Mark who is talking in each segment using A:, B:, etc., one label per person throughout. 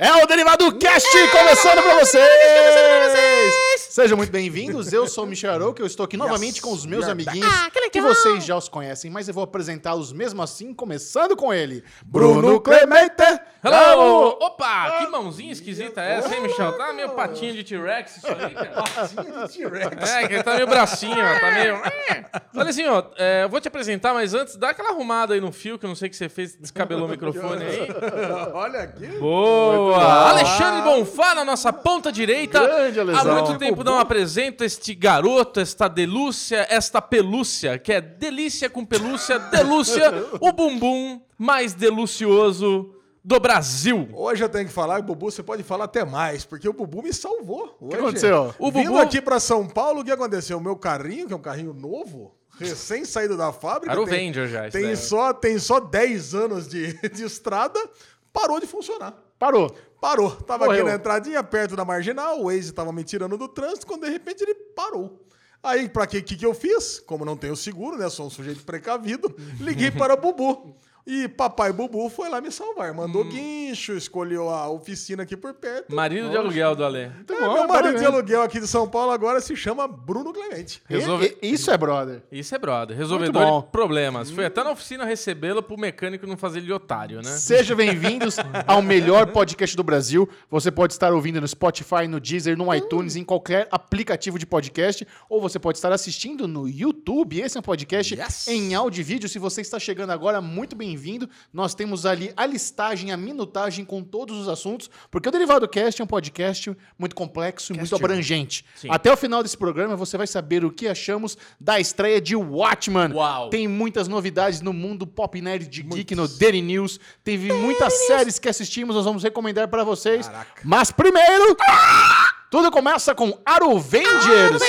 A: É o Derivado Cast começando pra vocês! Sejam muito bem-vindos, eu sou o Michel Arouca, eu estou aqui novamente com os meus amiguinhos.
B: Ah, que
A: que vocês já os conhecem, mas eu vou apresentá-los mesmo assim, começando com ele, Bruno Clemente!
B: Hello! Opa, que mãozinha esquisita é essa, hein, Michel? Tá meio patinho de T-Rex isso aí, cara. É, que ele tá meio bracinho, ó, tá meio... Olha assim, ó, é, eu vou te apresentar, mas antes, dá aquela arrumada aí no fio, que eu não sei o que você fez, descabelou o microfone aí.
C: Olha aqui.
B: Boa! Alexandre Bonfá na nossa ponta direita.
A: Grande,
B: Há
A: Alesão.
B: muito tempo não apresento este garoto, esta delúcia, esta pelúcia, que é delícia com pelúcia, delúcia, o bumbum mais delucioso do Brasil.
C: Hoje eu tenho que falar, Bubu, você pode falar até mais, porque o Bubu me salvou.
A: O que aconteceu?
B: O
C: Vindo
B: Bubu-
C: aqui pra São Paulo, o que aconteceu? O meu carrinho, que é um carrinho novo, recém saído da fábrica.
B: Era o
C: tem,
B: Avenger já,
C: Tem só, tem só 10 anos de, de estrada, parou de funcionar.
A: Parou.
C: Parou. Tava
A: Morreu.
C: aqui na entradinha, perto da marginal, o Waze tava me tirando do trânsito, quando de repente ele parou. Aí, pra que, que que eu fiz? Como não tenho seguro, né? Sou um sujeito precavido, liguei para Bubu. E papai Bubu foi lá me salvar. Mandou
A: Hum.
C: guincho, escolheu a oficina aqui por perto.
B: Marido de aluguel do Alê.
C: É,
A: bom,
C: meu marido
A: parabéns.
C: de aluguel aqui de São Paulo agora se chama Bruno Clemente.
B: Resolve-
A: E- e- Isso é brother.
B: Isso é brother. Resolvedor
A: bom.
B: de problemas. Foi até na oficina recebê-lo pro mecânico não fazer ele de otário, né?
A: Sejam bem-vindos ao melhor podcast do Brasil. Você pode estar ouvindo no Spotify, no Deezer, no iTunes, em qualquer aplicativo de podcast, ou você pode estar assistindo no YouTube. Esse é um podcast
C: Yes.
A: em áudio e vídeo. Se você está chegando agora, muito bem-vindo. Nós temos ali a listagem, a minutagem com todos os assuntos, porque o Derivado Cast é um podcast muito complexo e muito abrangente.
B: Sim.
A: Até o final desse programa, você vai saber o que achamos da estreia de Watchman.
B: Uau.
A: Tem muitas novidades no mundo pop nerd de geek no Daily News. Teve muitas séries que assistimos, nós vamos recomendar para vocês.
C: Caraca.
A: Mas primeiro, tudo começa com Aruvengers.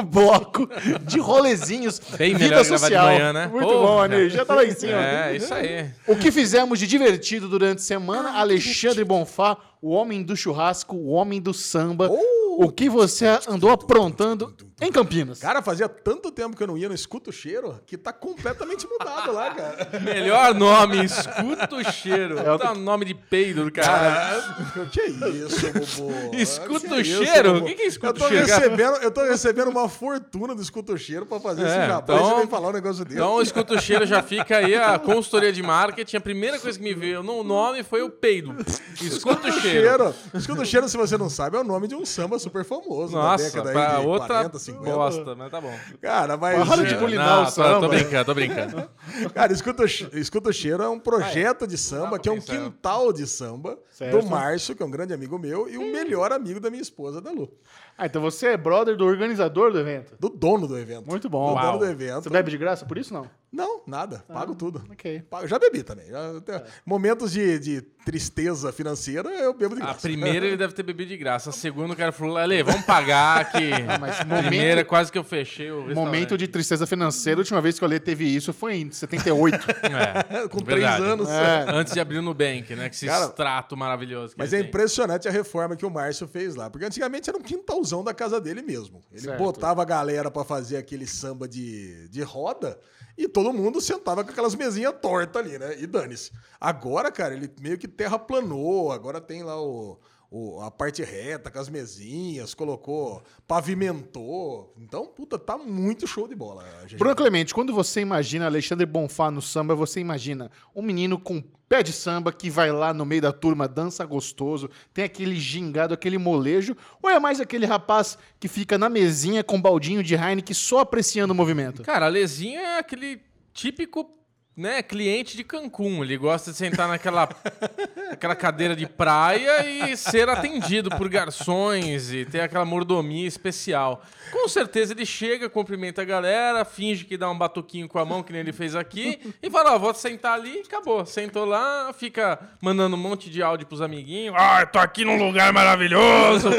A: O bloco de rolezinhos.
B: Bem
A: vida
B: melhor gravar de
A: social.
B: manhã, né?
A: Muito
B: Porra.
A: bom, a energia tá lá em cima.
B: É, isso aí.
A: O que fizemos de divertido durante a semana? Alexandre Bonfá, o homem do churrasco, o homem do samba.
C: Oh!
A: o que você andou aprontando em Campinas?
C: Cara, fazia tanto tempo que eu não ia no Escuta o Cheiro que tá completamente mudado lá, cara.
B: Melhor nome, escuta o cheiro.
A: É o
B: Tá nome de peido do cara.
C: Cara, que isso, Bubu?
B: Escuta
C: Que
B: o
C: isso,
B: cheiro? O que que é escuta
C: eu tô
B: o cheiro?
C: Recebendo, eu tô recebendo uma fortuna do Escuta o Cheiro pra fazer
B: É,
C: esse jabá.
B: então-
C: Você vem falar um negócio desse.
B: Então, escuta o cheiro, já fica aí a consultoria de marketing. A primeira coisa que me veio no nome foi o peido. Escuta o cheiro.
C: Cheiro. Escuta o cheiro, se você não sabe, é o nome de um samba super famoso. da
B: Nossa,
C: década aí
B: outra
C: 40, 50.
B: bosta, mas tá bom.
C: Cara, mas.
A: Para de
C: é,
A: bulinar o
B: tô,
A: samba.
B: tô brincando, tô brincando.
C: Cara, escuta, o Che- escuta o Cheiro é um projeto de samba, que é um quintal de samba
A: Certo.
C: do Márcio, que é um grande amigo meu, e o melhor amigo da minha esposa, da Lu.
A: Ah, então você é brother do organizador do evento.
C: Do dono do evento.
A: Muito bom.
C: Do
A: Uau.
C: dono do evento.
A: Você bebe de graça por isso, não?
C: Não, nada. Pago tudo.
A: Ok.
C: Pago- Já bebi também. Já tenho- Momentos de, de tristeza financeira, eu bebo de
B: A
C: graça.
B: primeira ele deve ter bebido de graça. A segunda o cara falou, Ale, vamos pagar que
A: mas
B: a
A: momento-
B: primeira quase que eu fechei o
A: Momento de tristeza financeira, a última vez que eu li teve isso foi em 78.
B: É,
C: Com três
B: verdade.
C: anos.
A: É.
B: Antes de abrir o Nubank, né? Que esse
C: Cara,
B: extrato maravilhoso que
C: Mas
B: ele
C: é
B: tem.
C: impressionante a reforma que o Márcio fez lá. Porque antigamente era um quintalzão da casa dele mesmo. Ele
A: Certo.
C: botava a galera pra fazer aquele samba de, de roda e todo mundo sentava com aquelas mesinhas tortas ali, né? E dane-se. Agora, cara, ele meio que terraplanou. Agora tem lá o, o- a parte reta com as mesinhas, colocou, pavimentou. Então, puta, tá muito show de bola.
A: Bruno Clemente, quando você imagina Alexandre Bonfá no samba, você imagina um menino com pé de samba que vai lá no meio da turma, dança gostoso, tem aquele gingado, aquele molejo, ou é mais aquele rapaz que fica na mesinha com um baldinho de Heineken só apreciando o movimento?
B: Cara, a Lezinho é aquele típico né, cliente de Cancún. Ele gosta de sentar naquela aquela cadeira de praia e ser atendido por garçons e ter aquela mordomia especial. Com certeza ele chega, cumprimenta a galera, finge que dá um batuquinho com a mão, que nem ele fez aqui, e fala, ó, vou sentar ali acabou. Sentou lá, fica mandando um monte de áudio pros amiguinhos. Ah, eu tô aqui num lugar maravilhoso.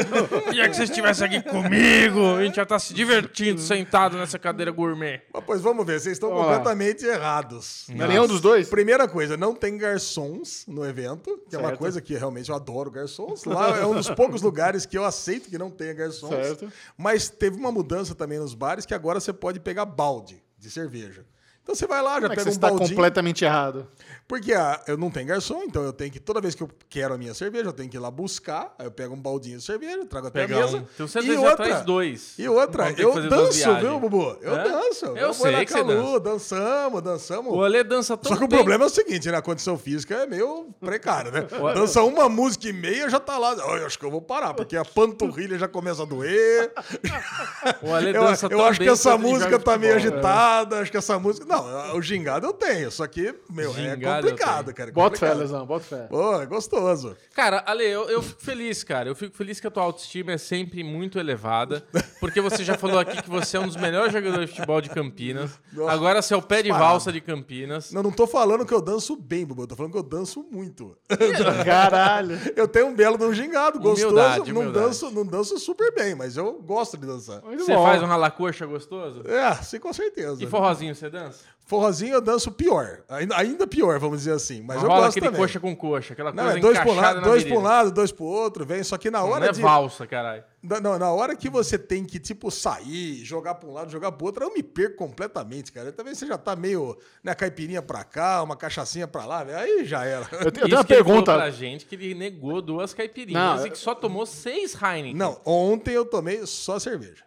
B: Queria que vocês estivessem aqui comigo. A gente já tá se divertindo sentado nessa cadeira gourmet.
C: Mas, pois vamos ver, vocês estão completamente errados.
A: Não é nenhum dos dois?
C: Primeira coisa, não tem garçons no evento, que é uma
A: Certo.
C: coisa que realmente eu adoro garçons. Lá é um dos poucos lugares que eu aceito que não tenha garçons.
A: Certo.
C: Mas teve uma mudança também nos bares que agora você pode pegar balde de cerveja. Então você vai lá, já
A: Como é que
C: pega
A: você
C: um
A: está
C: baldinho.
A: completamente errado?
C: Porque ah, eu não tenho garçom, então eu tenho que, toda vez que eu quero a minha cerveja, eu tenho que ir lá buscar. Aí eu pego um baldinho de cerveja, trago até a mesa.
B: um. Então você
C: e outra,
B: traz dois.
C: E outra, eu danço, viu, Bubu? Eu
B: É?
C: danço.
B: Eu
C: vou
B: sei
C: na
B: que você
C: Calu, dançamos, dançamos.
B: O Ale dança tão
C: Só que o problema é o seguinte, né? A condição física é meio precária, né? Dança uma música e meia, já tá lá. "Ai, Eu acho que eu vou parar, porque a panturrilha já começa a doer.
B: O Ale
C: Eu,
B: dança
C: eu
B: tão
C: acho que essa música tá meio
B: futebol.
C: agitada, acho que essa música... Não, o gingado eu tenho, só que, meu,
B: Gingado
C: é
B: eu
C: complicado, cara. é
A: Bota fé. Lesão, bota fé.
C: Pô, é gostoso.
B: Cara, Ale, eu, eu fico feliz, cara. Eu fico feliz que a tua autoestima é sempre muito elevada. Porque você já falou aqui que você é um dos melhores jogadores de futebol de Campinas.
C: Nossa,
B: Agora você é o pé de valsa de Campinas.
C: Não, não tô falando que eu danço bem, Bubu. Eu tô falando que eu danço muito.
A: Caralho.
C: Eu tenho um belo de um gingado, gostoso.
B: Humildade,
C: não,
B: humildade.
C: danço, não danço super bem, mas eu gosto de dançar.
A: Muito
B: Você
A: bom.
B: faz um ralacoxa gostoso?
C: É, sim, com certeza.
B: E forrozinho você dança?
C: Forrozinho eu danço pior. Ainda, ainda pior, vamos dizer assim. Mas eu
B: Rola
C: gosto
B: aquele
C: também.
B: coxa com coxa, aquela
C: Não,
B: coisa
C: é dois pro
B: encaixada
C: lado,
B: na
C: dois pra um lado, dois pro outro, vem. Só que na
B: Não
C: hora
B: é
C: de.
B: valsa, caralho.
C: Não, na hora que você tem que, tipo, sair, jogar pra um lado, jogar pro outro, eu me perco completamente, cara. Talvez você já tá meio, né, caipirinha pra cá, uma cachaçinha pra lá, velho. Aí já era.
A: Eu, tenho- eu tenho
B: Isso
A: uma
B: que ele falou
A: pergunta.
B: pra gente que ele negou duas caipirinhas
A: Não,
B: e que só tomou seis Heineken.
C: Não, ontem eu tomei só cerveja.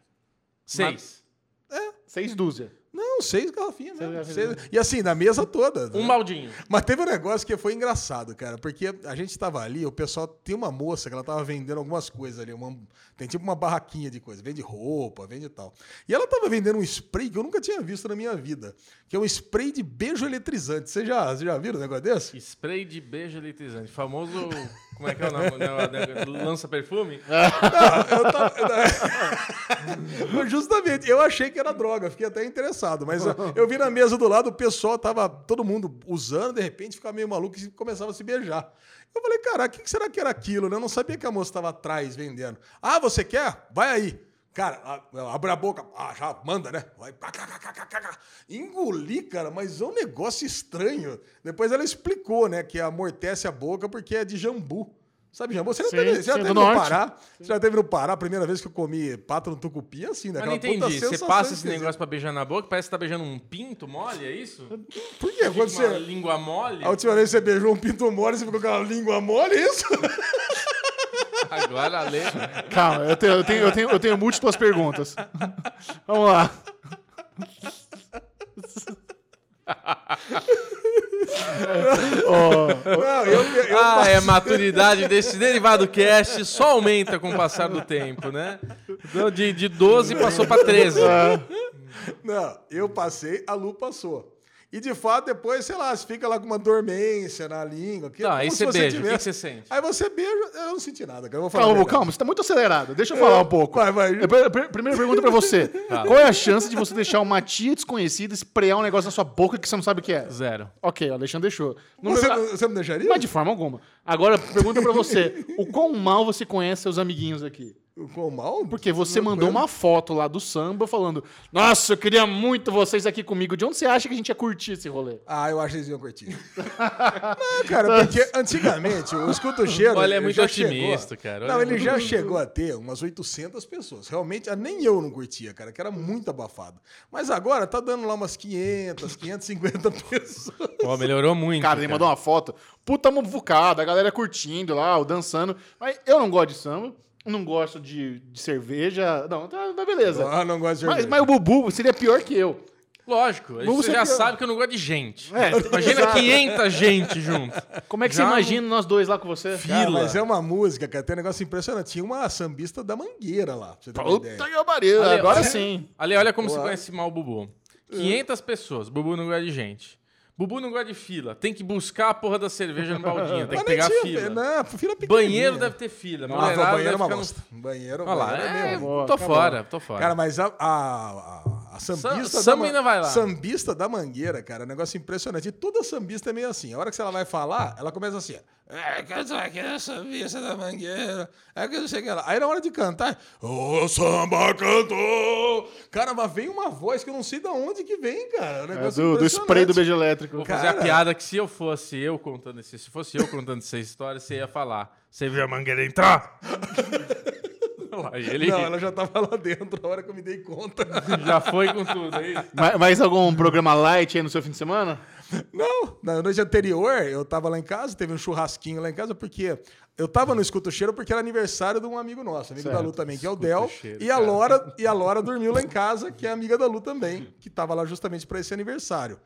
B: Seis.
A: Seis dúzia.
C: Não, seis garrafinhas mesmo.
A: garrafinhas
C: Seis- E assim, na mesa toda.
B: Um
C: né?
B: baldinho.
C: Mas teve um negócio que foi engraçado, cara, porque a gente tava ali, o pessoal tem uma moça que ela tava vendendo algumas coisas ali, uma- tem tipo uma barraquinha de coisa, vende roupa, vende tal. E ela tava vendendo um spray que eu nunca tinha visto na minha vida, que é um spray de beijo eletrizante. Você já, você já viram um negócio desse?
B: Spray de beijo eletrizante. Famoso. Como é que é o nome? Não, Lança perfume?
C: Eu tava- Justamente, eu achei que era droga, fiquei até interessado. Mas eu, eu vi na mesa do lado, o pessoal tava todo mundo usando, de repente ficava meio maluco e começava a se beijar. Eu falei, cara, o que será que era aquilo? né? Eu não sabia que a moça estava atrás vendendo. Ah, você quer? Vai aí. Cara, abre a boca. Ah, já manda, né? Vai. Engoli, cara, mas é um negócio estranho. Depois ela explicou, né, que amortece a boca porque é de jambu. Sabe jambu? Você já
A: Sim,
C: teve, você já
A: sim,
C: teve no
A: norte.
C: Pará? Você já teve no Pará? A primeira vez que eu comi pato no tucupi, é assim, né?
B: Mas não
C: Aquela puta
B: entendi. Você passa esse negócio pra beijar na boca, parece que você tá beijando um pinto mole, é isso?
C: Por quê? Quando
B: Uma
C: você...
B: língua mole?
C: A última vez que você beijou um pinto mole, você ficou com a língua mole, é isso?
B: Agora, Ale.
A: Calma, eu tenho, eu tenho, eu tenho, eu tenho múltiplas perguntas. Vamos lá.
C: Não, eu... eu
B: Ah, é, a maturidade desse derivado cast só aumenta com o passar do tempo, né? Então, De, de 12 passou pra 13.
C: Não, eu passei, a Lu passou. E de fato, depois, sei lá, você fica lá com uma dormência na língua. Que é
B: Tá, aí você beija, o que
C: tivesse-
B: que você sente?
C: Aí você beija, eu não senti nada, cara. Eu vou falar
A: calma, calma, você tá muito acelerado. Deixa eu falar um pouco.
C: Vai, vai.
A: Eu- pr- pr- Primeira pergunta pra você. Qual é a chance de você deixar uma tia desconhecida esprear um negócio na sua boca que você não sabe o que é?
B: Zero.
A: Ok, o Alexandre deixou.
C: Você, não- você não deixaria?
A: Mas de forma alguma. Agora, pergunta pra você. O quão mal você conhece seus amiguinhos aqui?
C: Com mal?
A: Porque você
C: Não
A: mandou uma foto lá do samba falando Nossa, eu queria muito vocês aqui comigo. De onde você acha que a gente ia curtir esse rolê?
C: Ah, eu acho que eles iam curtir. não, cara, porque antigamente o Escuta o Cheiro.
B: Olha, é muito
C: já
B: otimista,
C: chegou-
B: cara.
C: Não, ele já chegou a ter umas 800 pessoas. Realmente, ah, nem eu não curtia, cara, que era muito abafado. Mas agora tá dando lá umas 500, 550 pessoas.
B: Pô, melhorou muito.
A: Cara, ele mandou uma foto. Puta muvucada, a galera curtindo lá, o dançando. Mas eu não gosto de samba, não gosto de, de cerveja. Não, tá, tá beleza.
C: Ah, não gosto de
A: Mas,
C: cerveja.
A: mas o Bubu seria pior que eu.
B: Lógico,
A: Mas
B: você já
A: que-
B: sabe que eu não gosto de gente.
A: É,
B: Imagina
A: exato.
B: 500 gente junto.
A: Como é que
B: Já
A: você imagina nós dois lá com você?
C: Cara,
B: fila.
C: mas é uma música, cara, tem um negócio impressionante. Tinha uma sambista da Mangueira lá, pra você ter uma
A: Puta que pariu,
B: Ale,
A: agora sim.
B: Ali, olha como
C: Boa.
B: você conhece mal o Bubu. 500 pessoas, Bubu não gosta de gente. Bubu não gosta de fila, tem que buscar a porra da cerveja no baldinho, tem que pegar
C: tinha,
B: fila.
C: Não, fila pequenininha.
B: Banheiro deve ter fila,
C: Ah,
B: mulherada
C: banheiro é uma
B: ficar no-
C: bosta. Banheiro,
B: Olha lá,
C: banheiro
B: é,
C: mesmo.
A: boa,
B: tô
A: acabou.
B: fora, tô fora.
C: Cara, mas a, a, a, a sambista,
B: Sam-
C: da,
B: samba
C: Ma-
B: ainda vai lá.
C: sambista da Mangueira, cara, é um negócio impressionante. E toda sambista é meio assim. A hora que ela vai falar, ela começa assim. É, que eu sou aqui a sambista da Mangueira. É que eu não sei o que lá. Aí na hora de cantar, o samba cantou. Cara, mas vem uma voz que eu não sei de onde que vem, cara. É um
A: É, do, do spray do beijo elétrico.
B: Vou fazer
C: Cara.
B: a piada que se eu fosse eu contando esse, se fosse eu contando essa história, você ia falar. Você viu a mangueira entrar? Lá, e ele
C: Não, ela já tava lá dentro a hora que eu me dei conta.
B: já foi com tudo, é isso?
A: Ma- Mais algum programa light aí no seu fim de semana?
C: Não, na noite anterior eu tava lá em casa, teve um churrasquinho lá em casa, porque eu tava no Escuta o Cheiro porque era aniversário de um amigo nosso, amigo da Lu
A: Certo.
C: também, que é o
B: Escuta
C: Del.
B: o Cheiro,
C: e, a
B: cara.
C: Lora, e a Lora dormiu lá em casa, que é amiga da Lu também, que tava lá justamente para esse aniversário.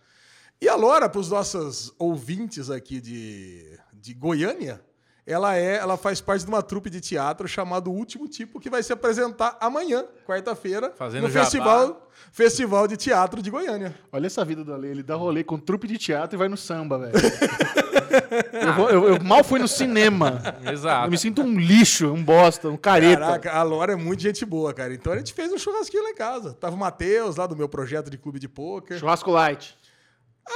C: E a Lora, para os nossos ouvintes aqui de, de Goiânia, ela é, ela faz parte de uma trupe de teatro chamado Último Tipo, que vai se apresentar amanhã, quarta-feira, no
B: jabá.
C: festival, festival de Teatro de Goiânia.
A: Olha essa vida do Ale, ele dá rolê com trupe de teatro e vai no samba, velho. eu, vou- eu- eu mal fui no cinema. Eu
B: Exato.
A: me sinto um lixo, um bosta, um careta.
C: Caraca, a Lora é muito gente boa, cara. Então a gente fez um churrasquinho lá em casa. Tava o Matheus, lá do meu projeto de clube de pôquer.
A: Churrasco light.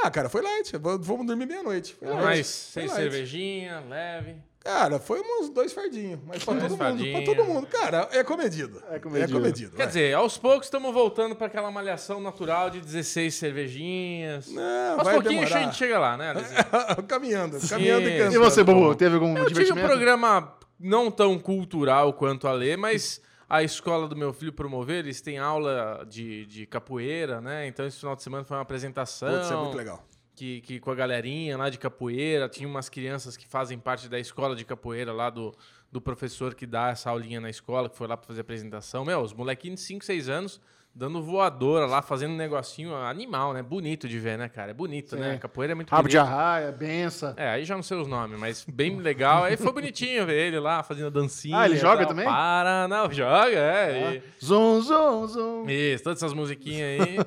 C: Ah, cara, foi light. Vamos dormir meia-noite. Foi light.
B: Mas sem cervejinha, leve.
C: Cara, foi uns dois fardinhos. Mas pra todo mundo. Pra todo mundo. Cara, é comedido.
A: É comedido.
C: É comedido.
B: Quer
C: vai.
B: dizer, aos poucos estamos voltando para aquela malhação natural de 16 cervejinhas.
C: Não,
B: Aos
C: vai
B: pouquinhos a
C: demorar.
B: gente chega lá, né,
C: caminhando, caminhando e cantando.
A: E você, Bobo, teve algum
B: Eu tive um
A: divertimento?
B: programa não tão cultural quanto a ler, mas a escola do meu filho promoveu, eles têm aula de, de capoeira, né? Então esse final de semana foi uma apresentação.
C: Putz, é muito legal.
B: Que, que com a galerinha lá de capoeira, tinha umas crianças que fazem parte da escola de capoeira lá do, do professor que dá essa aulinha na escola, que foi lá pra fazer apresentação. Meu, os molequinhos de 5, 6 anos dando voadora lá, fazendo um negocinho animal, né? Bonito de ver, né, cara? É bonito,
A: Sim.
B: né? Capoeira é muito
A: Rabo de
B: bonito.
A: arraia, benção.
B: É, aí já não sei os nomes, mas bem legal. Aí foi bonitinho ver ele lá fazendo dancinha.
A: Ah, ele
B: e
A: joga
B: tal.
A: também?
B: Para, não, joga, é.
A: Zum, zum, zum.
B: E, isso, todas essas musiquinhas aí.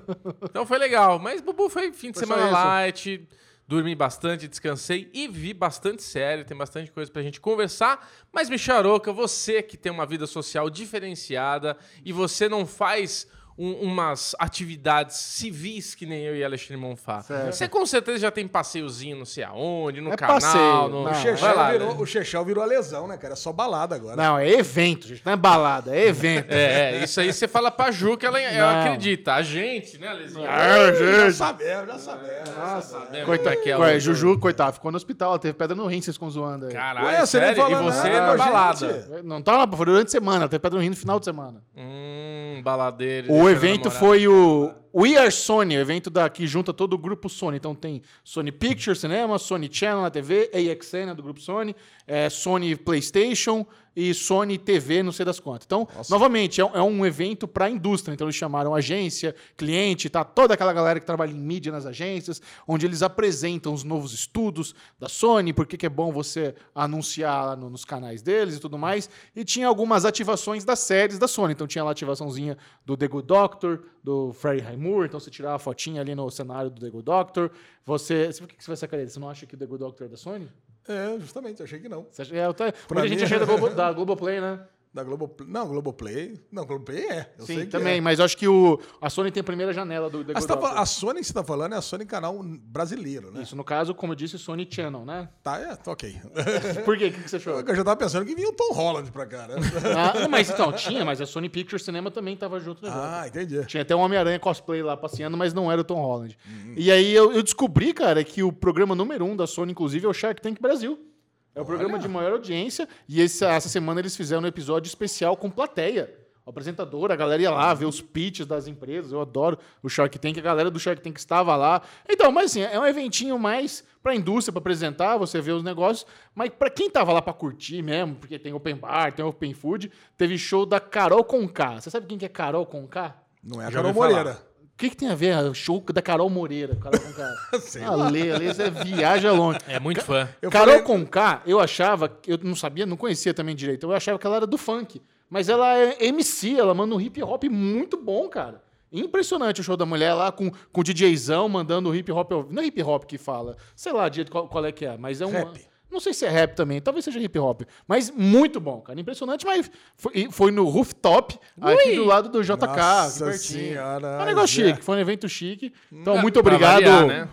B: então foi legal. Mas, Bubu, foi fim de
A: Foi
B: semana light. Dormi bastante, descansei e vi bastante série. Tem bastante coisa pra gente conversar. Mas, Micharoca, você que tem uma vida social diferenciada e você não faz um- umas atividades civis que nem eu e Alexandre Monfá.
A: Certo.
B: Você com certeza já tem passeiozinho não sei aonde, no
A: É
B: canal.
A: passeio,
B: no...
A: não,
C: O
A: é.
C: Chechel,
B: lá,
C: virou,
B: né?
C: o Chechel virou a lesão, né, cara? É só balada agora.
A: Não, é evento, gente. Não é balada, é evento.
B: É, é, isso aí você fala pra Ju que ela, ela acredita. A gente, né, Alezinho?
A: Ah,
C: Já
A: gente.
C: sabemos, já sabemos.
B: Sabemos
A: Coitado,
B: é é o-
A: Ué, Juju, coitado, ficou no hospital, ela teve pedra no rim, vocês ficam zoando aí.
B: Caralho,
C: Ué, você nem
B: sério? e você
C: nada
B: na
C: com a
B: balada.
C: gente.
A: Não tá lá, foi durante a semana, ela teve pedra no rim no final de semana.
B: Hum, baladeiro.
A: O
B: eu
A: evento foi o We Are Sony, o evento da, que junta todo o grupo Sony. Então tem Sony Pictures, cinema, Sony Channel na TV, AXN né, do grupo Sony, é, Sony PlayStation e Sony TV, não sei das quantas. Então, novamente, é, um- é um evento para a indústria. Então eles chamaram agência, cliente, tá toda aquela galera que trabalha em mídia nas agências, onde eles apresentam os novos estudos da Sony, por que é bom você anunciar lá no- nos canais deles e tudo mais. E tinha algumas ativações das séries da Sony. Então tinha lá a ativaçãozinha do The Good Doctor, do Freddie Então você tirava a fotinha ali no cenário do The Good Doctor. Você. Por que você vai sacar ele? Você não acha que o The Good Doctor é da Sony?
C: É, justamente, achei que não.
A: Você acha, é, eu tá- muita gente
C: mim-
A: achei da, Globo, da Globoplay, né?
C: Da Globoplay. Não, Globoplay. Não, Globoplay é. Eu sei
A: Sim, também.
C: é.
A: Mas eu acho que o, a Sony tem a primeira janela do
C: você tá a Sony que você tá falando é a Sony canal brasileiro, né?
A: Isso, no caso, como eu disse, Sony Channel, né?
C: Tá, é, tá ok.
A: Por quê? O que que você achou?
C: Eu já tava pensando que vinha o Tom Holland pra cá, né?
A: Ah, não, mas então, tinha, mas a Sony Pictures Cinema também tava junto
C: ah, entendi.
A: Tinha até um Homem-Aranha cosplay lá passeando, mas não era o Tom Holland. E aí eu, eu descobri, cara, que o programa número um da Sony, inclusive, é o Shark Tank Brasil. É o programa de maior audiência. E esse- essa semana eles fizeram um episódio especial com plateia. O apresentador, a galera ia lá ver os pitches das empresas. Eu adoro o Shark Tank. A galera do Shark Tank estava lá. Então, mas assim, é um eventinho mais pra indústria, pra apresentar, você ver os negócios. Mas pra quem tava lá pra curtir mesmo, porque tem open bar, tem open food, teve show da Carol Conká. Você sabe quem que é Carol Conká?
C: Não é a
B: Já
C: Carol. Moreira.
A: O que, que tem a ver o show da Carol Moreira? Carol Conká.
C: Sei
A: ah, lê, lê, você viaja longe.
B: É muito fã.
C: Eu
A: Carol
C: falei-
A: Conká, eu achava, eu não sabia, não conhecia também direito, eu achava que ela era do funk. Mas ela é MC, ela manda um hip hop muito bom, cara. Impressionante o show da mulher lá com, com o DJzão mandando hip hop. Não é hip hop que fala, sei lá qual, qual é que é, mas é um.
C: Rap.
A: Não sei se é rap também, talvez seja hip hop. Mas muito bom, cara. Impressionante, mas foi, foi no rooftop, aqui do lado do JK.
C: Nossa senhora,
A: É um negócio chique, foi um evento chique. Então,
B: É,
A: muito obrigado,
B: variar, né?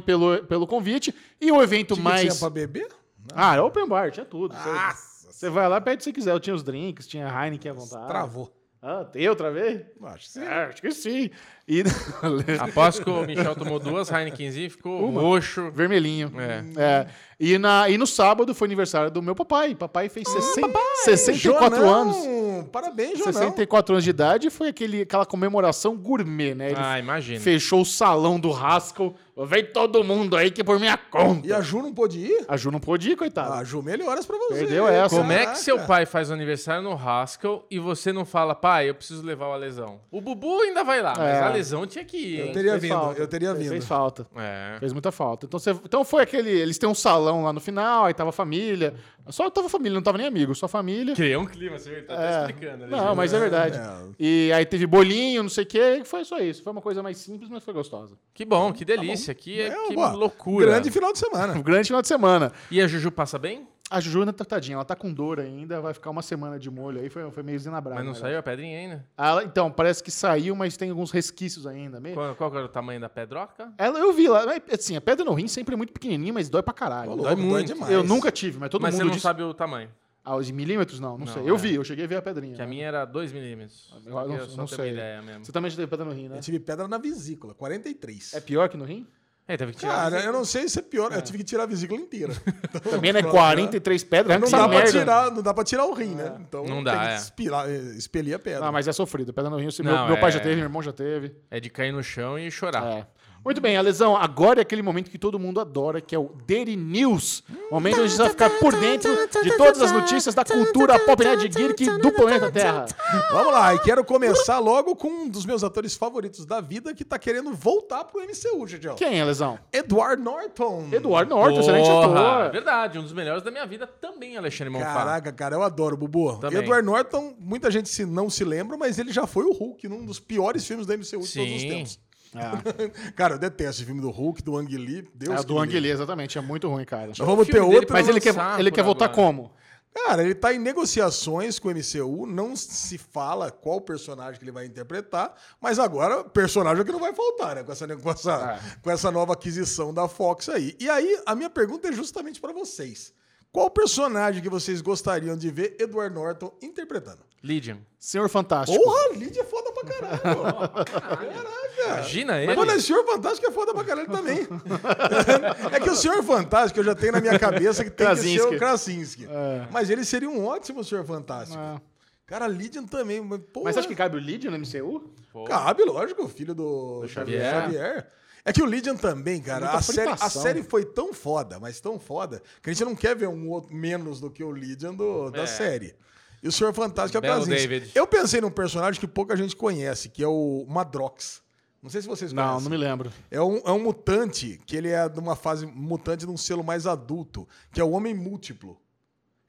A: Pelo, pelo convite. E o evento
C: Que
A: mais.
C: tinha pra beber?
A: Ah, era open bar, tinha tudo. Você-
C: Nossa,
A: Você vai lá, pede se quiser. Eu tinha os drinks, tinha Heineken à vontade.
C: travou.
A: Ah, tem outra vez?
C: Acho que sim.
A: É, acho que sim. E...
B: Após que o Michel tomou duas Heinekens e ficou roxo.
A: Vermelhinho.
B: É.
A: É. E, na, e no sábado foi aniversário do meu papai. Papai fez 60, 64
C: Jonão!
A: anos.
C: Parabéns, Jonão.
A: 64 anos de idade foi aquele, aquela comemoração gourmet, né? Ele
B: Ah, imagina.
A: fechou o salão do Haskell. Vem todo mundo aí que é por minha conta.
C: E a Ju não pôde ir?
A: A Ju não pôde ir, coitado.
C: Ah, Ju, melhoras pra você.
A: Perdeu essa.
B: Como é que
C: Caraca.
B: seu pai faz o aniversário no Haskell e você não fala, pai, eu preciso levar o Alesão? O Bubu ainda vai lá, mas
A: É.
B: a Lesão tinha que ir,
C: Eu teria
A: Fez
C: vindo,
A: falta.
C: eu teria
A: Fez-
C: vindo.
A: Fez falta.
B: É.
A: Fez muita falta. Então, você- então foi aquele. Eles têm um salão lá no final, aí tava a família. Só tava família, não tava nem amigo, só família.
B: Criou um clima, você tá
A: É.
B: até explicando.
A: Não, mas é verdade.
C: É.
A: E aí teve bolinho, não sei o quê, foi só isso. Foi uma coisa mais simples, mas foi gostosa.
B: Que bom, que delícia. Que,
C: É,
B: que
C: ó,
B: loucura.
C: Grande final de semana.
A: Um grande final de semana.
B: E a Juju passa bem?
A: A Juju ainda tá tadinha, ela tá com dor ainda, vai ficar uma semana de molho aí, foi, foi meio zinabrado.
B: Mas não
A: né?
B: saiu a pedrinha ainda?
A: Ela- então, parece que saiu, mas tem alguns resquícios ainda. Meio...
B: Qual, qual que era o tamanho da pedroca?
A: Ela, eu vi lá, mas, assim, a pedra no rim sempre é muito pequenininha, mas dói pra caralho.
B: Dói muito.
C: demais.
A: Eu nunca tive, mas todo
B: mas você
A: mundo
B: não
A: diz...
B: sabe o tamanho.
A: Ah, os milímetros? Não, não,
B: Não,
A: sei. Eu
B: é.
A: vi, eu cheguei a ver a pedrinha.
B: Que a
A: né?
B: minha era 2 milímetros.
A: Eu não-
B: eu só
A: não sei.
B: ideia mesmo.
A: Você também já teve pedra no rim, né?
C: Eu tive pedra na vesícula, 43.
A: É pior que no rim?
B: É, teve que tirar
C: Cara, eu não sei se é pior. Eu tive que tirar a vesícula inteira.
A: Também, né? 43 pedras,
C: Não dá, pra
A: merda.
C: tirar, não dá pra tirar o rim, né? Então
B: Não
C: tem
B: dá,
C: que
B: é.
C: eh, expelir a pedra.
A: Não, mas é sofrido. Pedra no rim,
B: Não,
A: meu, meu pai
B: é-
A: já teve, meu irmão já teve.
B: É de cair no chão e chorar.
A: É. Muito bem, Alesão, agora é aquele momento que todo mundo adora, que é o Daily News. Momento onde a gente vai ficar por dentro de todas as notícias da cultura pop nerd geek do planeta Terra.
C: Vamos lá, e quero começar logo com um dos meus atores favoritos da vida que tá querendo voltar pro MCU, Gigião.
A: Quem, Alesão?
C: Edward Norton.
A: Eduardo Norton, excelente ator.
B: Verdade, um dos melhores da minha vida também, Alexandre Monfá.
C: Caraca, cara, eu adoro, Bubu.
B: Também.
C: Edward Norton, muita gente se, não se lembra, mas ele já foi o Hulk num dos piores filmes da MCU de todos os
B: Sim.
C: tempos.
A: É,
C: Cara, eu detesto esse filme do Hulk, do Ang Lee. Deus
A: é o do Ang. Lee, exatamente. É muito ruim, cara.
C: Nós vamos
B: O
C: ter outro.
A: Mas ele quer, ele quer voltar como?
C: Cara, ele tá em negociações com o MCU, não se fala qual personagem que ele vai interpretar, mas agora personagem é que não vai faltar, né? Com essa, com essa,
A: É.
C: com essa nova aquisição da Fox aí. E aí, a minha pergunta é justamente pra vocês. Qual personagem que vocês gostariam de ver Edward Norton interpretando?
B: Legion.
A: Senhor Fantástico.
C: Porra, Lídia é foda pra caralho. Caraca.
B: Imagina ele.
C: Mano, o Senhor Fantástico é foda pra caralho também. é que o Senhor Fantástico eu já tenho na minha cabeça que tem que ser
A: Krasinski.
C: o Krasinski.
A: É.
C: Mas ele seria um ótimo Senhor Fantástico.
A: É.
C: Cara, Lydian também. Mas, porra,
A: Mas acha que cabe o Lydian no MCU?
B: Pô.
C: Cabe, lógico, o filho do,
B: Xavier.
C: Xavier. É que o Lydian também, cara, a série, a série foi tão foda, mas tão foda, que a gente não quer ver um outro menos do que o Lydian do- da
B: É.
C: série. E o Senhor Fantástico é o Krasinski.
B: David.
C: Eu pensei num personagem que pouca gente conhece, que é o Madrox. Não sei se vocês conhecem.
A: Não, não me lembro.
C: É um, é um mutante, que ele é de uma fase mutante de um selo mais adulto, que é o Homem Múltiplo.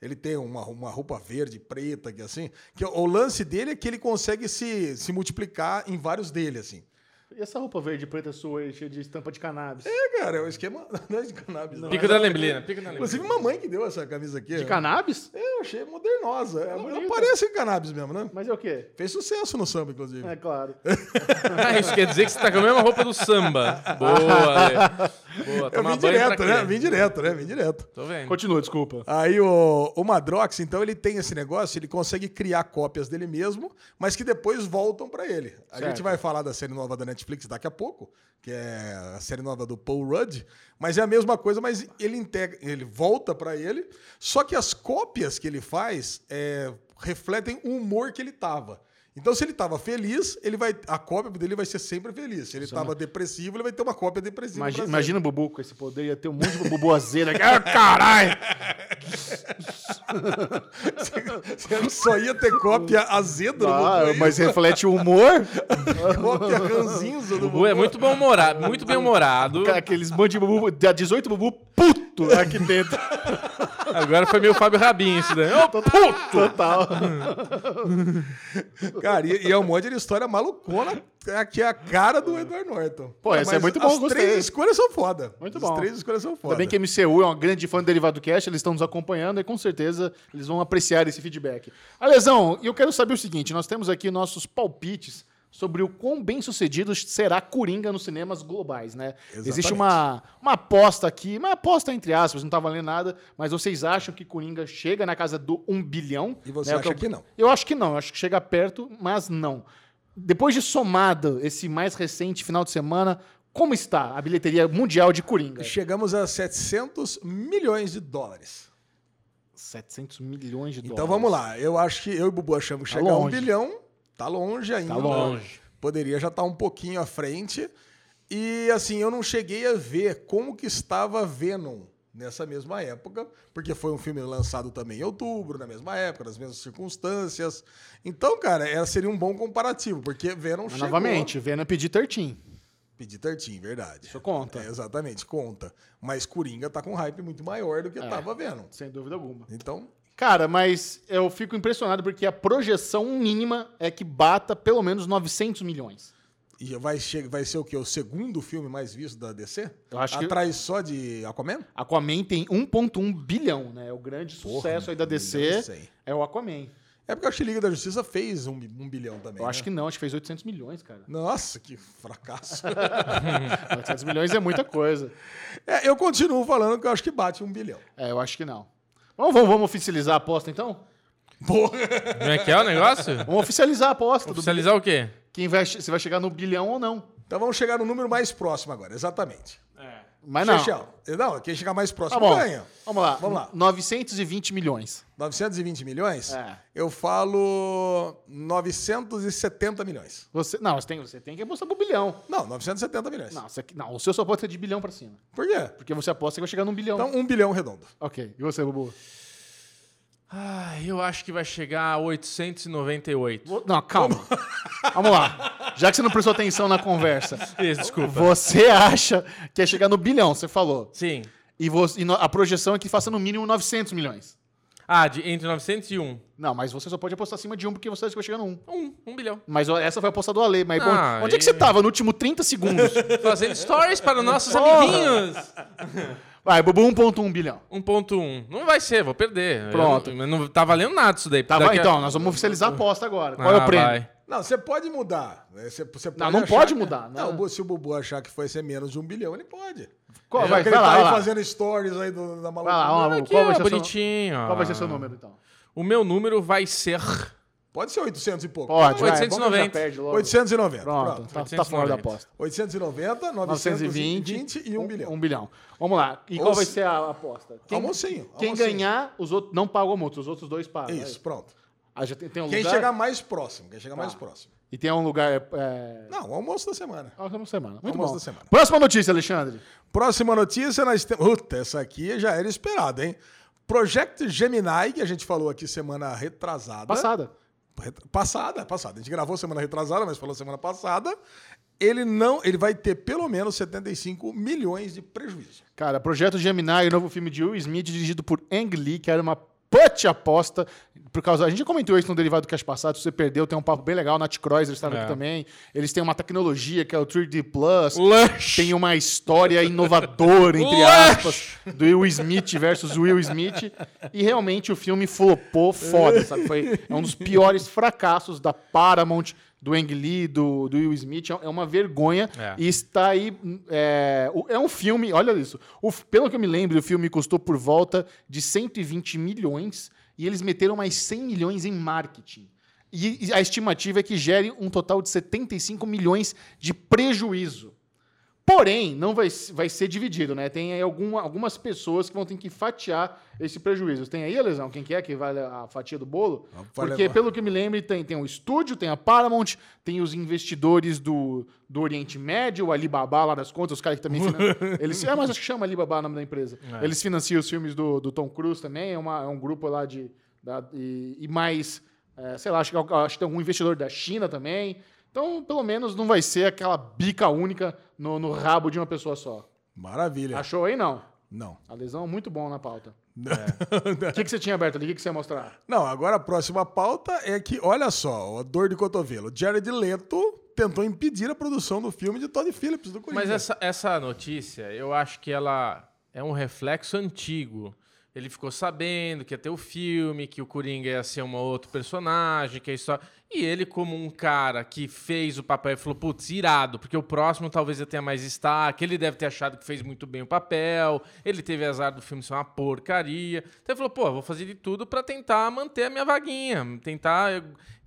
C: Ele tem uma, uma roupa verde, preta, que assim. Que o lance dele é que ele consegue se, se multiplicar em vários dele, assim.
A: E essa roupa verde e preta sua aí, cheia de estampa de cannabis?
C: É, cara, é o esquema não é de cannabis. Não.
B: Pico da Lemblina. Pico da
C: Inclusive,
B: Lemblina.
C: mamãe que deu essa camisa aqui.
A: De cannabis?
C: É, eu achei modernosa. ela, ela parece cannabis mesmo, né?
A: Mas é o quê?
C: Fez sucesso no samba, inclusive.
A: É claro.
B: Ah, isso quer dizer que você tá com a mesma roupa do samba. Boa. Boa,
C: Eu vim direto, né? Vim direto, né? Vim direto.
B: Tô vendo.
A: Continua, desculpa.
C: Aí o, o Madrox, então, ele tem esse negócio, ele consegue criar cópias dele mesmo, mas que depois voltam pra ele. A
A: Certo.
C: gente vai falar da série nova da Netflix daqui a pouco, que é a série nova do Paul Rudd, mas é a mesma coisa, mas ele integra, ele volta pra ele, só que as cópias que ele faz é, refletem o humor que ele tava. Então, se ele tava feliz, ele vai, a cópia dele vai ser sempre feliz. Se ele tava depressivo, ele vai ter uma cópia depressiva.
A: Imagina, imagina o Bubu com esse poder, ia ter um monte de Bubu aqui. Ah, caralho!
C: Só ia ter cópia azeda
A: Ah, mas reflete o humor.
C: Cópia ranzinza do
B: Bubu é muito bom humorado, muito bem humorado.
A: Aqueles monte de Bubu, dá 18 Bubu puto aqui dentro.
B: Agora foi meio Fábio Rabin isso daí. Ô, puto!
A: Total.
C: Cara, e, e é um monte de história malucona é, que é a cara do Edward Norton.
A: Pô, esse é muito bom,
C: As
A: gostei.
C: três escolhas são foda.
A: Muito
C: as
A: bom.
C: três escolhas são foda.
A: Ainda bem que a MCU é uma grande fã do Derivado Cast, eles estão nos acompanhando e com certeza eles vão apreciar esse feedback. Alesão, eu quero saber o seguinte: nós temos aqui nossos palpites sobre o quão bem sucedido será Coringa nos cinemas globais, né?
C: Exatamente.
A: Existe uma, uma aposta aqui, uma aposta entre aspas, não tá valendo nada, mas vocês acham que Coringa chega na casa do 1 bilhão?
C: E você
A: né?
C: acha
A: Eu-
C: que não?
A: Eu acho que não, eu acho que chega perto, mas não. Depois de somado esse mais recente final de semana, como está a bilheteria mundial de Coringa?
C: Chegamos a 700 milhões de dólares.
A: 700 milhões de dólares.
C: Então vamos lá. Eu acho que eu e o Bubu achamos que
A: Tá
C: chega a um
A: longe.
C: bilhão. Tá longe ainda.
A: Tá
B: longe.
C: Poderia já estar um pouquinho à frente. E assim, eu não cheguei a ver como que estava Venom nessa mesma época, porque foi um filme lançado também em outubro, na mesma época, nas mesmas circunstâncias. Então, cara, era, seria um bom comparativo, porque Venom
A: Mas,
C: chegou...
A: novamente, Venom é pedir 13.
C: Pedir 13, verdade.
A: Isso conta.
C: É, exatamente, conta. Mas Coringa tá com um hype muito maior do que
A: É.
C: tava Venom.
A: Sem dúvida alguma.
C: Então,
A: Cara, mas eu fico impressionado porque a projeção mínima é que bata pelo menos 900 milhões.
C: e vai, vai ser o quê? O segundo filme mais visto da DC?
A: Eu acho que-
C: Atrás só de Aquaman?
A: Aquaman tem 1.1 bilhão, né? O grande sucesso aí da DC é o Aquaman.
C: É porque acho que Liga da Justiça fez um, um bilhão também.
A: Eu acho
C: né?
A: que não, acho que fez 800 milhões, cara.
C: Nossa, que fracasso.
A: 800 milhões é muita coisa.
C: É, eu continuo falando que eu acho que bate um bilhão.
A: É, eu acho que não. Vamos, vamos, vamos oficializar a aposta, então?
C: Porra.
B: Como é que é o negócio?
A: Vamos oficializar a aposta. Do
B: Oficializar o quê?
A: quem vai, se vai chegar no bilhão ou não.
C: Então vamos chegar no número mais próximo agora, exatamente.
A: Mas não.
C: Chechel, Não, quem chegar mais
A: Tá
C: próximo
A: bom.
C: ganha.
A: Vamos lá.
C: Vamos lá.
A: 920 milhões.
C: 920 milhões?
A: É.
C: Eu falo 970 milhões.
A: Você, não, você tem, você tem que apostar pro bilhão.
C: Não, 970 milhões.
A: Não, você, não, o seu só pode ser de bilhão pra cima.
C: Por quê?
A: Porque você aposta que vai chegar num bilhão.
C: Então, um bilhão redondo.
A: Ok. E você, Bubu?
B: Ah, eu acho que vai chegar a 898.
A: Vo- Não, calma. Vamos lá. Já que você não prestou atenção na conversa,
B: Isso, desculpa.
A: você acha que ia chegar no bilhão, você falou.
B: Sim.
A: E, você- e a projeção é que faça no mínimo 900 milhões.
B: Ah, de, entre 900 e 1.
A: Não, mas você só pode apostar acima de um porque você acha que vai chegar no um.
B: Um, um bilhão.
A: Mas essa foi a aposta do Ale. Mas bom,
B: Ah,
A: onde é que
B: e-
A: você tava no último 30 segundos?
B: Fazendo stories para os nossos
A: Porra!
B: amiguinhos.
A: Vai, Bubu, 1.1 bilhão.
B: 1.1. Não vai ser, vou perder.
A: Pronto.
B: Eu não, não tá valendo nada isso daí.
A: Tá, vai,
B: a-
A: então, nós vamos oficializar a aposta agora. Qual é
B: Ah,
A: o prêmio?
B: vai.
C: Não, você pode mudar. né? Você, você pode
A: não
C: achar
A: pode
C: que-
A: mudar, né?
C: Não, o Bu- se o Bubu achar que foi ser menos de um bilhão, ele pode.
A: Qual, vai,
C: que
A: vai
C: ele
A: lá,
C: tá
A: vai
C: aí
A: lá.
C: fazendo stories aí do, da
A: Vai
C: maluca.
A: vamos lá, Bubu.
B: Aqui,
A: Qual vai,
B: ó,
A: ser seu,
B: bonitinho.
A: qual vai ser
B: ó.
A: seu número, então?
B: O meu número vai ser...
C: Pode ser 800 e pouco.
A: Pode, vai.
B: 890.
A: Vamos que já perde logo.
C: 890.
A: Pronto,
C: Pronto.
A: Tá, tá fora da
B: 890.
A: aposta.
C: 890,
A: 920
C: 920 e 1 bilhão.
A: Um bilhão. Vamos lá. E
C: Ou
A: qual vai
C: se-
A: ser a aposta? Quem,
C: Almocinho.
A: quem
C: almocinho.
A: ganhar, os outros não pagam a multa, os outros dois pagam.
C: Isso, pronto.
A: Ah, já tem, tem um
C: Quem
A: lugar?
C: chegar mais próximo. Quem chegar
A: Tá.
C: mais próximo.
A: E tem um lugar... É...
C: Não, o almoço da semana.
A: Ah, uma semana. Muito
C: Almoço
A: bom.
C: da semana.
A: Próxima notícia, Alexandre.
C: Próxima notícia, nós temos. Puta, essa aqui já era esperada, hein? Project Gemini, que a gente falou aqui semana retrasada.
A: Passada.
C: Passada, passada. A gente gravou semana retrasada, mas falou semana passada. Ele não. Ele vai ter pelo menos 75 milhões de prejuízo.
A: Cara, Projeto Gemini, o novo filme de Will Smith, dirigido por Ang Lee, que era uma put aposta. Por causa, a gente já comentou isso no Derivado do Cash passado, se você perdeu, tem um papo bem legal, Nat Kreuzer estava
B: É.
A: aqui também. Eles têm uma tecnologia que é o 3D Plus.
B: Lush.
A: Tem uma história inovadora, entre
B: Lush.
A: aspas, do Will Smith versus Will Smith. E realmente o filme flopou foda, sabe? Foi é um dos piores fracassos da Paramount, do Ang Lee, do, do Will Smith. É uma vergonha.
B: É.
A: E está aí. É, é um filme, olha isso. O pelo que eu me lembro, o filme custou por volta de 120 milhões e eles meteram mais 100 milhões em marketing. E, e a estimativa é que gere um total de 75 milhões de prejuízo. Porém, não vai, vai ser dividido, né? Tem aí alguma- algumas pessoas que vão ter que fatiar esse prejuízo. Tem aí, Lesão, quem que é que vale a fatia do bolo?
C: Vai
A: Porque,
C: levar.
A: pelo que me lembro, tem, tem o estúdio, tem a Paramount, tem os investidores do, do Oriente Médio, o Alibaba lá das contas, os caras que também financiam. eles, é, mas acho que chama Alibaba o nome da empresa.
B: É.
A: Eles financiam os filmes do, do Tom Cruise também, é, uma- é um grupo lá de. da- e, e mais, é, sei lá, acho que, acho que tem algum investidor da China também. Então, pelo menos, não vai ser aquela bica única no, no rabo de uma pessoa só.
C: Maravilha.
A: Achou aí? Não.
C: Não.
A: A lesão é muito bom na pauta. O que, que você tinha aberto ali? O que, que você ia mostrar?
C: Não, agora a próxima pauta é que, olha só, a dor de cotovelo. Jared Leto tentou impedir a produção do filme de Todd Phillips do Coringa.
B: Mas essa, essa notícia, eu acho que ela é um reflexo antigo. Ele ficou sabendo que ia ter o filme, que o Coringa ia ser um outro personagem, que a história. E ele, como um cara que fez o papel falou, putz, irado, porque o próximo talvez eu tenha mais destaque, ele deve ter achado que fez muito bem o papel, ele teve azar do filme ser uma porcaria. Então ele falou, pô, vou fazer de tudo para tentar manter a minha vaguinha, tentar.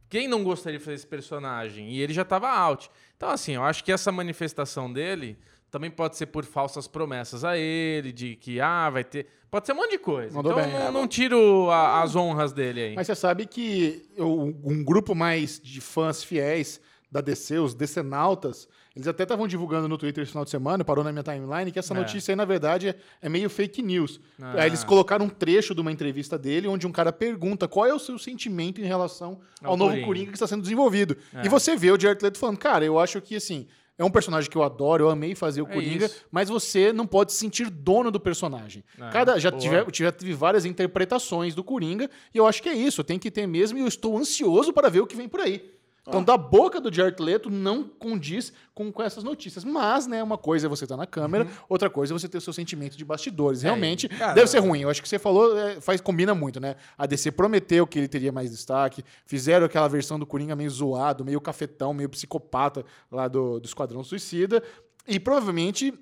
B: Quem não gostaria de fazer esse personagem? E ele já tava out. Então, assim, eu acho que essa manifestação dele também pode ser por falsas promessas a ele, de que, ah, vai ter. Pode ser um monte de coisa.
A: Mandou
B: então
A: bem,
B: não,
A: é.
B: não tiro a- as honras dele aí.
A: Mas você sabe que um grupo mais de fãs fiéis da DC, os decenautas, eles até estavam divulgando no Twitter esse final de semana, parou na minha timeline, que essa
B: É.
A: notícia aí, na verdade, é, é meio fake news.
B: Ah.
A: Aí eles colocaram um trecho de uma entrevista dele, onde um cara pergunta qual é o seu sentimento em relação ao,
B: Ao
A: novo
B: Coringa.
A: Coringa que está sendo desenvolvido.
B: É.
A: E você vê o Jared Leto falando, cara, eu acho que, assim... É um personagem que eu adoro, eu amei fazer o
B: É
A: Coringa,
B: isso.
A: mas você não pode se sentir dono do personagem.
B: É,
A: Cada, já,
B: boa.
A: tive, já tive várias interpretações do Coringa, e eu acho que é isso, tem que ter mesmo, e eu estou ansioso para ver o que vem por aí. Então, da boca do Jared Leto não condiz com, com essas notícias. Mas, né, uma coisa é você estar na câmera, outra coisa é você ter o seu sentimento de bastidores. Realmente,
C: cara,
A: deve ser ruim. Eu acho que você falou, é, faz, combina muito, né? A DC prometeu que ele teria mais destaque, fizeram aquela versão do Coringa meio zoado, meio cafetão, meio psicopata lá do, do Esquadrão Suicida. E provavelmente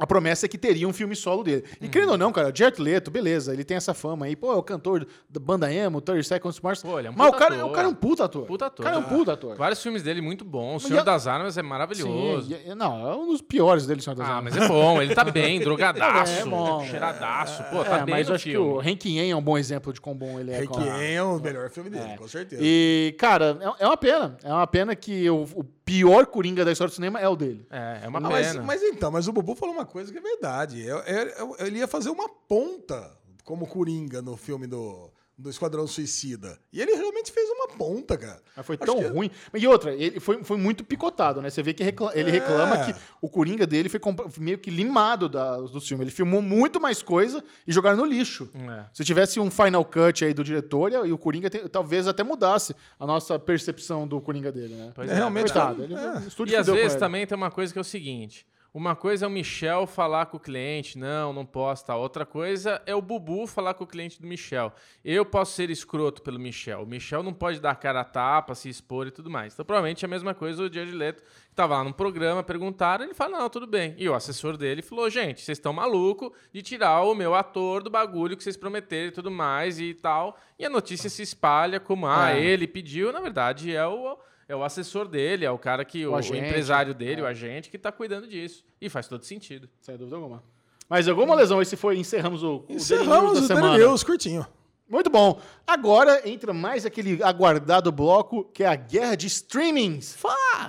A: a promessa é que teria um filme solo dele. E
B: Uhum.
A: querendo ou não, cara, Jared Leto, beleza, ele tem essa fama aí. Pô, é o cantor da banda emo, 30 Seconds to Mars.
B: Pô, ele é um
A: Mas o cara,
B: ator.
A: o cara é um puta ator.
B: Puta ator.
A: O cara é um puta ator.
B: Vários filmes dele muito bons. O Senhor
A: a-
B: das Armas é maravilhoso.
A: Sim, não, é um dos piores dele, Senhor das
B: Ah,
A: Armas.
B: mas é bom, ele tá bem, drogadaço,
A: É bom.
B: cheiradaço. Pô,
A: É,
B: tá bem
A: mas
B: no
A: eu acho que
B: filme.
A: o Hank Yen é um bom exemplo de quão bom ele é. a-
C: Requiem é o melhor filme dele, com certeza.
A: E, cara, é, é uma pena. É uma pena que o, o pior Coringa da história do cinema é o dele.
B: É, é uma
C: Ah, mas,
B: pena.
C: mas então, mas o Bubu falou uma coisa que é verdade. É- é- é- ele ia fazer uma ponta como Coringa no filme do, do Esquadrão Suicida. E ele realmente fez uma ponta, cara.
A: Mas foi
C: Acho
A: tão
C: que-
A: ruim. E outra, ele foi, foi muito picotado, né? Você vê que recla- ele reclama
C: É.
A: que o Coringa dele foi meio que limado da, do filme. Ele filmou muito mais coisa e jogaram no lixo.
B: É.
A: Se tivesse um final cut aí do diretor, e o Coringa tem- talvez até mudasse a nossa percepção do Coringa dele, né?
B: Pois
C: É, realmente,
A: Coitado.
C: é.
A: Ele,
C: É.
B: E às vezes também tem uma coisa que é o seguinte: uma coisa é o Michel falar com o cliente, não, não posso, tal. Outra coisa é o Bubu falar com o cliente do Michel. Eu posso ser escroto pelo Michel. O Michel não pode dar cara a tapa, se expor e tudo mais. Então, provavelmente é a mesma coisa o Jared Leto, que tava lá num programa, perguntaram, ele fala, não, tudo bem. E o assessor dele falou, gente, vocês estão maluco de tirar o meu ator do bagulho que vocês prometeram e tudo mais e tal. E a notícia se espalha como, ah,
A: É.
B: ele pediu, na verdade é o... É o assessor dele, é o cara que. O, o
A: agente.
B: empresário dele, o agente, que tá cuidando disso. E faz todo sentido.
A: Sem dúvida alguma. Mas alguma lesão, esse foi, encerramos o, o
C: Encerramos o Daily
A: semana.
C: News curtinho.
A: Muito bom. Agora entra mais aquele aguardado bloco que é a guerra de streamings.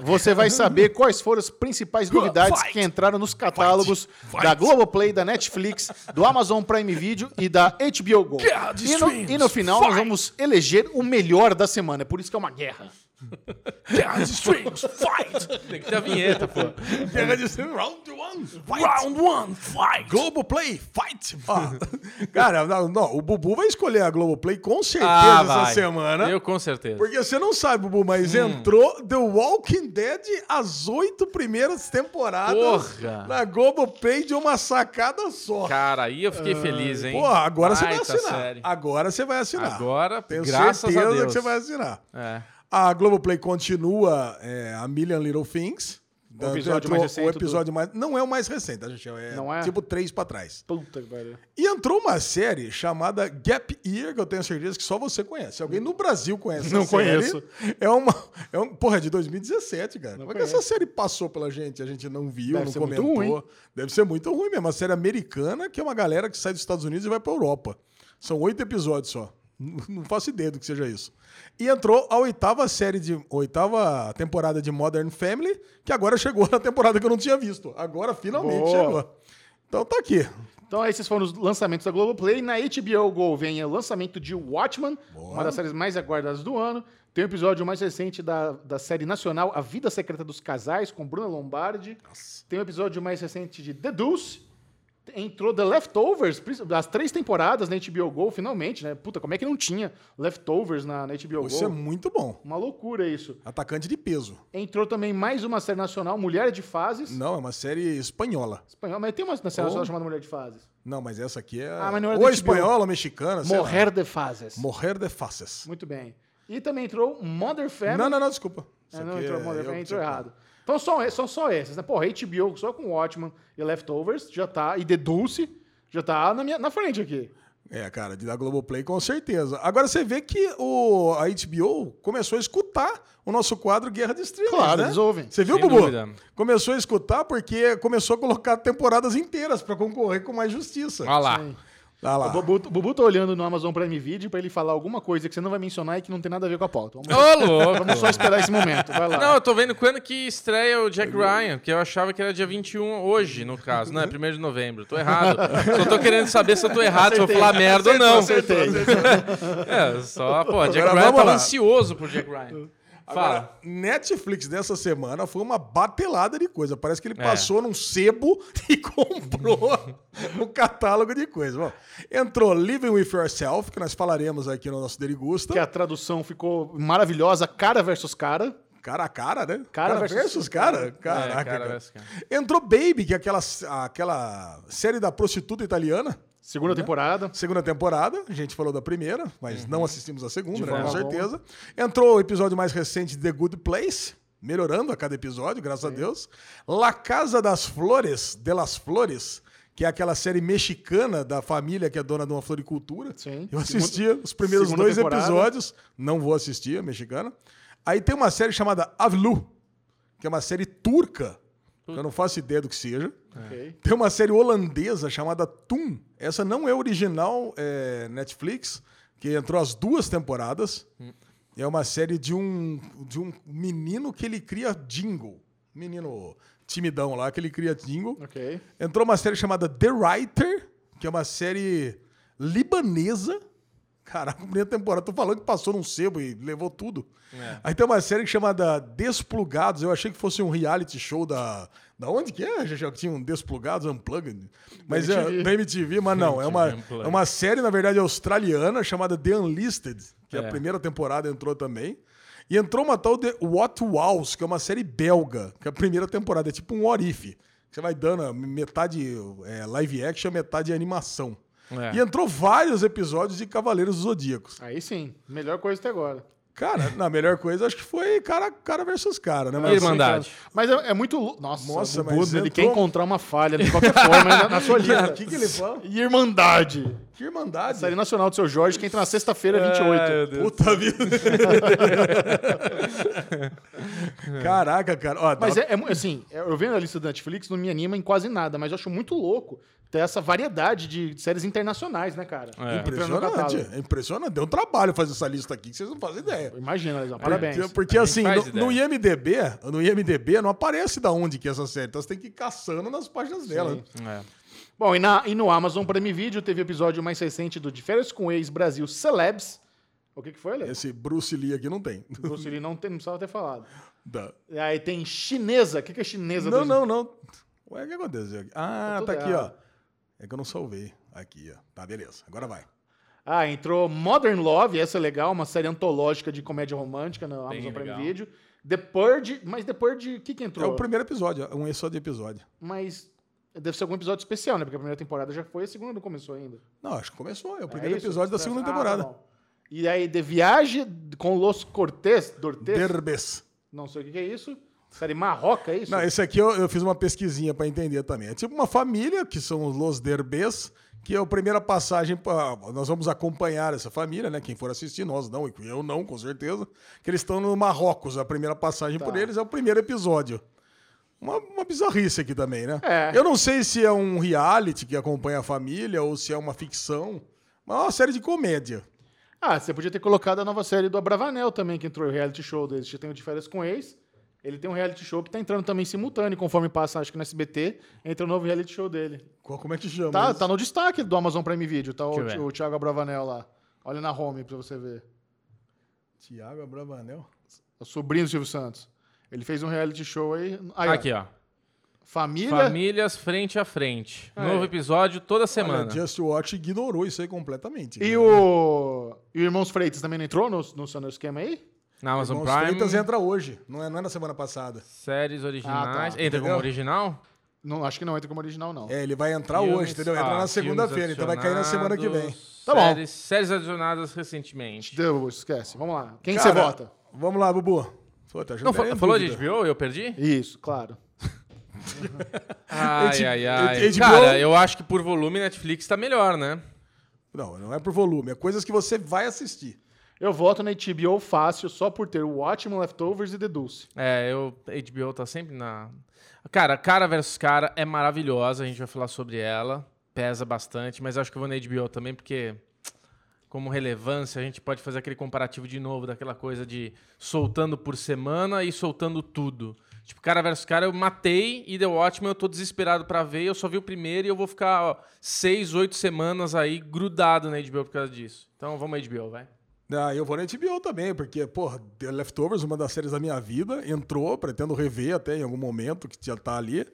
A: Você vai saber quais foram as principais novidades
C: Fight.
A: que entraram nos catálogos
C: Fight.
A: da Globoplay, da Netflix, do Amazon Prime Video e da HBO Go.
C: Guerra de
A: E no,
C: streams.
A: e no final nós
C: Fight.
A: vamos eleger o melhor da semana. É por isso que é uma guerra.
C: Guerra de Streams, fight!
B: Tem que ter a vinheta, pô.
C: Guerra de Streams, round one, fight! Round one, fight! Globoplay, fight! Ó, cara, não, não, o Bubu vai escolher a Globoplay com certeza
B: Ah,
C: essa semana.
B: Eu com certeza.
C: Porque você não sabe, Bubu, mas
B: Hum.
C: entrou The Walking Dead as oito primeiras temporadas
B: Porra.
C: na Globoplay de uma sacada só.
B: Cara, aí eu fiquei feliz, hein?
C: Porra, agora você vai assinar.
B: série.
C: Agora você vai assinar.
B: Agora,
C: Tenho
B: graças a
C: certeza
B: Deus.
C: que você vai assinar.
B: É.
C: A Globoplay continua é, a Million Little Things.
A: O episódio mais recente
C: O episódio mais... Não é o mais recente, tá, gente? É,
A: Não é?
C: tipo três pra trás.
A: Puta que pariu.
C: E entrou uma série chamada Gap Year, que eu tenho certeza que só você conhece. Alguém no Brasil conhece
A: Não
C: essa série.
A: conheço.
C: É uma. É um, porra, é de 2017, cara. Como é que essa série passou pela gente? A gente não viu,
A: Deve
C: não
A: ser muito
C: comentou.
A: ruim.
C: Deve ser muito ruim mesmo. Uma série americana que é uma galera que sai dos Estados Unidos e vai pra Europa. São oito episódios só. Não faço ideia do que seja isso. E entrou a oitava série de. Oitava temporada de Modern Family, que agora chegou na temporada que eu não tinha visto. Agora finalmente
A: Boa.
C: chegou. Então tá aqui.
A: Então, esses foram os lançamentos da Globoplay. Na HBO Go vem o lançamento de Watchmen, uma das séries mais aguardadas do ano. Tem o episódio mais recente da, da série nacional A Vida Secreta dos Casais, com Bruna Lombardi. Tem o episódio mais recente de The Deuce. Entrou The Leftovers, das três temporadas na HBO Go, finalmente, né? Puta, como é que não tinha Leftovers na, na HBO
C: Isso é
A: Go?
C: muito bom.
A: Uma loucura isso.
C: Atacante de peso.
A: Entrou também mais uma série nacional, Mulher de Fases.
C: Não, é uma série espanhola.
A: Espanhol, mas tem uma série
C: Oh.
A: nacional chamada Mulher de Fases.
C: Não, mas essa aqui é.
A: Ah, mas não
C: ou espanhola ou mexicana.
A: Morrer de Fases.
C: Morrer de faces.
A: Muito bem. E também entrou Mother Family.
C: Não, não, não, desculpa.
A: Ah, não
C: aqui
A: entrou
C: é
A: Mother Family, entrou errado. Então são, são só esses, né? Porra, HBO só com Watchman e Leftovers já tá. E The Dulce já tá na, minha, na frente aqui.
C: É, cara, de da Globoplay com certeza. Agora você vê que o, a HBO começou a escutar o nosso quadro Guerra de Streamers,
A: Claro,
C: né?
A: eles ouvem.
C: Você viu,
B: Sem
C: Bubu?
B: dúvida.
C: Começou a escutar porque começou a colocar temporadas inteiras pra concorrer com mais justiça.
B: Olha lá.
A: Sim.
C: Olha lá.
A: O Bubu, o Bubu tá olhando no Amazon Prime Video pra ele falar alguma coisa que você não vai mencionar e que não tem nada a ver com a pauta. Vamos,
B: Ô, louco.
A: vamos só esperar esse momento. Vai lá.
B: Não, eu tô vendo quando que estreia o Jack Ryan, que eu achava que era dia 21 hoje, no caso. Não, é 1 de novembro. Tô errado. Só tô querendo saber se eu tô errado, se eu vou falar merda ou não.
A: Acertei.
B: É, só, pô, Jack
C: Agora
B: Ryan
C: vamos
B: tava
C: lá.
B: ansioso por Jack Ryan.
C: Agora,
B: Fala.
C: Netflix dessa semana foi uma batelada de coisa. Parece que ele
B: É.
C: passou num sebo e comprou um catálogo de coisas. Bom, entrou Living With Yourself, que nós falaremos aqui no nosso Derigusta.
A: Que a tradução ficou maravilhosa, cara versus cara.
C: Cara a cara, né?
A: Cara versus
C: cara.
A: cara.
C: Caraca,
B: É, cara
C: cara.
B: versus cara.
C: Entrou Baby, que é aquela, aquela série da prostituta italiana.
A: Segunda temporada.
C: Segunda temporada, a gente falou da primeira, mas
B: Uhum.
C: não assistimos a segunda, né, com certeza. Entrou o episódio mais recente de The Good Place, melhorando a cada episódio, graças a Deus. La Casa das Flores, de las Flores, que é aquela série mexicana da família que é dona de uma floricultura.
A: Sim.
C: Eu assisti os primeiros
A: segunda
C: dois
A: temporada.
C: episódios, não vou assistir, a mexicana. Aí tem uma série chamada Avlu, que é uma série turca, eu não faço ideia do que seja.
A: Ok.
C: Tem uma série holandesa chamada Toon. Essa não é original é, Netflix, que entrou as duas temporadas. É uma série de um, de um menino que ele cria jingle. Menino timidão lá, que ele cria jingle.
A: Ok.
C: Entrou uma série chamada The Writer, que é uma série libanesa. Caraca, a primeira temporada, tô falando que passou num sebo e levou tudo.
B: É.
C: Aí tem uma série chamada Desplugados. Eu achei que fosse um reality show da. Da onde que é? Já que tinha um Desplugados, Unplugged. Mas é
A: MTV.
C: da MTV, mas não. É uma, é uma série, na verdade, australiana chamada The Unlisted, que a
B: É.
C: primeira temporada entrou também. E entrou uma tal de What Wows, que é uma série belga, que a primeira temporada é tipo um que Você vai dando metade é, live action, metade animação.
B: É.
C: E entrou vários episódios de Cavaleiros dos Zodíacos.
A: Aí sim. Melhor coisa até agora.
C: Cara, na melhor coisa, acho que foi cara, cara versus cara, né? Mas,
B: Irmandade.
A: Mas é, é muito. Nossa,
C: Nossa, mas
A: ele
C: entrou-
A: quer encontrar uma falha de qualquer forma na, na sua lista.
C: O que, que ele fala?
A: Irmandade.
C: Que irmandade.
A: Série Nacional do seu Jorge, que entra na sexta-feira, 28.
B: Ai, meu Deus.
C: Puta vida. Caraca, cara. Ó,
A: Mas
C: dá-
A: é, é assim, eu vendo a lista da Netflix, não me anima em quase nada, mas eu acho muito louco ter essa variedade de séries internacionais, né, cara?
B: É.
C: Impressionante. É impressionante. Deu um trabalho fazer essa lista aqui que vocês não fazem ideia.
A: Imagina, Lesão, parabéns.
C: Porque, assim, no, no IMDB, no IMDB não aparece da onde que é essa série. Então você tem que ir caçando nas páginas dela.
B: É.
A: Bom, e, na, e no Amazon Prime Video teve o episódio mais recente do De Férias com Ex Brasil Celebs. O que, que foi, Léo?
C: Esse Bruce Lee aqui não tem.
A: Bruce Lee não, tem, não precisava ter falado.
C: Dá.
A: E aí tem chinesa. O que, que é chinesa?
C: Não, não, não. Ué, o que aconteceu aqui? Ah,
A: Tá
C: tá aqui,
A: errado.
C: ó. É que eu não salvei. Aqui, ó. Tá, beleza. Agora vai.
A: Ah, entrou Modern Love, essa é legal, uma série antológica de comédia romântica no
B: Bem
A: Amazon Prime
B: legal.
A: Video. The Purge, mas The Purge, o que, que
C: É
A: entrou?
C: o primeiro episódio, é um só de episódio.
A: Mas deve ser algum episódio especial, né? Porque a primeira temporada já foi, a segunda não começou ainda.
C: Não, acho que começou. É o primeiro
A: É isso?
C: episódio da segunda
A: Ah, tá
C: temporada.
A: bom. e aí, The Viage com Los Cortés, Dortes,
C: Derbes.
A: não sei o que é isso. Série Marroca, é isso?
C: Não, esse aqui eu, eu fiz uma pesquisinha pra entender também. É tipo uma família, que são os Los Derbes, que é a primeira passagem. Pra, nós vamos acompanhar essa família, né? Quem for assistir, nós não, e eu não, com certeza. Que eles estão no Marrocos, a primeira passagem
A: Tá.
C: por eles é o primeiro episódio. Uma, uma bizarrice aqui também, né?
A: É.
C: Eu não sei se é um reality que acompanha a família ou se é uma ficção, mas é uma série de comédia.
A: Ah, você podia ter colocado a nova série do Abravanel também, que entrou o reality show deles. Já tem o de férias com ex. Ele tem um reality show que tá entrando também simultâneo, conforme passa, acho que no SBT, entra o novo reality show dele.
C: Qual, como é que chama?
A: Tá,
C: isso?
A: tá no destaque do Amazon Prime Video, tá
B: Deixa
A: o, o Thiago Abravanel lá. Olha na home pra você ver.
C: Tiago Abravanel.
A: O sobrinho do Silvio Santos. Ele fez um reality show aí. aí.
B: Aqui, ó.
A: Família.
B: Famílias frente a frente.
A: É.
B: Novo episódio toda semana.
C: Olha, Just Watch ignorou isso aí completamente.
A: E o... e o Irmãos Freitas também não entrou no, no seu esquema aí?
B: Na Amazon
C: Irmãos
B: Prime,
C: Freitas entra hoje, não é, não é na semana passada.
B: séries originais.
A: Ah, tá.
B: Entra como
C: Entendeu?
B: original?
A: Não, acho que não entra como original, não.
C: É, ele vai entrar
B: Filmes-
C: hoje, entendeu? Entra
B: ah,
C: na segunda-feira, então vai cair na semana que vem.
A: Tá bom.
B: séries, Séries adicionadas recentemente.
A: Deu, esquece. Vamos lá. Quem você vota?
C: Vamos lá, Bubu. Pô, tá
B: Não, falou de
C: dúvida.
B: HBO? Eu perdi?
A: Isso, claro.
B: Ai, ai, ai.
C: HBO?
B: Cara, eu acho que por volume Netflix tá melhor, né?
C: Não, não é por volume, é coisas que você vai assistir.
A: Eu voto na HBO fácil só por ter o Watchmen, Leftovers e The Deuce.
B: É, eu, HBO tá sempre na. Cara, Cara versus Cara é maravilhosa, a gente vai falar sobre ela. Pesa bastante, mas acho que eu vou na HBO também, porque, como relevância, a gente pode fazer aquele comparativo de novo, daquela coisa de soltando por semana e soltando tudo. Tipo, Cara versus Cara eu matei e The Watchmen eu tô desesperado pra ver, eu só vi o primeiro e eu vou ficar ó, seis, oito semanas aí grudado na HBO por causa disso. Então vamos HBO, vai.
C: Ah, eu vou na HBO também, porque, porra, The Leftovers, uma das séries da minha vida, entrou, pretendo rever até em algum momento que já tá ali.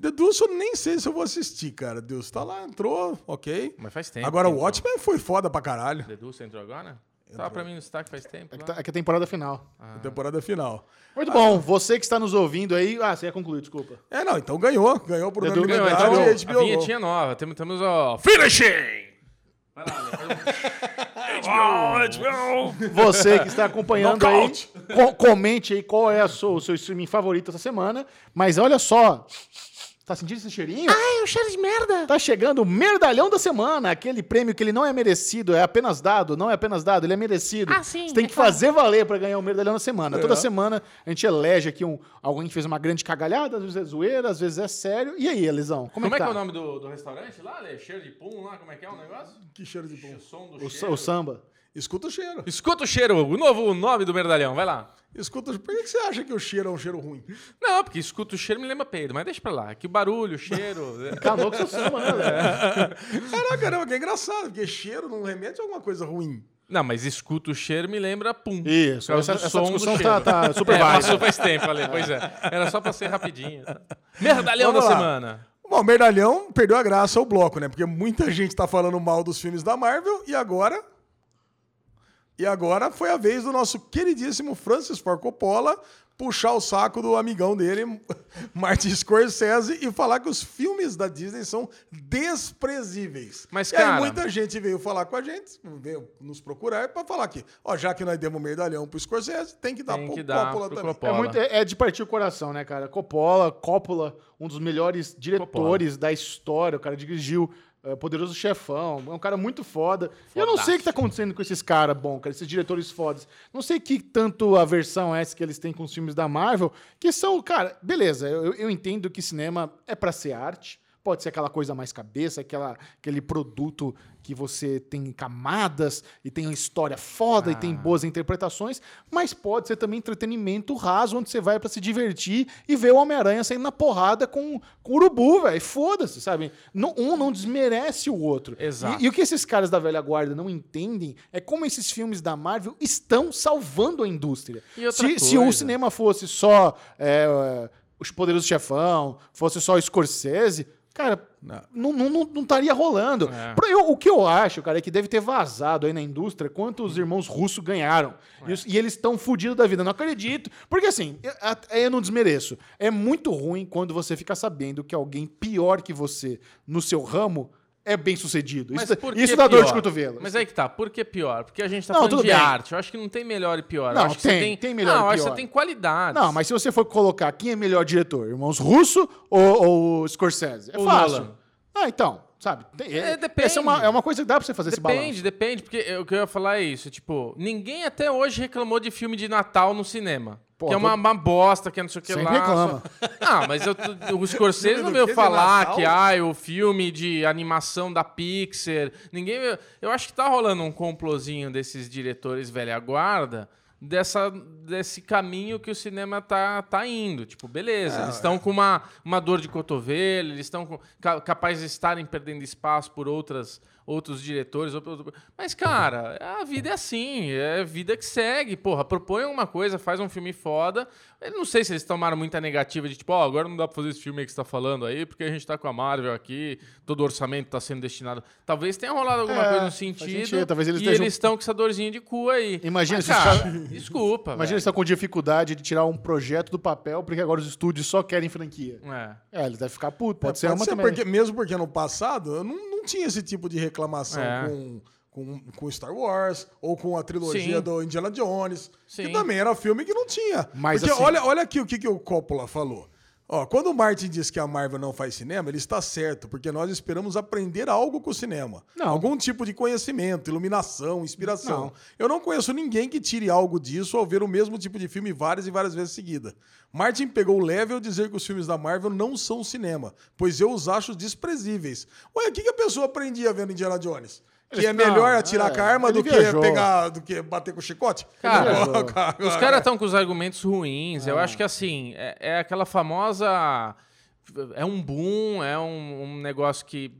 C: The Deuce eu nem sei se eu vou assistir, cara. Deus tá lá, entrou, ok.
B: Mas faz tempo.
C: Agora o
B: entrou.
C: Watchmen foi foda pra caralho.
B: Dedu, você entrou agora? Tava pra mim no destaque faz tempo.
A: É que,
B: lá.
A: tá- é que é a temporada final.
C: Na temporada final.
A: Muito bom. Você que está nos ouvindo aí. Ah, você ia concluir, desculpa.
C: É, não, então ganhou. Ganhou por
B: Ganhou, então, a
C: HBO Go.
B: vinhetinha nova. Temos, temos o Finishing! Vai lá,
A: Você que está acompanhando aí, co- comente aí qual é a sua- o seu streaming favorito essa semana. Mas olha só, tá sentindo esse cheirinho?
B: Ai, o cheiro de merda!
A: Tá chegando o merdalhão da semana, aquele prêmio que ele não é merecido, é apenas dado, não é apenas dado, ele é merecido.
D: Ah, sim,
A: Você tem
D: é
A: que
D: claro.
A: fazer valer pra ganhar o merdalhão da semana. Toda
C: É.
A: semana a gente elege aqui um, alguém que fez uma grande cagalhada, às vezes é zoeira, às vezes é sério. E aí, Elisão, como,
B: Como é que
A: tá?
B: é o nome do, do restaurante lá, Ale? Cheiro de pum lá, como é que é o negócio?
C: Que cheiro de
B: O
C: bom.
B: som do
A: O,
B: cheiro.
A: o samba.
C: Escuta o cheiro.
B: Escuta o cheiro, o novo nome do merdalhão, vai lá.
C: Escuta o... Por que que você acha que o cheiro é um cheiro ruim?
B: Não, porque escuta o cheiro me lembra peido, mas deixa pra lá. Que o barulho, o cheiro...
A: Calou com seu samba, né?
C: Caraca, caramba, que é engraçado, porque cheiro não remete a alguma coisa ruim.
B: Não, mas escuta o cheiro me lembra pum.
A: Isso,
B: causa
A: essa, essa
B: som do
A: discussão
B: cheiro.
A: tá, tá super
B: é, passou faz tempo, Ale, pois é. Era só pra ser rapidinho. Merdalhão
C: Vamos
B: da
C: lá.
B: semana.
C: Bom, o Merdalhão perdeu a graça ao bloco, né? Porque muita gente tá falando mal dos filmes da Marvel e agora. E agora foi a vez do nosso queridíssimo Francis Ford Coppola puxar o saco do amigão dele, Martin Scorsese, e falar que os filmes da Disney são desprezíveis.
B: Mas,
C: e aí muita gente veio falar com a gente, veio nos procurar pra falar que, ó, já que nós demos Merdalhão pro Scorsese, tem que dar
B: Tem
C: pro
B: que dar
C: Coppola também.
A: É,
B: Coppola.
A: muito, é, é de partir o coração, né, cara? Coppola, Coppola, um dos melhores diretores da história. O cara dirigiu é, Poderoso Chefão. É um cara muito foda. Eu não sei o que tá acontecendo com esses caras bom, cara, esses diretores fodas. Não sei que tanto a versão é essa que eles têm com os filmes da Marvel, que são, cara, beleza, eu, eu entendo que cinema é pra ser arte. Pode ser aquela coisa mais cabeça, aquela, aquele produto que você tem camadas e tem uma história foda e tem boas interpretações, mas pode ser também entretenimento raso, onde você vai pra se divertir e ver o Homem-Aranha saindo na porrada com, com o urubu, velho. Foda-se, sabe? Não- um não desmerece o outro.
B: Exato.
A: E, e o que esses caras da velha guarda não entendem é como esses filmes da Marvel estão salvando a indústria.
B: E
A: Se, se o cinema fosse só é, é, os Poderosos Chefão, fosse só o Scorsese, cara, não, não, não, não estaria rolando.
B: É.
A: Eu- o que eu acho, cara, é que deve ter vazado aí na indústria quanto os irmãos russos ganharam. E, os- e eles estão fodidos da vida. Não acredito. Porque assim, eu, eu não desmereço. É muito ruim quando você fica sabendo que alguém pior que você no seu ramo é bem sucedido.
B: Mas
A: Isso, isso dá dor de
B: pior?
A: cotovelo.
B: Mas aí que tá, por que pior? Porque a gente tá
A: Não,
B: falando de
A: bem.
B: arte. Eu acho que não tem melhor e pior.
A: Não,
B: eu acho que
A: tem,
B: tem,
A: tem melhor
B: não,
A: e
B: eu acho que
A: pior.
B: você tem qualidades.
A: Não, mas se você for colocar quem é melhor diretor, irmãos Russo ou, ou Scorsese? É
B: Ou
A: fácil.
B: Nolan.
A: Ah, então, sabe? Tem-
B: É, depende.
A: Essa é uma, é uma coisa que dá pra você fazer esse
B: Depende,
A: balanço.
B: depende, porque eu- o que eu ia falar é isso. Tipo, ninguém até hoje reclamou de filme de Natal no cinema.
A: Pô,
B: que é
A: tô-
B: uma, uma bosta, que é não sei o que
A: Sempre
B: lá.
A: reclama.
B: só- Ah, mas eu, o Scorsese não veio falar que ah, o filme de animação da Pixar. Ninguém. veio- Eu acho que tá rolando um complozinho desses diretores velha guarda dessa, desse caminho que o cinema tá, tá indo. Tipo, beleza, eles estão com uma, uma dor de cotovelo, eles estão com- ca- capazes de estarem perdendo espaço por outras outros diretores. ou por- Mas, cara, a vida é assim, é a vida que segue. Porra, propõe alguma coisa, faz um filme foda. Eu não sei se eles tomaram muita negativa de tipo, ó, agora não dá pra fazer esse filme aí que você tá falando aí, porque a gente tá com a Marvel aqui, todo o orçamento tá sendo destinado. Talvez tenha rolado alguma
A: É,
B: coisa no sentido.
A: sentido, talvez eles
B: e
A: estejam-
B: eles estão com essa dorzinha de cu aí.
A: Imagina
B: Mas,
A: se
B: cara, Desculpa,
A: Imagina
B: velho.
A: eles estão com dificuldade de tirar um projeto do papel, porque agora os estúdios só querem franquia.
B: É.
A: É, eles devem ficar putos. Pode
C: É,
A: ser uma também.
C: porque, mesmo porque no passado não, não tinha esse tipo de reclamação
B: É.
C: com, com, com Star Wars ou com a trilogia
B: Sim.
C: do Indiana Jones,
B: Sim.
C: que também era filme que não tinha.
A: Mas
C: porque
A: assim-
C: olha, olha aqui o que, que o Coppola falou. Ó, quando o Martin diz que a Marvel não faz cinema, ele está certo, porque nós esperamos aprender algo com o cinema.
A: Não.
C: Algum tipo de conhecimento, iluminação, inspiração.
A: Não.
C: Eu não conheço ninguém que tire algo disso ao ver o mesmo tipo de filme várias e várias vezes seguida. Martin pegou leve ao dizer que os filmes da Marvel não são cinema, pois eu os acho desprezíveis. Ué, o que, que a pessoa aprendia vendo Indiana Jones? Que é melhor
A: não,
C: atirar
A: é,
C: com a arma do que pegar, do que bater com o chicote?
B: Cara, Os caras estão com os argumentos ruins.
A: Ah.
B: Eu acho que assim, é, é aquela famosa. É um boom, é um, um negócio que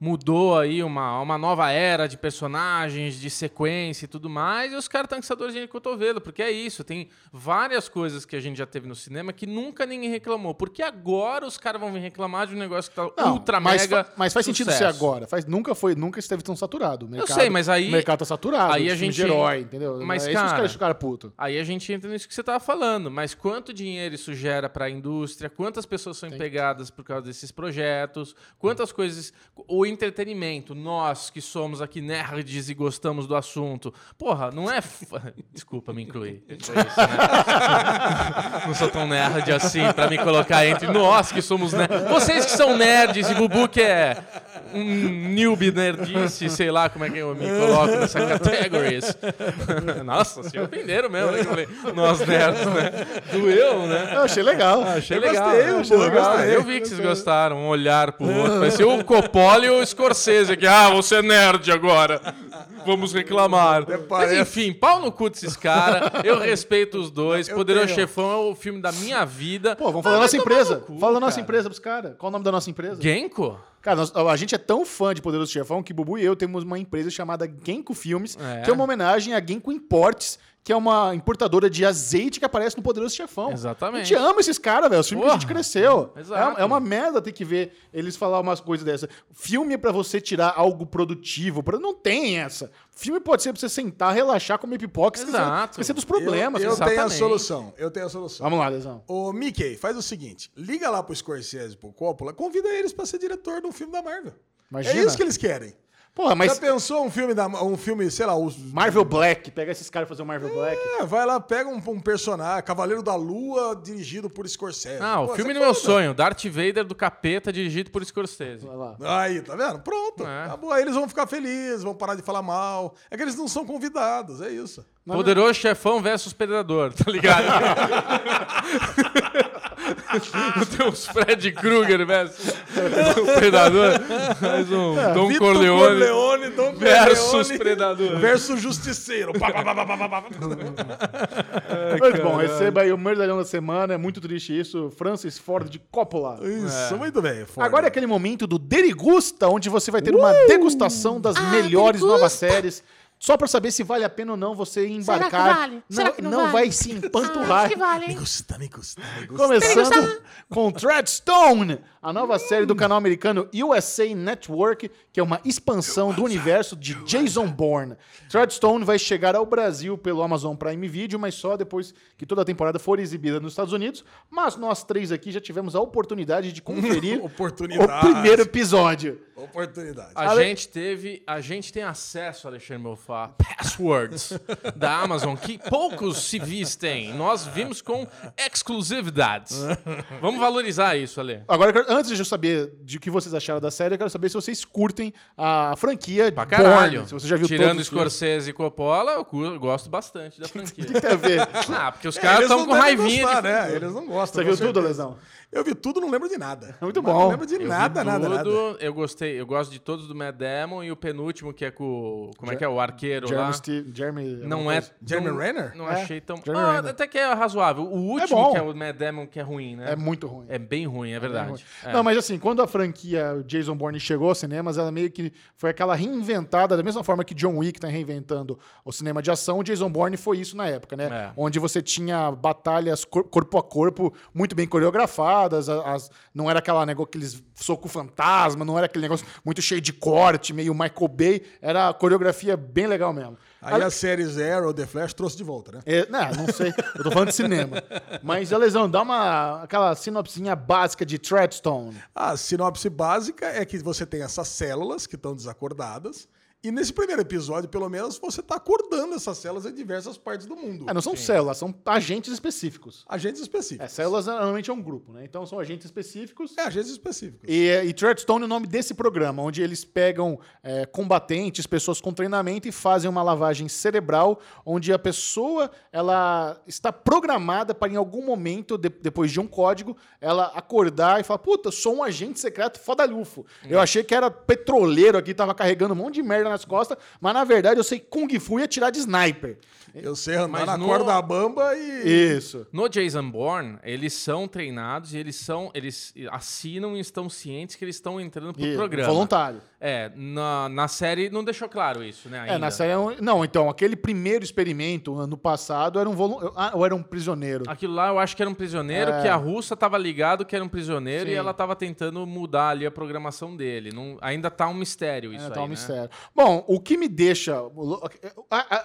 B: mudou aí uma, uma nova era de personagens, de sequência e tudo mais, e os caras estão com essa dorzinha de cotovelo, porque é isso. Tem várias coisas que a gente já teve no cinema que nunca ninguém reclamou. Porque agora os caras vão vir reclamar de um negócio que tá
A: Não,
B: ultra
A: mas,
B: mega.
A: fa- mas faz sentido ser
B: sucesso.
A: agora. Faz, nunca foi, nunca esteve tão saturado. Mercado,
B: sei, mas aí-
A: O mercado tá saturado.
B: aí a gente-
A: de herói, entendeu?
B: Mas,
A: é isso que os
B: cara-
A: caras ficaram puto.
B: Aí a gente entra nisso que você estava falando, mas quanto dinheiro isso gera para a indústria, quantas pessoas são empregadas por causa desses projetos, quantas coisas. O entretenimento, nós que somos aqui nerds e gostamos do assunto. Porra, não é. f- Desculpa me incluir. Foi isso, né? Não sou tão nerd assim para me colocar entre nós que somos nerds. Vocês que são nerds e Bubu que é um newbie nerdice, sei lá como é que eu me coloco nessa categories. Nossa, se ofenderam mesmo. né, eu falei, Nós nerds, né? Doeu, né?
A: Eu achei legal.
B: Achei
C: Eu
B: legal.
C: gostei,
B: achei legal.
C: gostei.
B: Eu vi que vocês gostaram. Um olhar pro outro. Parecia o Coppola e o Scorsese aqui. Ah, você é nerd agora. Vamos reclamar. Mas enfim, pau no cu desses caras. Eu respeito os dois.
C: Eu
B: Poderoso
C: tenho.
B: Chefão é o filme da minha vida.
A: Pô, vamos falar da nossa empresa.
B: cu,
A: Fala da nossa empresa pros caras. Qual o nome da nossa empresa?
B: Genko?
A: Cara, nós- a gente é tão fã de Poderoso Chefão que Bubu e eu temos uma empresa chamada Genko Filmes,
B: É.
A: que é uma homenagem a Genko Imports, que é uma importadora de azeite que aparece no Poderoso Chefão.
B: Exatamente.
A: A gente ama esses caras, velho. Os filmes que a gente
B: Porra.
A: cresceu.
B: Exato.
A: É, é uma merda ter que ver eles falar umas coisas dessas. Filme é pra você tirar algo produtivo. pra- Não tem essa. Filme pode ser pra você sentar, relaxar, comer pipoca, esquecer,
B: Exato.
A: esquecer dos problemas.
C: Eu, eu tenho a solução. Eu tenho a solução.
A: Vamos lá, Lesão.
C: Ô, Mickey, faz o seguinte: liga lá pro Scorsese e pro Coppola, convida eles pra ser diretor de um filme da Marvel.
A: Imagina.
C: É isso que eles querem.
A: Porra, mas
C: Já pensou um filme da um filme, sei lá, os
A: Marvel Black. Pega esses caras e fazer um Marvel Black.
C: É, vai lá, pega um, um personagem, Cavaleiro da Lua, dirigido por Scorsese.
B: Ah, o
C: Pô,
B: filme
C: você
B: do meu sonho. Darth Vader do capeta, dirigido por Scorsese.
A: Vai lá.
C: Aí, tá vendo? Pronto.
B: É.
C: Acabou. Aí eles vão ficar felizes, vão parar de falar mal. É que eles não são convidados, é isso.
B: Poderoso Chefão versus Predador, tá ligado? Tem uns Fred Krueger versus o Predador. Mais um Dom
C: Vitor
B: Corleone,
C: Corleone, Dom
B: versus
C: Corleone
B: Predador.
C: versus Justiceiro. Pá, pá, pá, pá.
A: Muito bom, receba aí o Merdalhão da semana. É muito triste isso. Francis Ford Coppola.
C: Isso, muito bem. Ford.
A: Agora é aquele momento do Derigusta, onde você vai ter uma degustação das melhores novas séries. Só pra saber se vale a pena ou não você embarcar.
D: vale?
A: Não,
D: Será que não
A: não
D: vale?
A: vai se empanturrar.
D: Acho que vale,
C: Me
D: hein?
C: gusta, me gusta, me gusta.
A: Começando com Treadstone, a nova série do canal americano USA Network, que é uma expansão do universo de Jason Bourne. Treadstone vai chegar ao Brasil pelo Amazon Prime Video, mas só depois que toda a temporada for exibida nos Estados Unidos. Mas nós três aqui já tivemos a oportunidade de conferir
C: Oportunidade.
A: o primeiro episódio.
C: Oportunidade.
B: A
A: Ale-
B: gente teve, a gente tem acesso, Alexandre Melfá, passwords da Amazon que poucos civis têm. Nós vimos com exclusividades. Vamos valorizar isso, Ale.
A: Agora, eu quero- antes de eu saber de o que vocês acharam da série, eu quero saber se vocês curtem a franquia
B: Pra caralho.
A: Bourne. Se você já viu
B: Tirando
A: todos os filmes.
B: Scorsese e Coppola, eu gosto bastante da franquia.
A: O que tem a ver?
B: Ah, porque os caras estão com raivinha
C: gostar,
B: de...
C: né? Eles não gostam.
A: Você viu
C: com
A: tudo,
C: certeza.
A: Lesão?
C: Eu vi tudo, não lembro de nada.
A: Muito bom.
C: Não lembro de
B: Eu vi
C: nada, nada, nada.
B: tudo, Eu gostei eu gosto de todos do Matt Damon e o penúltimo que é com. o- Como é que é? O arqueiro
A: Jeremy,
B: lá.
A: Steve, Jeremy
B: Não é.
C: Jeremy
B: não,
C: Renner?
B: Não
A: É,
B: achei tão.
A: Jeremy
B: Ah,
A: Renner.
B: até que é razoável. O último,
A: bom.
B: que é o Matt Damon, que é ruim, né?
A: É muito ruim.
B: É bem ruim, é verdade.
A: ruim.
B: É.
A: Não, mas assim, quando a franquia Jason Bourne chegou aos cinemas, ela meio que foi aquela reinventada, da mesma forma que John Wick tá reinventando o cinema de ação, o Jason Bourne foi isso na época, né?
B: É.
A: Onde você tinha batalhas cor- corpo a corpo muito bem coreografadas, a- as- não era aquela negócio, aqueles soco fantasma, não era aquele negócio muito cheio de corte, meio Michael Bay, era a coreografia bem legal mesmo.
C: Aí as séries Arrow, The Flash trouxe de volta, né?
A: É, não, não sei. Eu tô falando de cinema. Mas, Alesão, dá uma aquela sinopsinha básica de Treadstone.
C: A sinopse básica é que você tem essas células que estão desacordadas. E nesse primeiro episódio, pelo menos, você está acordando essas células em diversas partes do mundo.
A: É, não são células, são agentes específicos.
C: Agentes
A: É,
C: específicos.
A: células normalmente é um grupo, né? Então são agentes específicos.
C: É, agentes específicos.
A: E, e Treadstone é o nome desse programa, onde eles pegam é, combatentes, pessoas com treinamento e fazem uma lavagem cerebral, onde a pessoa ela está programada para em algum momento, de- depois de um código, ela acordar e falar: Puta, sou um agente secreto fodalhufo. Eu achei que era petroleiro aqui, tava carregando um monte de merda nas costas, mas na verdade eu sei Kung Fu e atirar de sniper.
C: Eu sei andar
B: Mas
C: na
B: no-
C: corda bamba e.
A: Isso.
B: No Jason Bourne, eles são treinados e eles são. Eles assinam e estão cientes que eles estão entrando pro
A: E-
B: programa.
A: Voluntário.
B: É, na, na série não deixou claro isso, né? Ainda.
A: É, na série. é um- Não, então, aquele primeiro experimento ano passado era um volu... ah, ou era um prisioneiro.
B: Aquilo lá eu acho que era um prisioneiro,
A: É.
B: que a russa tava ligado que era um prisioneiro
A: Sim.
B: e ela tava tentando mudar ali a programação dele. Não, ainda tá um mistério isso
A: É,
B: aí,
A: tá um
B: né?
A: mistério. Bom, o que me deixa.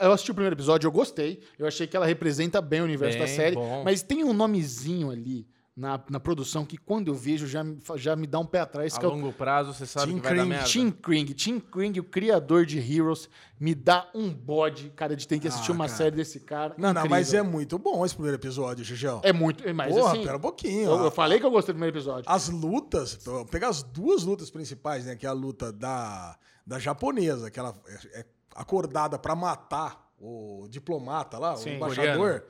A: Eu assisti o primeiro episódio, eu gostei. Eu achei que ela representa bem o universo da
B: Bem
A: série.
B: bom.
A: Mas tem um nomezinho ali na, na produção que quando eu vejo já, já me dá um pé atrás.
B: A
A: que é
B: longo prazo você sabe
C: Tim
B: que vai dar
C: Kring,
B: merda.
A: Tim Kring. Tim Kring, o criador de Heroes, me dá um bode, cara, de ter que assistir
C: Ah,
A: uma
C: cara.
A: série desse cara.
C: Não, não,
A: Incrível.
C: mas é muito bom esse primeiro episódio, Gigião.
A: É muito. Mas
C: Porra,
A: assim.
C: pera um pouquinho.
A: eu,
C: ó.
A: eu falei que eu gostei do primeiro episódio.
C: As lutas, pegar as duas lutas principais, né? Que é a luta da, da japonesa, que ela é é acordada pra matar o diplomata lá,
A: Sim,
C: o embaixador.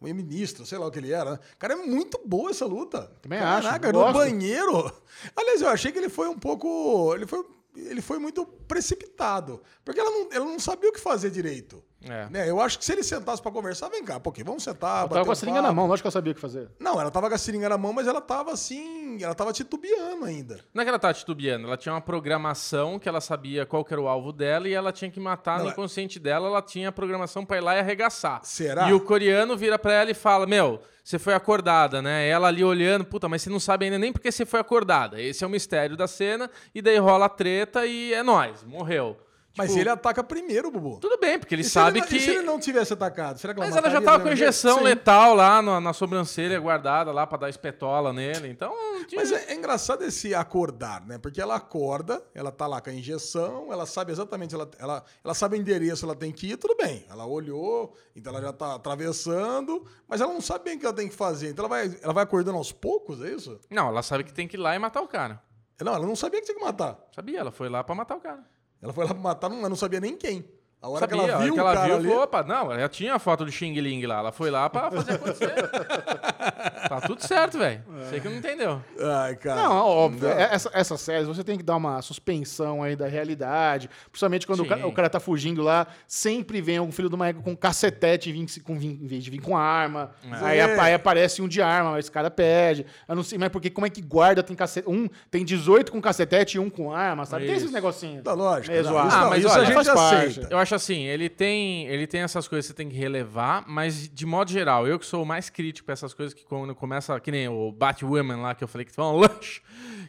C: O ministro, sei lá o que ele era. né? Cara, é muito boa essa luta.
A: Também acho,
C: Caraca,
A: eu
C: no
A: gosto.
C: banheiro. Aliás, eu achei que ele foi um pouco. Ele foi, ele foi muito precipitado. Porque ela não, ela não sabia o que fazer direito.
B: É.
C: Né? Eu acho que se ele sentasse pra conversar, vem cá, porque vamos sentar. Bater
A: tava com a
C: um
A: seringa na mão, lógico que eu sabia o que fazer.
C: Não, ela tava com a seringa na mão, mas ela tava assim. Ela tava titubeando ainda.
B: Não é que ela tá titubeando, ela tinha uma programação que ela sabia qual que era o alvo dela e ela tinha que matar
C: Não,
B: no
C: é-
B: inconsciente dela, ela tinha a programação pra ir lá e arregaçar.
C: Será?
B: E o coreano vira pra ela e fala: Meu, você foi acordada, né? Ela ali olhando, puta, mas você não sabe ainda nem porque você foi acordada. Esse é o mistério da cena, e daí rola a treta e é nóis, morreu.
C: Mas
B: Tipo,
C: ele ataca primeiro, Bubu.
B: Tudo bem, porque ele
C: E
B: sabe
C: ele,
B: que.
C: Se ele não tivesse atacado? Será que ela
B: Mas ela já tava com injeção
C: Sim.
B: letal lá na, na sobrancelha guardada lá pra dar espetola nele. Então, tinha-
C: Mas é, é engraçado esse acordar, né? Porque ela acorda, ela tá lá com a injeção, ela sabe exatamente, ela, ela, ela sabe o endereço, ela tem que ir, tudo bem. Ela olhou, então ela já tá atravessando, mas ela não sabe bem o que ela tem que fazer. Então ela vai, ela vai acordando aos poucos, é isso?
B: Não, ela sabe que tem que ir lá e matar o cara.
C: Não, ela não sabia que tinha que matar.
B: Sabia, ela foi lá pra matar o cara.
C: Ela foi lá matar, não, não sabia nem quem. A hora
B: Sabia,
C: que ela viu
B: que
C: o
B: ela viu,
C: ali...
B: falou, opa, não, ela já tinha a foto do Xing Ling lá. Ela foi lá pra fazer acontecer. tá tudo certo, velho. Sei que não entendeu.
C: Ai, cara.
A: Não, óbvio.
C: Não.
A: é- Essa, essas séries você tem que dar uma suspensão aí da realidade. Principalmente quando o cara, o cara tá fugindo lá, sempre vem um filho de uma égua com cacetete em vez, com, em vez de vir com arma. Aí,
C: É.
A: apa- aí aparece um de arma, mas esse cara pede. Eu não sei, mas porque como é que guarda tem cacete. Um tem 18 com cacetete e um com arma, sabe? Tem esses
B: Isso.
A: negocinhos.
C: Tá lógico.
A: É
C: não, isso,
B: Ah, mas
C: isso
B: olha,
C: a gente
A: faz parte.
C: aceita.
B: Eu acho assim, ele tem, ele tem essas coisas que você tem que relevar, mas de modo geral, eu que sou o mais crítico pra essas coisas que quando começa, que nem o Batwoman lá que eu falei que foi um lanche,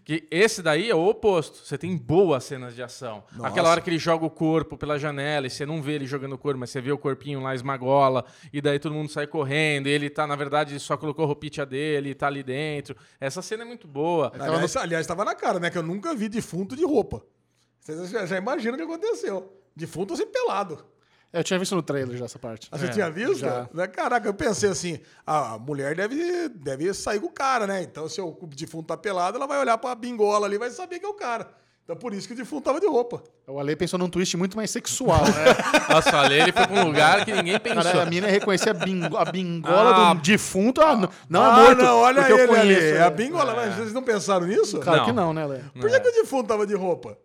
B: que esse daí é o oposto. Você tem boas cenas de ação.
C: Nossa.
B: Aquela hora que ele joga o corpo pela janela e você não vê ele jogando o corpo, mas você vê o corpinho lá esmagola e daí todo mundo sai correndo, e ele tá, na verdade, só colocou a roupinha dele, e tá ali dentro. Essa cena é muito boa.
C: Aliás, aliás, tava na cara, né? Que eu nunca vi defunto de roupa. Vocês já, já imaginam o que aconteceu. Defunto assim pelado.
A: Eu tinha visto no trailer já essa parte.
C: Ah, Você
B: É,
C: tinha visto?
A: já.
C: Né? Caraca, eu pensei assim, a mulher deve, deve sair com o cara, né? Então, se o defunto tá pelado, ela vai olhar pra bingola ali e vai saber que é o cara. Então por isso que o defunto tava de roupa.
A: O Ale pensou num twist muito mais sexual, né?
B: Nossa, olha, ele foi pra um lugar que ninguém pensou.
A: Cara, a mina reconhecer a, bingo- a bingola
B: Ah.
A: do defunto. Ah, não, não
C: ah,
A: é morto.
C: não, olha ele ali. É a bingola, mas vocês não pensaram nisso?
A: Claro
B: Não.
A: que não, né, Ale?
C: Por que, que o defunto tava de roupa?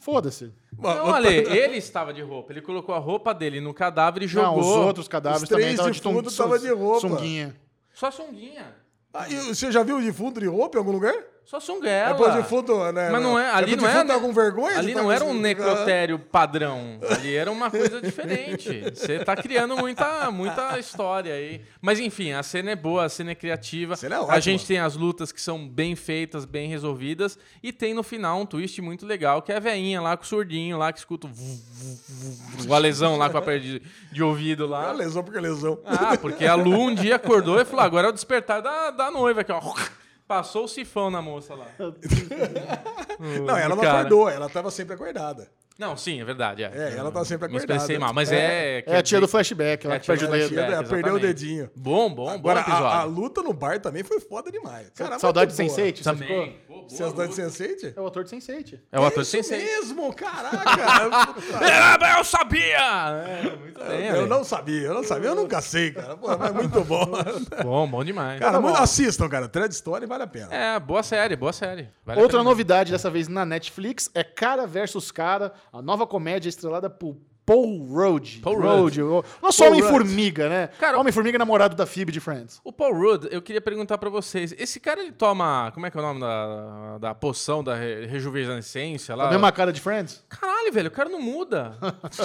A: Foda-se.
B: Não, Ale, ele estava de roupa. Ele colocou a roupa dele no cadáver e
A: Não,
B: jogou.
A: os outros cadáveres
C: Os
A: também estavam de
C: defuntos tava de roupa.
A: Sunguinha.
B: Só sunguinha.
C: Ah, e você já viu o defunto de roupa em algum lugar?
B: Só
C: É
B: sunguela.
C: pro defunto, né?
B: Mas não é, ali
C: pro
B: não é,
C: tá com vergonha?
B: Ali
C: tá
B: não era um necrotério padrão. Ali era uma coisa diferente. Você tá criando muita, muita história aí. Mas enfim, a cena é boa, a cena é criativa.
C: A cena é
B: a gente tem as lutas que são bem feitas, bem resolvidas. E tem no final um twist muito legal, que é a veinha lá com o surdinho lá que escuta o, vu- vu- vu- o alesão lá com a perna de, de ouvido lá.
C: lesão porque lesão.
B: Ah, porque a Lu um dia acordou e falou: agora é o despertar da, da noiva aqui, ó. Passou o sifão na moça lá.
C: Não, ela não
B: Cara.
C: acordou, ela tava sempre acordada.
B: Não, sim, é verdade. É,
C: É, ela tá sempre acordada.
B: expressei mal, mas é.
A: É a tia do flashback,
B: É
A: ela
B: a
A: que perde o dedo.
C: Ela perdeu o dedinho.
B: Bom, bom,
C: Agora,
B: bom
C: a,
B: episódio.
C: a luta no bar também foi foda demais. Cara,
A: Saudade de
C: muito boa.
A: Sense8, você ficou?
B: Também.
C: Você é saudade de
B: luta.
C: Sense8?
A: É o ator de Sense8.
B: É o ator
C: Isso
B: sem ser.
C: mesmo, caraca.
B: É, eu sabia! É, muito bem,
C: eu não sabia, eu não sabia, eu nunca sei, cara. Pô, mas muito bom.
B: Bom, bom demais.
C: Cara,
A: Tá
C: assistam, cara. Thread Story vale a pena.
B: É, boa série, boa série. Vale a
A: Outra novidade, dessa vez na Netflix, é Cara versus Cara, a nova comédia estrelada por Paul Rudd.
B: Paul
A: Rudd. o Nosso Homem-Formiga, né?
B: Cara,
A: Homem-Formiga namorado da Phoebe de Friends.
B: O Paul Rudd, eu queria perguntar pra vocês. Esse cara, ele toma... Como é que é o nome da, da poção da re- rejuvenescência lá?
A: A mesma cara de Friends?
B: Caralho, velho, o cara não muda.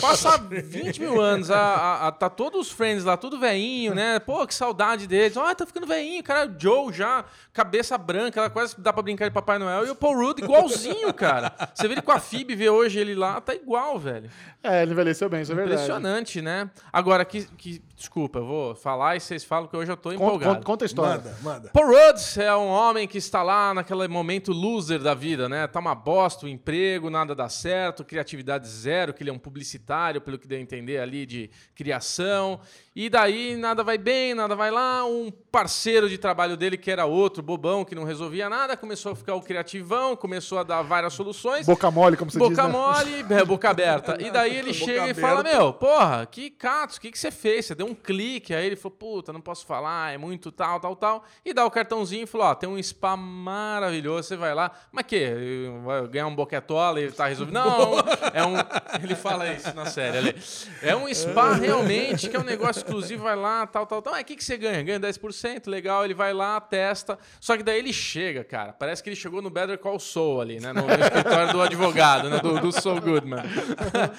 B: Passa 20 mil anos, a, a- a- tá todos os friends lá, tudo veinho, né? Pô, que saudade deles. Ah, tá ficando veinho, cara, o Joe já, cabeça branca, ela quase dá pra brincar de Papai Noel. E o Paul Rudd igualzinho, cara. Você vê ele com a Phoebe, vê hoje ele lá, tá igual, velho.
A: É, ele envelheceu bem, isso é verdade.
B: Impressionante, né? Agora, que, que- desculpa, eu vou falar e vocês falam que hoje eu tô
A: Conta,
B: empolgado.
A: conta- conta a história.
C: Manda, manda.
B: Paul Rudd é um homem que está lá naquele momento loser da vida, né? Tá uma bosta o emprego, nada dá certo, criatividade zero, que ele é um publicitário, pelo que deu a entender ali de criação. E daí nada vai bem, nada vai lá. Um parceiro de trabalho dele, que era outro bobão, que não resolvia nada, começou a ficar o criativão, começou a dar várias soluções.
A: Boca mole, como você diz,
B: Boca
A: né?
B: mole, é, boca aberta. E daí ele
C: Boca
B: chega e
C: aberta.
B: fala: Meu, porra, que catos, o que, que você fez? Você deu um clique. Aí ele falou: Puta, não posso falar, é muito tal, tal, tal. E dá o cartãozinho e falou: Ó, tem um spa maravilhoso, você vai lá. Mas que? Vai ganhar um boquetola e tá resolvido? Não, é um. Ele fala isso na série ali. É um spa realmente, que é um negócio exclusivo, vai lá, tal, tal, tal. Aí o que, que você ganha? Ganha 10%, legal, ele vai lá, testa. Só que daí ele chega, cara. Parece que ele chegou no Better Call Saul ali, né? No, no escritório do advogado, né? Do, do Saul Goodman.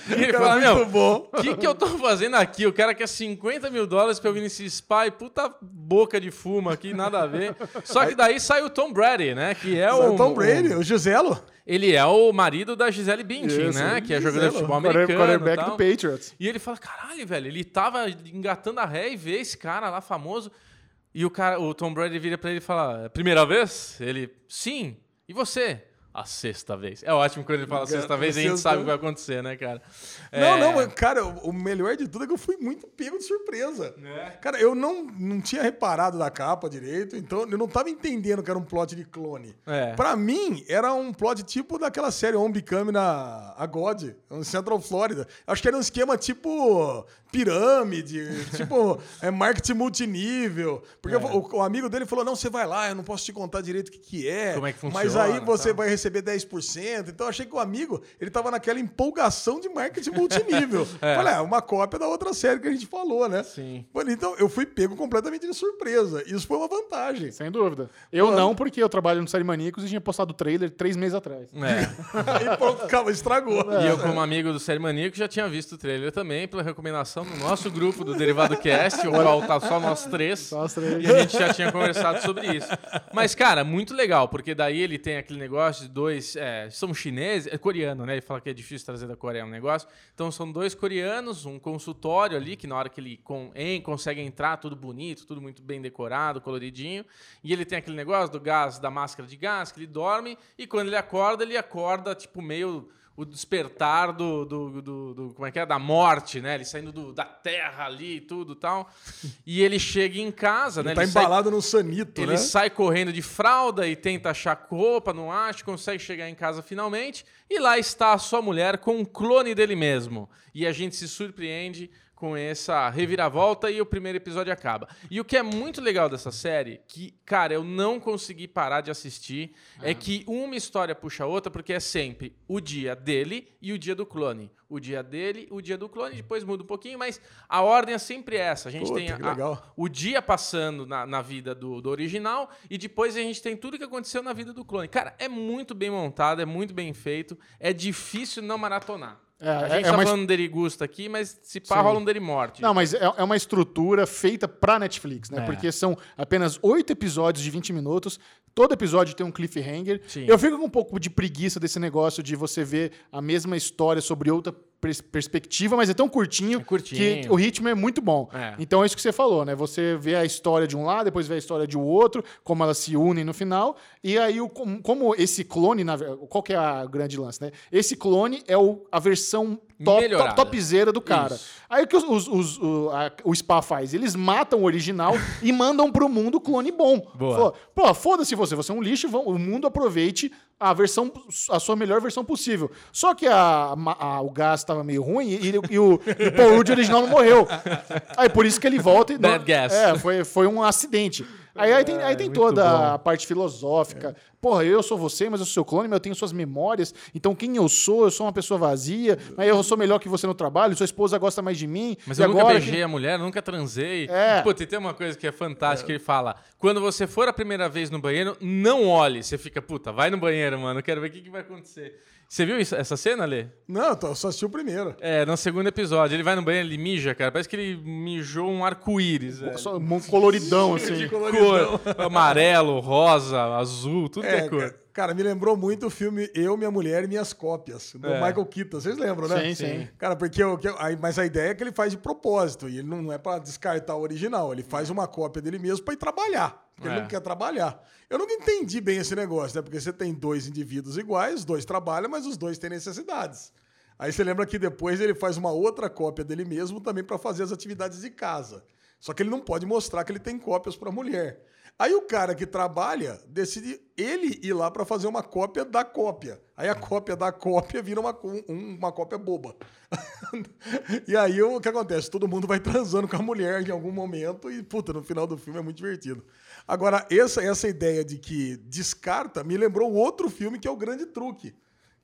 B: E ele fala,
C: muito
B: meu,
C: bom.
B: o que, que eu tô fazendo aqui? O cara quer 50 mil dólares pra eu vir nesse spa e puta boca de fumo aqui, nada a ver. Só que daí sai o Tom Brady, né? Que é o...
C: o Tom Brady, o Giselo.
B: Ele é o marido da Gisele Bündchen,
A: Isso,
B: né? Que é jogador de futebol americano e
A: Quarterback do. Patriots.
B: E ele fala, caralho, velho, ele tava engatando a ré e vê esse cara lá famoso. E o cara, o Tom Brady vira pra ele e fala, primeira vez? Ele, sim. E você? A sexta vez. É ótimo quando ele fala a sexta vez e a gente sabe o que vai acontecer, né, cara?
C: Não,
B: É,
C: não, mas, cara, o melhor de tudo é que eu fui muito pego de surpresa.
B: É.
C: Cara, eu não, não tinha reparado da capa direito, então eu não tava entendendo que era um plot de clone.
B: É.
C: Pra mim, era um plot tipo daquela série Become na a God, no Central Florida. Acho que era um esquema tipo pirâmide, tipo é, marketing multinível. Porque o, o amigo dele falou: não, você vai lá, eu não posso te contar direito o que, que é.
B: Como é que
C: Mas
B: funciona,
C: aí você
B: tá?
C: vai receber 10%. Então eu achei que o amigo, ele tava naquela empolgação de marketing multinível.
B: É.
C: Falei, é uma cópia da outra série que a gente falou, né?
B: Sim.
C: Falei, Então eu fui pego completamente de surpresa. Isso foi uma vantagem.
A: Sem dúvida. Eu não, porque eu trabalho no Série Maníacos e tinha postado o trailer três meses atrás.
B: É.
C: Aí pronto, calma, estragou.
B: E eu, como amigo do Série Maníaco, já tinha visto o trailer também, pela recomendação do nosso grupo do Derivado Cast, o qual tá só nós três.
A: Só as três.
B: E a gente já tinha conversado sobre isso. Mas, cara, muito legal, porque daí ele tem aquele negócio de dois. É, são chineses, é coreano, né? Ele fala que é difícil trazer da Coreia um negócio. Então são dois coreanos, um consultório ali, que na hora que ele com, em, consegue entrar, tudo bonito, tudo muito bem decorado, coloridinho. E ele tem aquele negócio do gás, da máscara de gás, que ele dorme, e quando ele acorda, ele acorda, tipo, meio o despertar do, do, do, do- Como é que é? Da morte, né? Ele saindo do- da terra ali e tudo e tal. E ele chega em casa, né?
C: Ele tá
B: sai-
C: embalado no sanito,
B: ele
C: né?
B: sai correndo de fralda e tenta achar roupa, não acha, consegue chegar em casa finalmente. E lá está a sua mulher com um clone dele mesmo. E a gente se surpreende com essa reviravolta e o primeiro episódio acaba. E o que é muito legal dessa série, que, cara, eu não consegui parar de assistir, é que uma história puxa a outra, porque é sempre o dia dele e o dia do clone. O dia dele, o dia do clone, depois muda um pouquinho, mas a ordem é sempre essa. A gente
C: Puta,
B: tem a- o dia passando na, na vida do, do original e depois a gente tem tudo que aconteceu na vida do clone. Cara, é muito bem montado, é muito bem feito, é difícil não maratonar.
A: É,
B: a
A: é-
B: gente
A: é
B: tá
A: uma
B: falando aqui, mas se pá,
A: Sim.
B: rola um morte.
A: Não, mas é, é uma estrutura feita pra Netflix, né?
B: É.
A: Porque são apenas oito episódios de 20 minutos. Todo episódio tem um cliffhanger.
B: Sim.
A: Eu fico com um pouco de preguiça desse negócio de você ver a mesma história sobre outra perspectiva, mas é tão curtinho,
B: É curtinho.
A: que o ritmo é muito bom.
B: É.
A: Então é isso que você falou, né? Você vê a história de um lado, depois vê a história de outro, como elas se unem no final. E aí, o, como, esse clone, na, qual que é a grande lance, né? Esse clone é o, a versão top, top, topzera do cara.
B: Isso.
A: Aí o que os, os- os- o, a- o Spa faz? Eles matam o original e mandam pro mundo o clone bom.
B: Boa.
A: Pô, foda-se você, você é um lixo, o mundo aproveite a versão, a sua melhor versão possível. Só que a, a- o gás estava meio ruim e, e o, e o Paul Rudd original não morreu. Aí por isso que ele volta e.
B: Bad gas.
A: É, foi, foi um acidente. Aí, aí tem, aí tem
B: muito
A: toda
B: bom.
A: a parte filosófica. Porra, eu sou você, mas eu sou seu clone, mas eu tenho suas memórias. Então quem eu sou? Eu sou uma pessoa vazia, mas eu sou melhor que você no trabalho, sua esposa gosta mais de mim.
B: Mas eu nunca
A: agora
B: beijei a mulher, nunca transei.
A: É.
B: Pô, tem tem uma coisa que é fantástica, ele fala, quando você for a primeira vez no banheiro, não olhe. Você fica, puta, vai no banheiro, mano, eu quero ver o que, que vai acontecer. Você viu isso- essa cena, Lê?
C: Não, eu só assisti o primeiro.
B: É, no segundo episódio. Ele vai no banheiro, ele mija, cara. Parece que ele mijou um arco-íris. velho.
A: Só um coloridão, assim.
B: Cor, amarelo, rosa, azul, tudo que
C: É,
B: é cor.
C: Cara, me lembrou muito o filme Eu, Minha Mulher e Minhas Cópias, do
B: É.
C: Michael Keaton. Vocês lembram, né?
A: Sim, sim.
C: Cara, porque aí- mas a ideia é que ele faz de propósito e ele não é pra descartar o original, ele faz uma cópia dele mesmo pra ir trabalhar, porque
B: É.
C: ele não quer trabalhar. Eu nunca entendi bem esse negócio, né? Porque você tem dois indivíduos iguais, os dois trabalham, mas os dois têm necessidades. Aí você lembra que depois ele faz uma outra cópia dele mesmo também pra fazer as atividades de casa. Só que ele não pode mostrar que ele tem cópias pra mulher. Aí o cara que trabalha decide ele ir lá pra fazer uma cópia da cópia. Aí a cópia da cópia vira uma, um- uma cópia boba. e aí o que acontece? Todo mundo vai transando com a mulher em algum momento e, puta, no final do filme é muito divertido. Agora, essa, essa ideia de que descarta me lembrou outro filme que é o Grande Truque.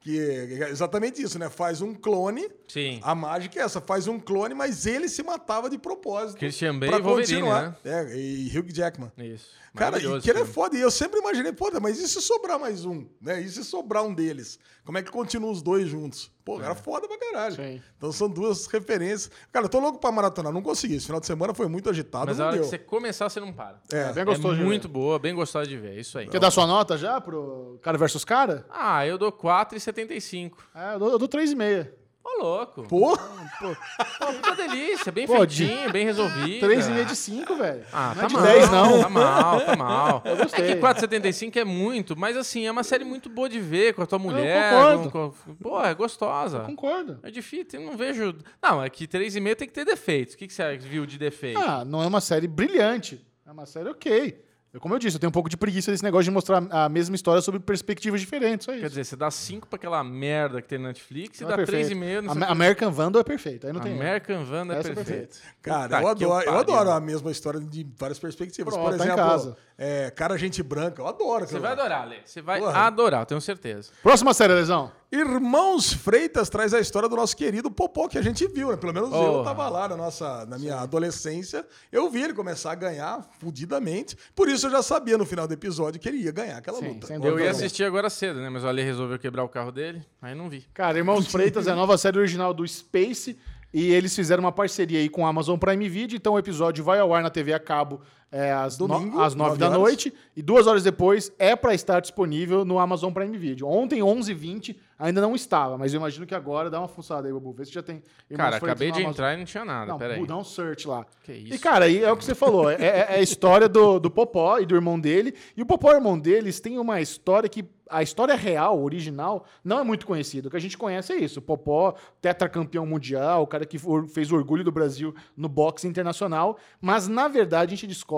C: Que é exatamente isso, né? Faz um clone.
B: Sim.
C: A mágica é essa, faz um clone, mas ele se matava de propósito.
B: Christian Bale e Wolverine,
C: continuar.
B: né?
C: É, e Hugh Jackman.
B: Isso.
C: Cara, e que ele é foda. E eu sempre imaginei, pô, mas e se sobrar mais um? Né? E se sobrar um deles? Como é que continua os dois juntos? Pô, era foda pra caralho.
A: Sim.
C: Então são duas referências. Cara, eu tô louco pra maratonar. Não consegui. Esse final de semana foi muito agitado.
B: Mas a
C: não
B: hora
C: deu.
B: que você começar, você não para.
C: É.
A: bem gostoso de
B: é
A: ver.
B: muito boa, bem gostosa de ver. Isso aí.
A: Quer dar sua nota já pro cara versus cara?
B: Ah, eu dou 4,75.
A: É, eu dou, eu dou 3,5.
B: Ô, louco.
C: Pô,
B: Pô, puta delícia, bem
A: Pô,
B: feitinho, bem resolvido.
A: 3,5 de 5, velho.
B: Ah,
A: não
B: tá
A: é de
B: mal.
A: 10, não.
B: Tá mal, tá mal.
A: Eu gostei.
B: É que 4,75 é muito, mas assim, é uma série muito boa de ver com a tua mulher.
A: concordo.
B: com- com- Pô, é gostosa.
A: Concordo.
B: É difícil, eu não vejo. Não, é que 3,5 tem que ter defeitos. O que, que você viu de defeito?
A: Ah, não é uma série brilhante. É uma série ok. Eu, como eu disse, eu tenho um pouco de preguiça desse negócio de mostrar a mesma história sobre perspectivas diferentes. Só isso.
B: Quer dizer, você dá 5 pra aquela merda que tem na Netflix e
A: Não é
B: dá
A: perfeito.
B: 3,5 no
A: Am- American Vandal é perfeito. Aí não tem.
B: American Vanda é
A: é
B: perfeito.
A: perfeita.
C: cara,
B: Puta
C: eu adoro, eu adoro a mesma história de várias perspectivas.
A: Pronto,
C: Por
A: tá em
C: exemplo,
A: casa.
C: É, Cara Gente Branca, eu adoro.
B: Você vai
C: lá.
B: adorar, Lê. Você vai
C: Porra.
B: adorar, eu tenho certeza.
A: Próxima série, Lesão.
C: Irmãos Freitas traz a história do nosso querido Popó, que a gente viu, né? Pelo menos eu
B: Oh.
C: tava lá na, nossa, na minha adolescência. Eu vi ele começar a ganhar fudidamente. Por isso eu já sabia no final do episódio que ele ia ganhar aquela
A: Sim,
C: luta.
B: Eu
A: dúvida.
B: ia assistir agora cedo, né? Mas o Ale resolveu quebrar o carro dele, aí não vi.
A: Cara, Irmãos Freitas é a nova série original do Space e eles fizeram uma parceria aí com a Amazon Prime Video, então o episódio vai ao ar na TV a cabo é, às, no-
C: Domingo,
A: às 9
C: nove
A: da
C: horas.
A: noite. E duas horas depois é pra estar disponível no Amazon Prime Video. Ontem, 11h20, ainda não estava, mas eu imagino que agora dá uma fuçada aí, Babu. Vê se já tem.
B: Cara, acabei
A: no
B: de
A: Amazon.
B: entrar e não tinha nada.
A: Não,
B: Peraí.
A: dá um search lá.
B: Que
A: E,
B: isso?
A: cara, aí é o que você falou. É, é- é a história do, do Popó e do irmão dele. E o Popó e o irmão deles têm uma história que. A história real, original, não é muito conhecida. O que a gente conhece é isso. O Popó, tetracampeão mundial, o cara que fez o orgulho do Brasil no boxe internacional. Mas, na verdade, a gente descobre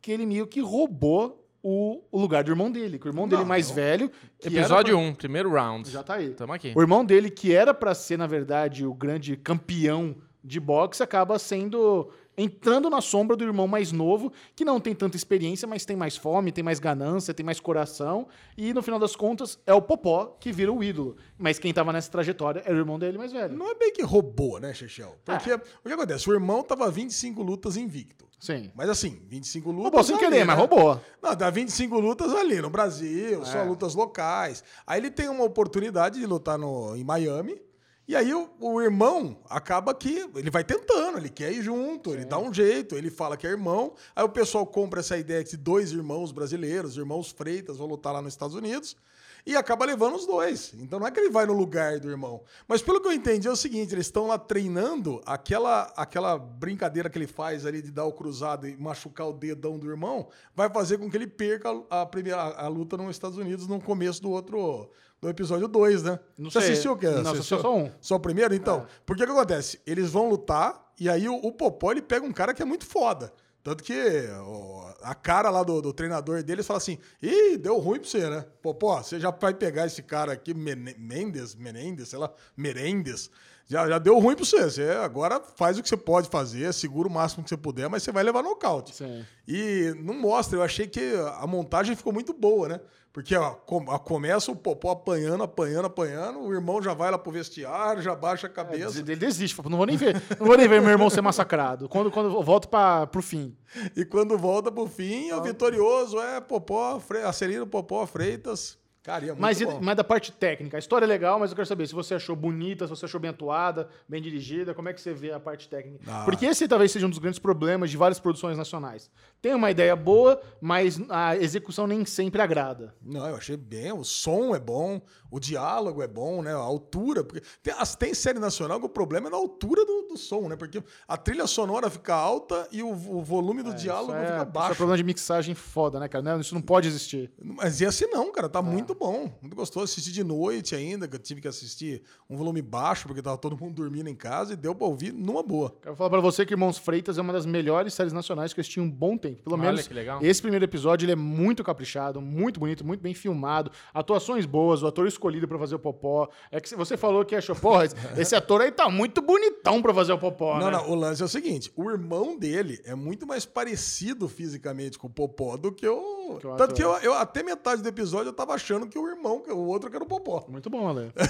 A: que ele meio que roubou o, o lugar do irmão dele. Que o irmão dele
C: Não,
A: mais
C: não.
A: velho. que era
B: Episódio 1, primeiro round.
A: Já tá aí.
B: Tamo aqui.
A: O irmão dele, que era pra ser, na verdade, o grande campeão de boxe, acaba sendo. entrando na sombra do irmão mais novo, que não tem tanta experiência, mas tem mais fome, tem mais ganância, tem mais coração. E no final das contas, é o Popó que vira o ídolo. Mas quem tava nessa trajetória era o irmão dele mais velho.
C: Não é bem que roubou, né, Chechel? Porque
A: É.
C: o que acontece? O irmão tava 25 lutas invicto.
A: Sim.
C: Mas assim, 25 lutas.
A: Roubou sem
C: ali,
A: querer, mas
C: né?
A: roubou.
C: Não, dá 25 lutas ali no Brasil,
A: É.
C: só lutas locais. Aí ele tem uma oportunidade de lutar no, em Miami. E aí o, o irmão acaba que ele vai tentando, ele quer ir junto, ele dá um jeito, ele fala que é irmão. Aí o pessoal compra essa ideia de dois irmãos brasileiros, irmãos Freitas, vão lutar lá nos Estados Unidos. E acaba levando os dois. Então não é que ele vai no lugar do irmão. Mas pelo que eu entendi é o seguinte: eles estão lá treinando aquela, aquela brincadeira que ele faz ali de dar o cruzado e machucar o dedão do irmão, vai fazer com que ele perca a, primeira, a, a luta nos Estados Unidos no começo do outro. Do episódio 2, né?
A: Não
C: Você
A: sei.
C: assistiu o quê?
A: Não,
C: Assistiu?
A: assisti só um.
C: Só o primeiro? Então, porque o que acontece? Eles vão lutar e aí o, o Popó ele pega um cara que é muito foda. Tanto que ó, a cara lá do, do treinador deles fala assim: ih, deu ruim pra você, né? Popó, você já vai pegar esse cara aqui, Mendes, Menendez, sei lá, Merendes. Já, já deu ruim pra você. Você agora faz o que você pode fazer, segura o máximo que você puder, mas você vai levar nocaute.
A: Sim.
C: E não mostra, eu achei que a montagem ficou muito boa, né? Porque ó, com- ó, começa o Popó apanhando, apanhando, apanhando, o irmão já vai lá pro vestiário, já baixa a cabeça.
A: Ele desiste. Não vou nem ver. Não vou nem ver meu irmão ser massacrado. Quando, quando eu volto pra, pro fim.
C: E quando volta pro fim, o vitorioso é Popó, Fre... Acelino Popó Freitas. Cara, e é muito
A: Mas, e-
C: bom.
A: mas da parte técnica, a história é legal, mas eu quero saber se você achou bonita, se você achou bem atuada, bem dirigida, como é que você vê a parte técnica?
C: Ah.
A: Porque esse talvez seja um dos grandes problemas de várias produções nacionais. Tem uma ideia boa, mas a execução nem sempre agrada.
C: Não, eu achei bem. O som é bom, o diálogo é bom, né? A altura. Porque tem, as- tem série nacional que o problema é na altura do, do som, né? Porque a trilha sonora fica alta e o, o volume do diálogo
A: isso é,
C: fica
A: Isso é
C: baixo.
A: problema de mixagem foda, né, cara? Isso não pode existir.
C: Mas esse não, cara,
A: É.
C: tá muito bom. Muito gostoso. Assisti de noite ainda, que eu tive que assistir um volume baixo, porque tava todo mundo dormindo em casa e deu pra ouvir numa boa.
A: Quero falar pra você que Irmãos Freitas é uma das melhores séries nacionais que eu assisti um bom tempo. Pelo
B: Olha
A: menos
B: que legal.
A: esse primeiro episódio ele é muito caprichado, muito bonito, muito bem filmado. Atuações boas, o ator escolhido pra fazer o Popó. É que você falou que achou, porra, esse ator aí tá muito bonitão pra fazer o Popó,
C: Não,
A: né?
C: não, o lance é o seguinte: o irmão dele é muito mais parecido fisicamente com o Popó do que o.
A: Que o
C: Tanto
A: ator.
C: que eu, eu, até metade do episódio, eu tava achando que o irmão, que o outro que era o Popó.
A: Muito bom, Ale.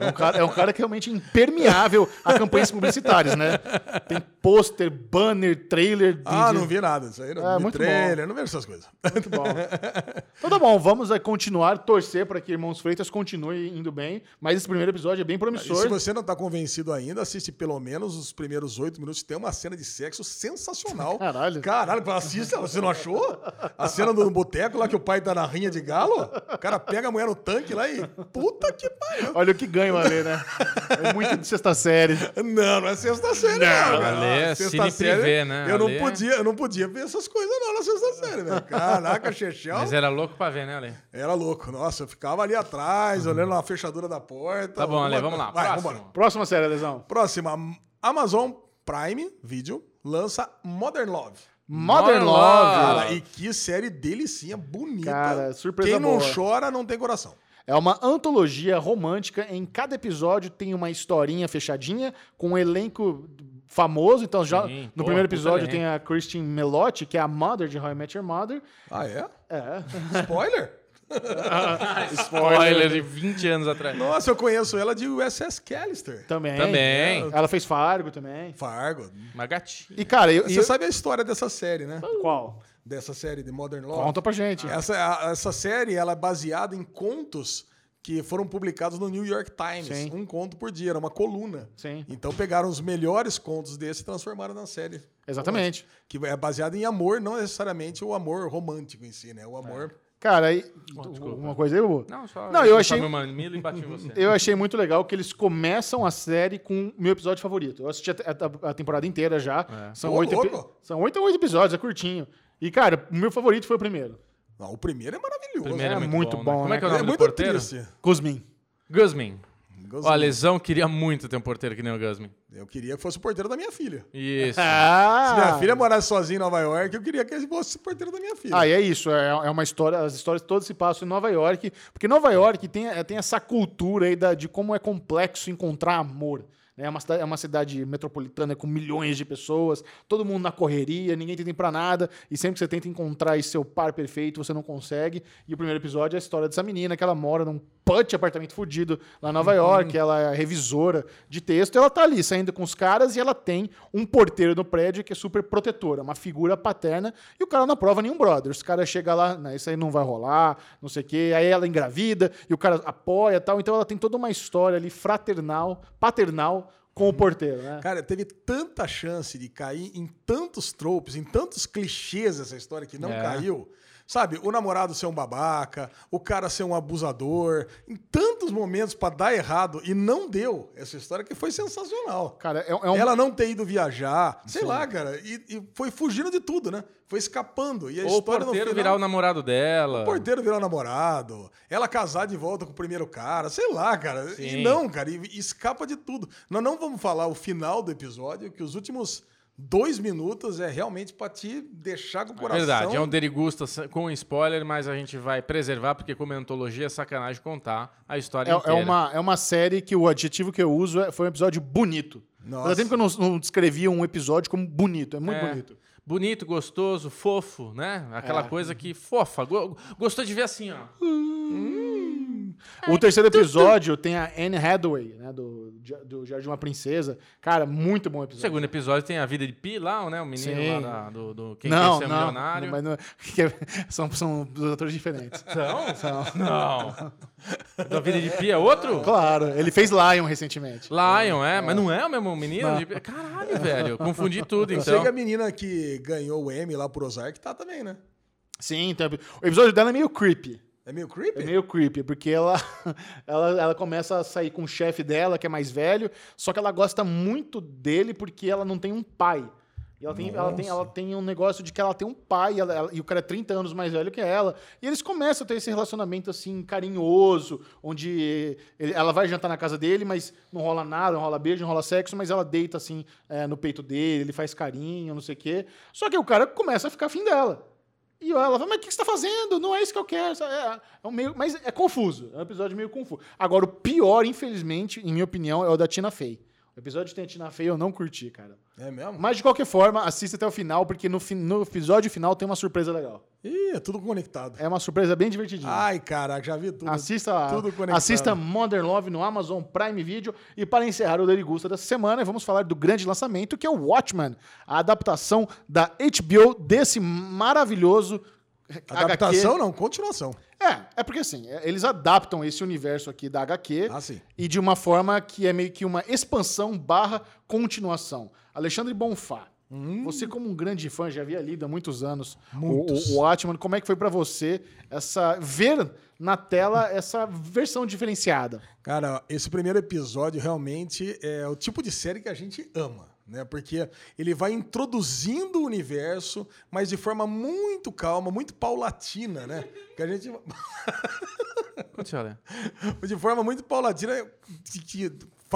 A: É um, cara, é um cara que é realmente impermeável a campanhas publicitárias, né? Tem pôster, banner, trailer.
C: Ah,
A: de-
C: não vi nada disso aí. Não
A: É,
C: vi
A: muito
C: trailer, não vejo essas coisas.
A: Muito bom. Então tá bom, vamos aí continuar, torcer para que Irmãos Freitas continue indo bem, mas esse primeiro episódio é bem
C: E
A: promissor.
C: se você não tá convencido ainda, assiste pelo menos os primeiros oito minutos. Tem uma cena de sexo sensacional.
A: Caralho.
C: Caralho, assista, você não achou? A cena do boteco lá que o pai tá na rinha de galo, o cara pega a mulher no tanque lá e. Puta que pariu.
A: Olha o que ganha o Ale, né? É muito de sexta série.
C: Não, não é sexta série, não.
B: Ale é
C: Sexta
B: cine
C: série,
B: privê, né?
C: Eu não,
B: Ale é-
C: podia, eu não podia ver essas coisas, não, na sexta série, velho. Caraca, Chechel.
B: Mas era louco pra ver, né, Ale?
C: Era louco. Nossa, eu ficava ali atrás, olhando na fechadura da porta.
B: Tá bom, Ale, vamos lá.
C: Vai,
B: Próximo.
C: vambora.
A: Próxima série, Lesão.
C: Próxima. Amazon Prime Video lança Modern Love.
A: Modern Love.
C: Cara, e que série delicinha, bonita.
A: Cara, surpresa
C: Quem não
A: boa.
C: chora não tem coração.
A: É uma antologia romântica. Em cada episódio tem uma historinha fechadinha com um elenco famoso. Então, já
B: Sim,
A: no
B: pô,
A: primeiro episódio tem a Christine Melotti, que é a mother de How I Met Your Mother.
C: Ah, é?
A: É.
C: Spoiler?
B: Spoiler de 20 anos atrás.
C: Nossa, eu conheço ela de USS Callister.
A: Também.
B: Também.
A: Ela fez Fargo também.
C: Fargo.
B: Uma gatinha.
A: E, cara, eu.
C: Você
A: eu-
C: sabe a história dessa série, né?
A: Qual?
C: Dessa série de Modern Love.
A: Conta pra gente.
C: Essa, a- essa série ela é baseada em contos que foram publicados no New York Times.
A: Sim.
C: Um conto por dia, era uma coluna.
A: Sim.
C: Então pegaram os melhores contos desse e transformaram na série.
A: Exatamente.
C: Que é baseado em amor, não necessariamente o amor romântico em si, né? O amor.
A: Cara, aí.
B: Desculpa.
A: uma coisa aí, Bubu?
B: Não, só.
A: Não, eu achei-
B: meu mamilo e bati em você.
A: Eu achei muito legal que eles começam a série com o meu episódio favorito. Eu assisti a, a- a temporada inteira já.
B: É.
A: São
C: Ô,
A: oito epi-! São oito ou oito episódios, é curtinho. E, cara, o meu favorito foi o primeiro.
C: Não, o primeiro é maravilhoso.
B: Primeiro é,
A: É
B: muito,
A: muito
B: bom.
A: bom,
B: né? Como
A: né,
B: é que é o
A: cara?
C: é
B: nome do
C: muito
B: porteiro?
C: triste.
A: Guzmin.
B: Guzmin. Ó, a Lesão queria muito ter um porteiro que nem o Guzmin.
C: Eu queria que fosse o porteiro da minha filha.
B: Isso.
A: Ah!
C: Se minha filha morasse sozinha em Nova York, eu queria que ele fosse o porteiro da minha filha.
A: Ah, e é isso. É, é uma história. As histórias todas se passam em Nova York. Porque Nova York tem, é, tem essa cultura aí da- de como é complexo encontrar amor. Né? É uma, cidade, é uma cidade metropolitana com milhões de pessoas, todo mundo na correria, ninguém tem tempo pra nada. E sempre que você tenta encontrar aí seu par perfeito, você não consegue. E o primeiro episódio é a história dessa menina que ela mora num put apartamento fudido lá em Nova York. Ela é revisora de texto. E ela tá ali saindo com os caras e ela tem um porteiro no prédio que é super protetora, uma figura paterna. E o cara não aprova nenhum brother. Os caras chegam lá, "Não, isso aí não vai rolar, não sei o quê. Aí ela engravida e o cara apoia e tal. Então ela tem toda uma história ali fraternal, paternal com o porteiro, né?
C: Cara, teve tanta chance de cair em tantos tropes, em tantos clichês essa história que não
B: É.
C: caiu. Sabe, o namorado ser um babaca, o cara ser um abusador, em tantos momentos pra dar errado e não deu. Essa história que foi sensacional.
A: Cara, é, é um.
C: Ela não ter ido viajar, sei lá, cara, e, e foi fugindo de tudo, né? Foi escapando. E a
B: Ou o
C: história no
B: porteiro
C: final-
B: virar o namorado dela.
C: o porteiro virar namorado, ela casar de volta com o primeiro cara, sei lá, cara.
B: Sim.
C: E não, cara, e, e escapa de tudo. Nós não vamos falar o final do episódio, que os últimos dois minutos é realmente pra te deixar com o coração.
B: Verdade, é um derigusta com spoiler, mas a gente vai preservar, porque como é antologia, é sacanagem contar a história
A: É, é
B: inteira.
A: uma, é uma série que o adjetivo que eu uso é- foi um episódio bonito.
C: Nossa.
A: Fazia tempo que eu não, não descrevia um episódio como bonito. É muito
B: É.
A: bonito.
B: Bonito, gostoso, fofo, né? Aquela
A: É.
B: coisa que fofa. Go- Gostou de ver assim, ó.
A: O terceiro episódio tem a Anne Hathaway, né? Do, do Jardim de uma Princesa. Cara, muito bom
B: O
A: episódio.
B: segundo episódio tem a vida de Pi lá, né? O menino
A: Sim.
B: lá da- do, do Quem
A: não,
B: Quer Ser
A: não,
B: Milionário.
A: Mas não é- que é- são, são dois atores diferentes.
B: Não?
A: São.
B: Não. da vida de Pi é outro?
A: Claro, ele fez Lion recentemente.
B: Lion, é, mas não é o mesmo menino?
A: Não.
B: de? Caralho, velho. Confundi tudo, então.
C: que a menina que ganhou o Emmy lá por Ozark tá também, né?
A: Sim, tem- o episódio dela é meio creepy.
C: É meio creepy?
A: É meio creepy, porque ela, ela, ela começa a sair com o chefe dela, que é mais velho, só que ela gosta muito dele porque ela não tem um pai. E ela tem, ela tem, ela tem um negócio de que ela tem um pai, ela- ela- e o cara é 30 anos mais velho que ela. E eles começam a ter esse relacionamento assim, carinhoso, onde ele- ela vai jantar na casa dele, mas não rola nada, não rola beijo, não rola sexo, mas ela deita assim é, no peito dele, ele faz carinho, não sei o quê. Só que o cara começa a ficar afim dela. E ela fala, mas o que você tá fazendo? Não é isso que eu quero. É, é um meio, mas é confuso. É um episódio meio confuso. Agora, o pior, infelizmente, em minha opinião, é o da Tina Fey. O episódio que tem a Tina Fey eu não curti, cara.
C: É mesmo?
A: Mas, de qualquer forma, assista até o final, porque no, fin- no episódio final tem uma surpresa legal.
C: Ih, é tudo conectado.
A: É uma surpresa bem divertidinha.
C: Ai, caraca, já vi tudo.
A: Assista,
C: tudo conectado.
A: assista Modern Love no Amazon Prime Video. E para encerrar o Derigusta dessa semana, vamos falar do grande lançamento, que é o Watchmen, a adaptação da HBO desse maravilhoso
C: Adaptação
A: HQ.
C: não, continuação.
A: É, é porque assim, é, eles adaptam esse universo aqui da HQ
C: Ah,
A: e de uma forma que é meio que uma expansão barra continuação. Alexandre Bonfá, você como um grande fã, já havia lido há muitos anos o,
C: Muitos.
A: o, o Watchmen, como é que foi pra você essa ver na tela essa versão diferenciada?
C: Cara, esse primeiro episódio realmente é o tipo de série que a gente ama, né? Porque ele vai introduzindo o universo, mas de forma muito calma, muito paulatina, né? Que a gente de forma muito paulatina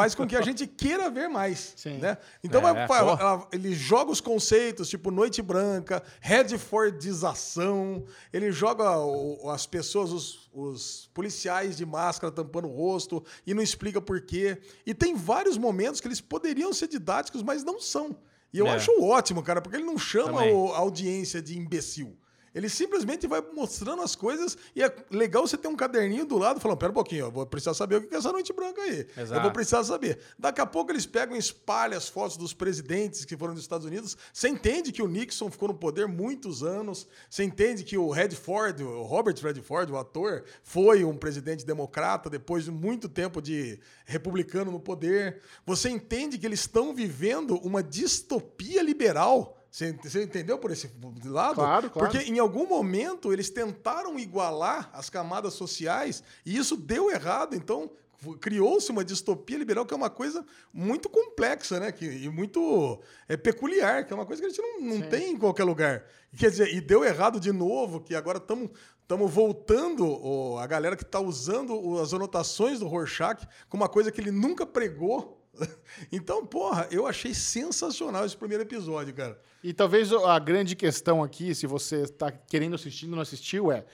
C: faz com que a gente queira ver mais,
A: Sim.
C: né? Então
B: É,
C: ela- ele joga os conceitos, tipo Noite Branca, Redfordização, ele joga o- as pessoas, os, os policiais de máscara tampando o rosto e não explica por quê. E tem vários momentos que eles poderiam ser didáticos, mas não são. E eu
B: É.
C: acho ótimo, cara, porque ele não chama o- a audiência de imbecil. Ele simplesmente vai mostrando as coisas e é legal você ter um caderninho do lado falando, pera um pouquinho, eu vou precisar saber o que é essa noite branca aí. Eu
B: Exato.
C: vou precisar saber. Daqui a pouco eles pegam e espalham as fotos dos presidentes que foram dos Estados Unidos. Você entende que o Nixon ficou no poder muitos anos. Você entende que o Redford, o Robert Redford, o ator, foi um presidente democrata depois de muito tempo de republicano no poder. Você entende que eles estão vivendo uma distopia liberal. Você você entendeu por esse lado?
A: Claro, claro.
C: Porque em algum momento eles tentaram igualar as camadas sociais e isso deu errado. Então criou-se uma distopia liberal que é uma coisa muito complexa, né? Que, e muito é, peculiar, que é uma coisa que a gente não, não tem em qualquer lugar. Quer dizer, e deu errado de novo, que agora estamos estamos voltando ó, a galera que está usando as anotações do Rorschach como uma coisa que ele nunca pregou. Então, porra, eu achei sensacional esse primeiro episódio, cara.
A: E talvez a grande questão aqui, se você está querendo assistir e não assistiu, é: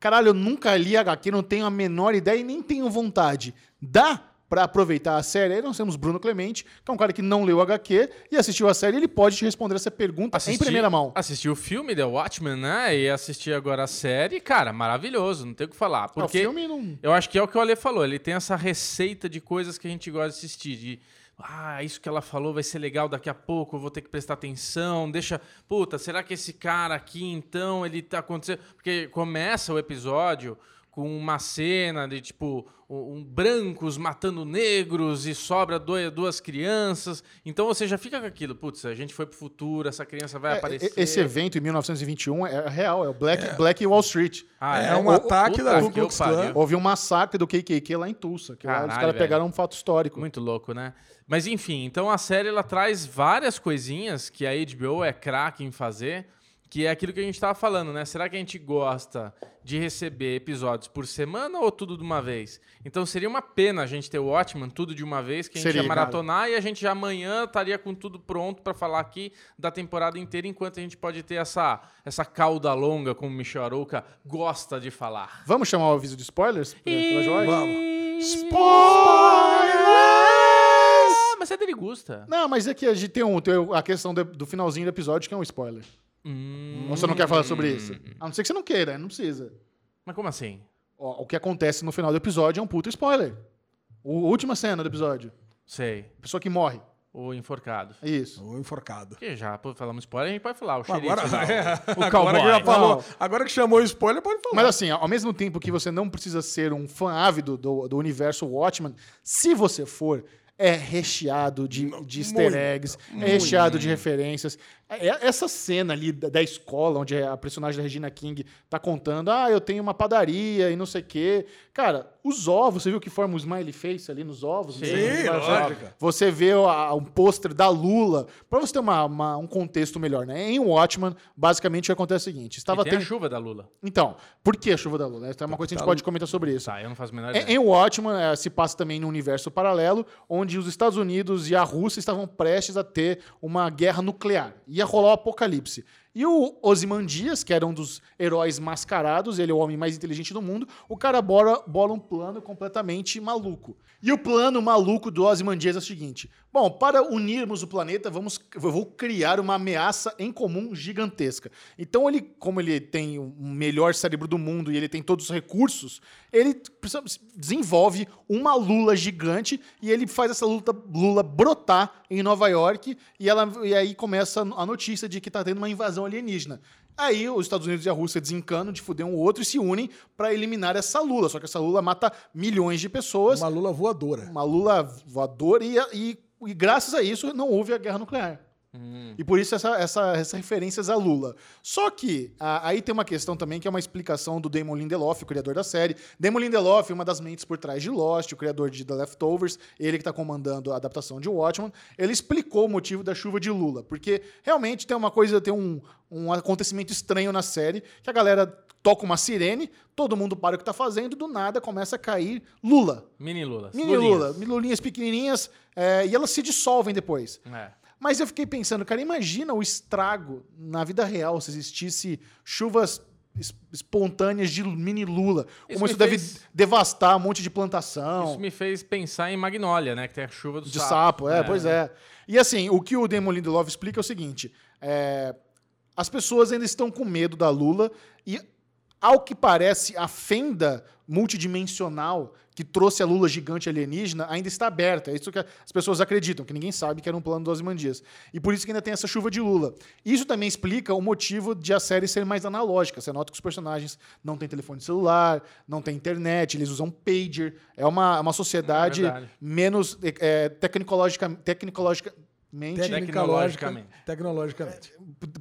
A: caralho, eu nunca li HQ, não tenho a menor ideia e nem tenho vontade. Dá pra aproveitar a série? Aí nós temos Bruno Clemente, que é um cara que não leu HQ e assistiu a série, ele pode te responder essa pergunta em primeira mão.
B: Assisti o filme The Watchmen, né? E assisti agora a série. Cara, maravilhoso, não tem o que falar. Porque
A: o filme não.
B: eu acho que é o que o Ale falou. Ele tem essa receita de coisas que a gente gosta de assistir. De, ah, isso que ela falou vai ser legal daqui a pouco, eu vou ter que prestar atenção. Deixa. Puta, será que esse cara aqui, então, ele tá acontecendo. Porque começa o episódio com uma cena de tipo um, brancos matando negros e sobra dois, duas crianças. Então você já fica com aquilo, putz, a gente foi pro futuro, essa criança vai
A: É,
B: aparecer.
A: esse evento em 1921 é real, é o Black, Black Wall Street.
B: Ah,
C: É um
B: O-
C: ataque da Ku Klux. Klan.
A: Houve um massacre do KKK lá em Tulsa, que lá os
B: Caralho,
A: caras pegaram um fato histórico.
B: Muito louco, né? Mas enfim, então a série ela traz várias coisinhas que a HBO é craque em fazer, que é aquilo que a gente tava falando, né? Será que a gente gosta de receber episódios por semana ou tudo de uma vez? Então seria uma pena a gente ter o Watchmen tudo de uma vez, que a gente
A: Seria,
B: ia maratonar e a gente já amanhã estaria com tudo pronto pra falar aqui da temporada inteira, enquanto a gente pode ter essa, essa cauda longa, como o Michel Arouca gosta de falar.
A: Vamos chamar o aviso de spoilers? Jorge?
C: Vamos.
B: Ah, mas é dele gusta.
A: Não, mas é que a gente tem, um, tem a questão do, do finalzinho do episódio que é um spoiler.
B: Hum,
A: Ou você não quer falar sobre isso? A não ser que você não queira, não precisa.
B: Mas como assim?
A: Ó, o que acontece no final do episódio é um puto spoiler. O, a última cena do episódio.
B: Sei.
A: A pessoa que morre.
B: O enforcado.
A: É isso.
C: O enforcado.
B: Que já pô, falamos spoiler, a gente pode falar. O xerife
C: Agora, é,
B: o,
C: agora, que já falou,
A: Não.
C: agora que chamou o spoiler, pode falar.
A: Mas assim, ao mesmo tempo que você não precisa ser um fã ávido do, do universo Watchmen, se você for, é recheado de, de easter
C: muito,
A: eggs, é recheado de referências. É- é- Essa cena ali da, escola, onde a personagem da Regina King tá contando, ah, eu tenho uma padaria e não sei o quê. Cara, os ovos, você viu que forma o smiley face ali nos ovos? Não sei
B: Sim,
C: lógico.
A: Você vê a- um pôster da Lula, pra você ter uma- uma- um contexto melhor, né? Em Watchmen, basicamente o que acontece é o seguinte,
B: E
A: estava
B: tem a
A: tendo...
B: chuva da Lula.
A: Então, por que a chuva da Lula? Essa é uma coisa que a gente pode comentar sobre isso.
B: Tá, eu não faço a menor
A: Em,
B: ideia.
A: em Watchmen, eh, se passa também num universo paralelo, onde os Estados Unidos e a Rússia estavam prestes a ter uma guerra nuclear. Ia rolar o apocalipse. E o Ozymandias, que era um dos heróis mascarados, ele é o homem mais inteligente do mundo, o cara bola, bola um plano completamente maluco. E o plano maluco do Ozymandias é o seguinte: bom, para unirmos o planeta, vamos, eu vou criar uma ameaça em comum gigantesca. Então ele, como ele tem o melhor cérebro do mundo e ele tem todos os recursos, ele desenvolve uma lula gigante e ele faz essa luta, lula brotar em Nova York e, ela, e aí começa a notícia de que está tendo uma invasão alienígena. Aí os Estados Unidos e a Rússia desencanam de fuder um outro e se unem para eliminar essa lula. Só que essa lula mata milhões de pessoas.
C: Uma lula voadora.
A: Uma lula voadora e, e, e graças a isso não houve a guerra nuclear.
B: Hum.
A: E por isso essa, essa, essas referências a Lula. Só que a- aí tem uma questão também que é uma explicação do Damon Lindelof, o criador da série. Damon Lindelof uma das mentes por trás de Lost, o criador de The Leftovers, ele que está comandando a adaptação de Watchmen. Ele explicou o motivo da chuva de Lula, porque realmente tem uma coisa, tem um, um acontecimento estranho na série, que a galera toca uma sirene, todo mundo para o que está fazendo, do nada começa a cair Lula.
B: Mini Lulas.
A: Mini
B: Lulinhas.
A: Lula, lulinhas pequenininhas, é, e elas se dissolvem depois.
B: É.
A: Mas eu fiquei pensando, cara, imagina o estrago na vida real se existisse chuvas es- espontâneas de mini lula.
B: Isso
A: como isso deve
B: fez-
A: devastar um monte de plantação
B: Isso me fez pensar em Magnólia, né? Que tem a chuva do
A: de sapo. É, pois é. E assim, o que o Damon Lindelof explica é o seguinte: é, as pessoas ainda estão com medo da Lula e, ao que parece, a fenda multidimensional que trouxe a Lula gigante alienígena ainda está aberta. É isso que as pessoas acreditam, que ninguém sabe que era um plano dos Ozymandias. E por isso que ainda tem essa chuva de Lula. Isso também explica o motivo de a série ser mais analógica. Você nota que os personagens não têm telefone celular, não têm internet, eles usam pager. É uma, uma sociedade
B: É
A: menos é, tecnologica, tecnologica, mente
B: Tecnologicamente.
C: Tecnologicamente.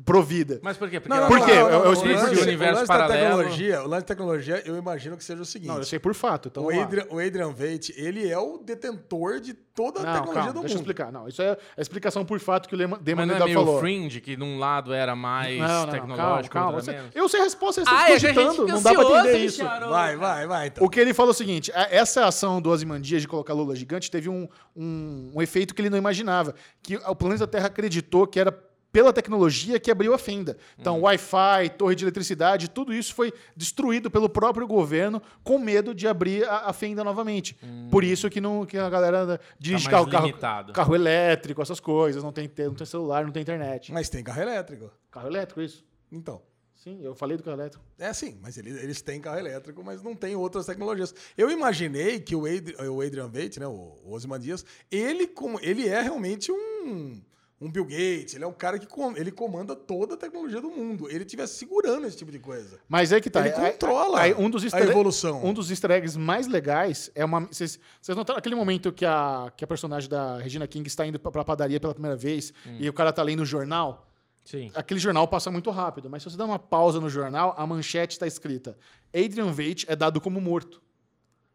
A: provida.
B: Mas por quê? Porque
A: Não,
B: ela-
A: Por quê? Eu- eu
C: o
A: explico
C: lance-
A: isso.
B: o universo
C: o lance da
B: paralelo.
C: tecnologia, o lance da tecnologia, eu imagino que seja o seguinte.
A: Não, eu sei por fato. Então
C: o. Adrian, o Adrian Veidt, ele é o detentor de toda a
A: Não,
C: tecnologia
A: calma,
C: do
A: deixa eu
C: mundo.
A: explicar. Não, isso é a explicação por fato que o Lema-
B: Mas não é meio
A: falou.
B: fringe, que num lado era mais
A: Não, não, não,
B: tecnológico,
A: calma, calma. Você- eu sei a resposta, vocês
B: Ai,
A: estão não dá pra entender
B: hein,
A: isso.
C: Vai, vai, vai. Então.
A: O que ele falou é o seguinte: a- essa ação do Ozymandias de colocar Lula gigante teve um, um, um efeito que ele não imaginava. Que o planeta Terra acreditou que era pela tecnologia que abriu a fenda. Então,
B: Hum.
A: Wi-Fi, torre de eletricidade, tudo isso foi destruído pelo próprio governo com medo de abrir a, a fenda novamente. Por isso que, não, que a galera dirige
B: Hum. Tá
A: carro, carro, carro elétrico, essas coisas, não tem, te- não tem celular, não tem internet.
C: Mas tem carro elétrico.
A: Carro elétrico, isso.
C: Então.
A: Sim, eu falei do carro elétrico.
C: É sim, mas eles, eles têm carro elétrico, mas não tem outras tecnologias. Eu imaginei que o, Adri, o Adrian Veidt, né, o, o Ozymandias, ele, com, ele é realmente um, um Bill Gates, ele é um cara que com, ele comanda toda a tecnologia do mundo. Ele estivesse segurando esse tipo de coisa.
A: Mas é que tá.
C: Ele
A: Aí-
C: controla
A: aí um dos
C: a
A: easter-
C: evolução.
A: Um dos easter eggs mais legais é uma. Vocês notaram aquele momento que a, que a personagem da Regina King está indo pra, pra padaria pela primeira vez e o cara tá lendo o jornal?
B: Sim.
A: Aquele jornal passa muito rápido, mas se você dá uma pausa no jornal, a manchete está escrita: Adrian Veidt é dado como morto.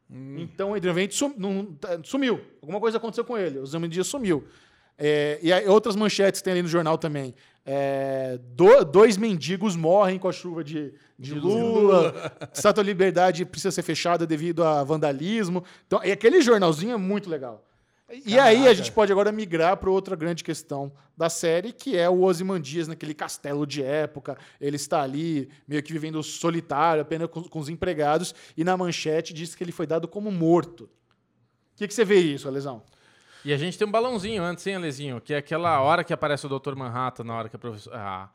A: Então, Adrian Veidt sum- tá- sumiu. Alguma coisa aconteceu com ele. O Zé Dias sumiu. É, e aí, outras manchetes tem ali no jornal também. É, do- dois mendigos morrem com a chuva de, de Lula. Estátua da Liberdade precisa ser fechada devido a vandalismo. Então, e aquele jornalzinho é muito legal. E aí a
C: Caraca.
A: gente pode agora migrar para outra grande questão da série, que é o Ozymandias naquele castelo de época. Ele está ali meio que vivendo solitário, apenas com, com os empregados, e na manchete diz que ele foi dado como morto. O que, que você vê isso, Alesão?
B: E a gente tem um balãozinho antes, hein, Alezinho? Que é aquela hora que aparece o Dr. Manhattan, na hora que a, a,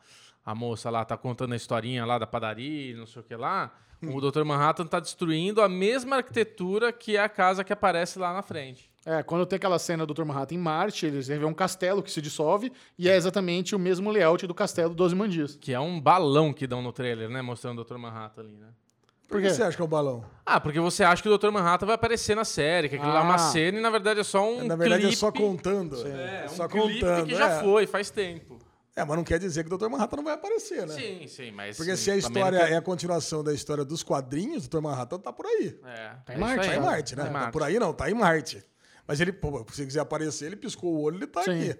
B: a moça lá tá contando a historinha lá da padaria, não sei o que lá. O Dr. Manhattan tá destruindo a mesma arquitetura que é a casa que aparece lá na frente.
A: É, quando tem aquela cena do Dr. Manhattan em Marte, eles vê um castelo que se dissolve, e é exatamente o mesmo layout do castelo do Ozymandias.
B: Que é um balão que dão no trailer, né? Mostrando o Dr. Manhattan ali, né?
C: Por que você acha que é um balão?
B: Ah, porque você acha que o Dr. Manhattan vai aparecer na série, que aquilo lá é uma
A: Ah.
B: cena e na verdade é só um
C: Na verdade
B: clipe.
C: é só contando.
B: É,
C: É,
B: um
C: só
B: clipe
C: contando.
B: que já
C: é.
B: foi, faz tempo.
C: É, mas não quer dizer que o Dr. Manhattan não vai aparecer, né?
B: Sim, sim, mas...
C: Porque se a história
B: quer-
C: é a continuação da história dos quadrinhos, o Dr. Manhattan tá por aí.
B: É,
A: Tá em
B: é
A: Marte,
C: Tá em Marte, né?
B: Tá em
C: Tá
B: Marte.
C: por aí não, tá em Marte. Mas ele, pô, se quiser aparecer, ele piscou o olho, ele tá
A: Sim.
C: aqui.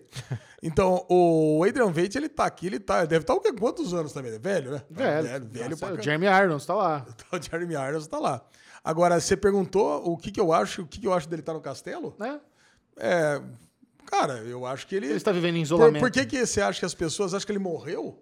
C: Então, o Adrian Veidt, ele tá aqui, ele tá. Deve estar o quê? quantos anos também? Velho, né?
A: Velho.
C: Velho, velho
A: Nossa,
C: pra
A: o. Jeremy Irons tá lá.
C: O Jeremy Irons tá lá. Agora, você perguntou o que, que eu acho, o que, que eu acho dele estar no castelo?
A: Né?
C: É. Cara, eu acho que ele.
A: Ele está vivendo em
C: por,
A: isolamento.
C: por que, que você acha que as pessoas acham que ele morreu?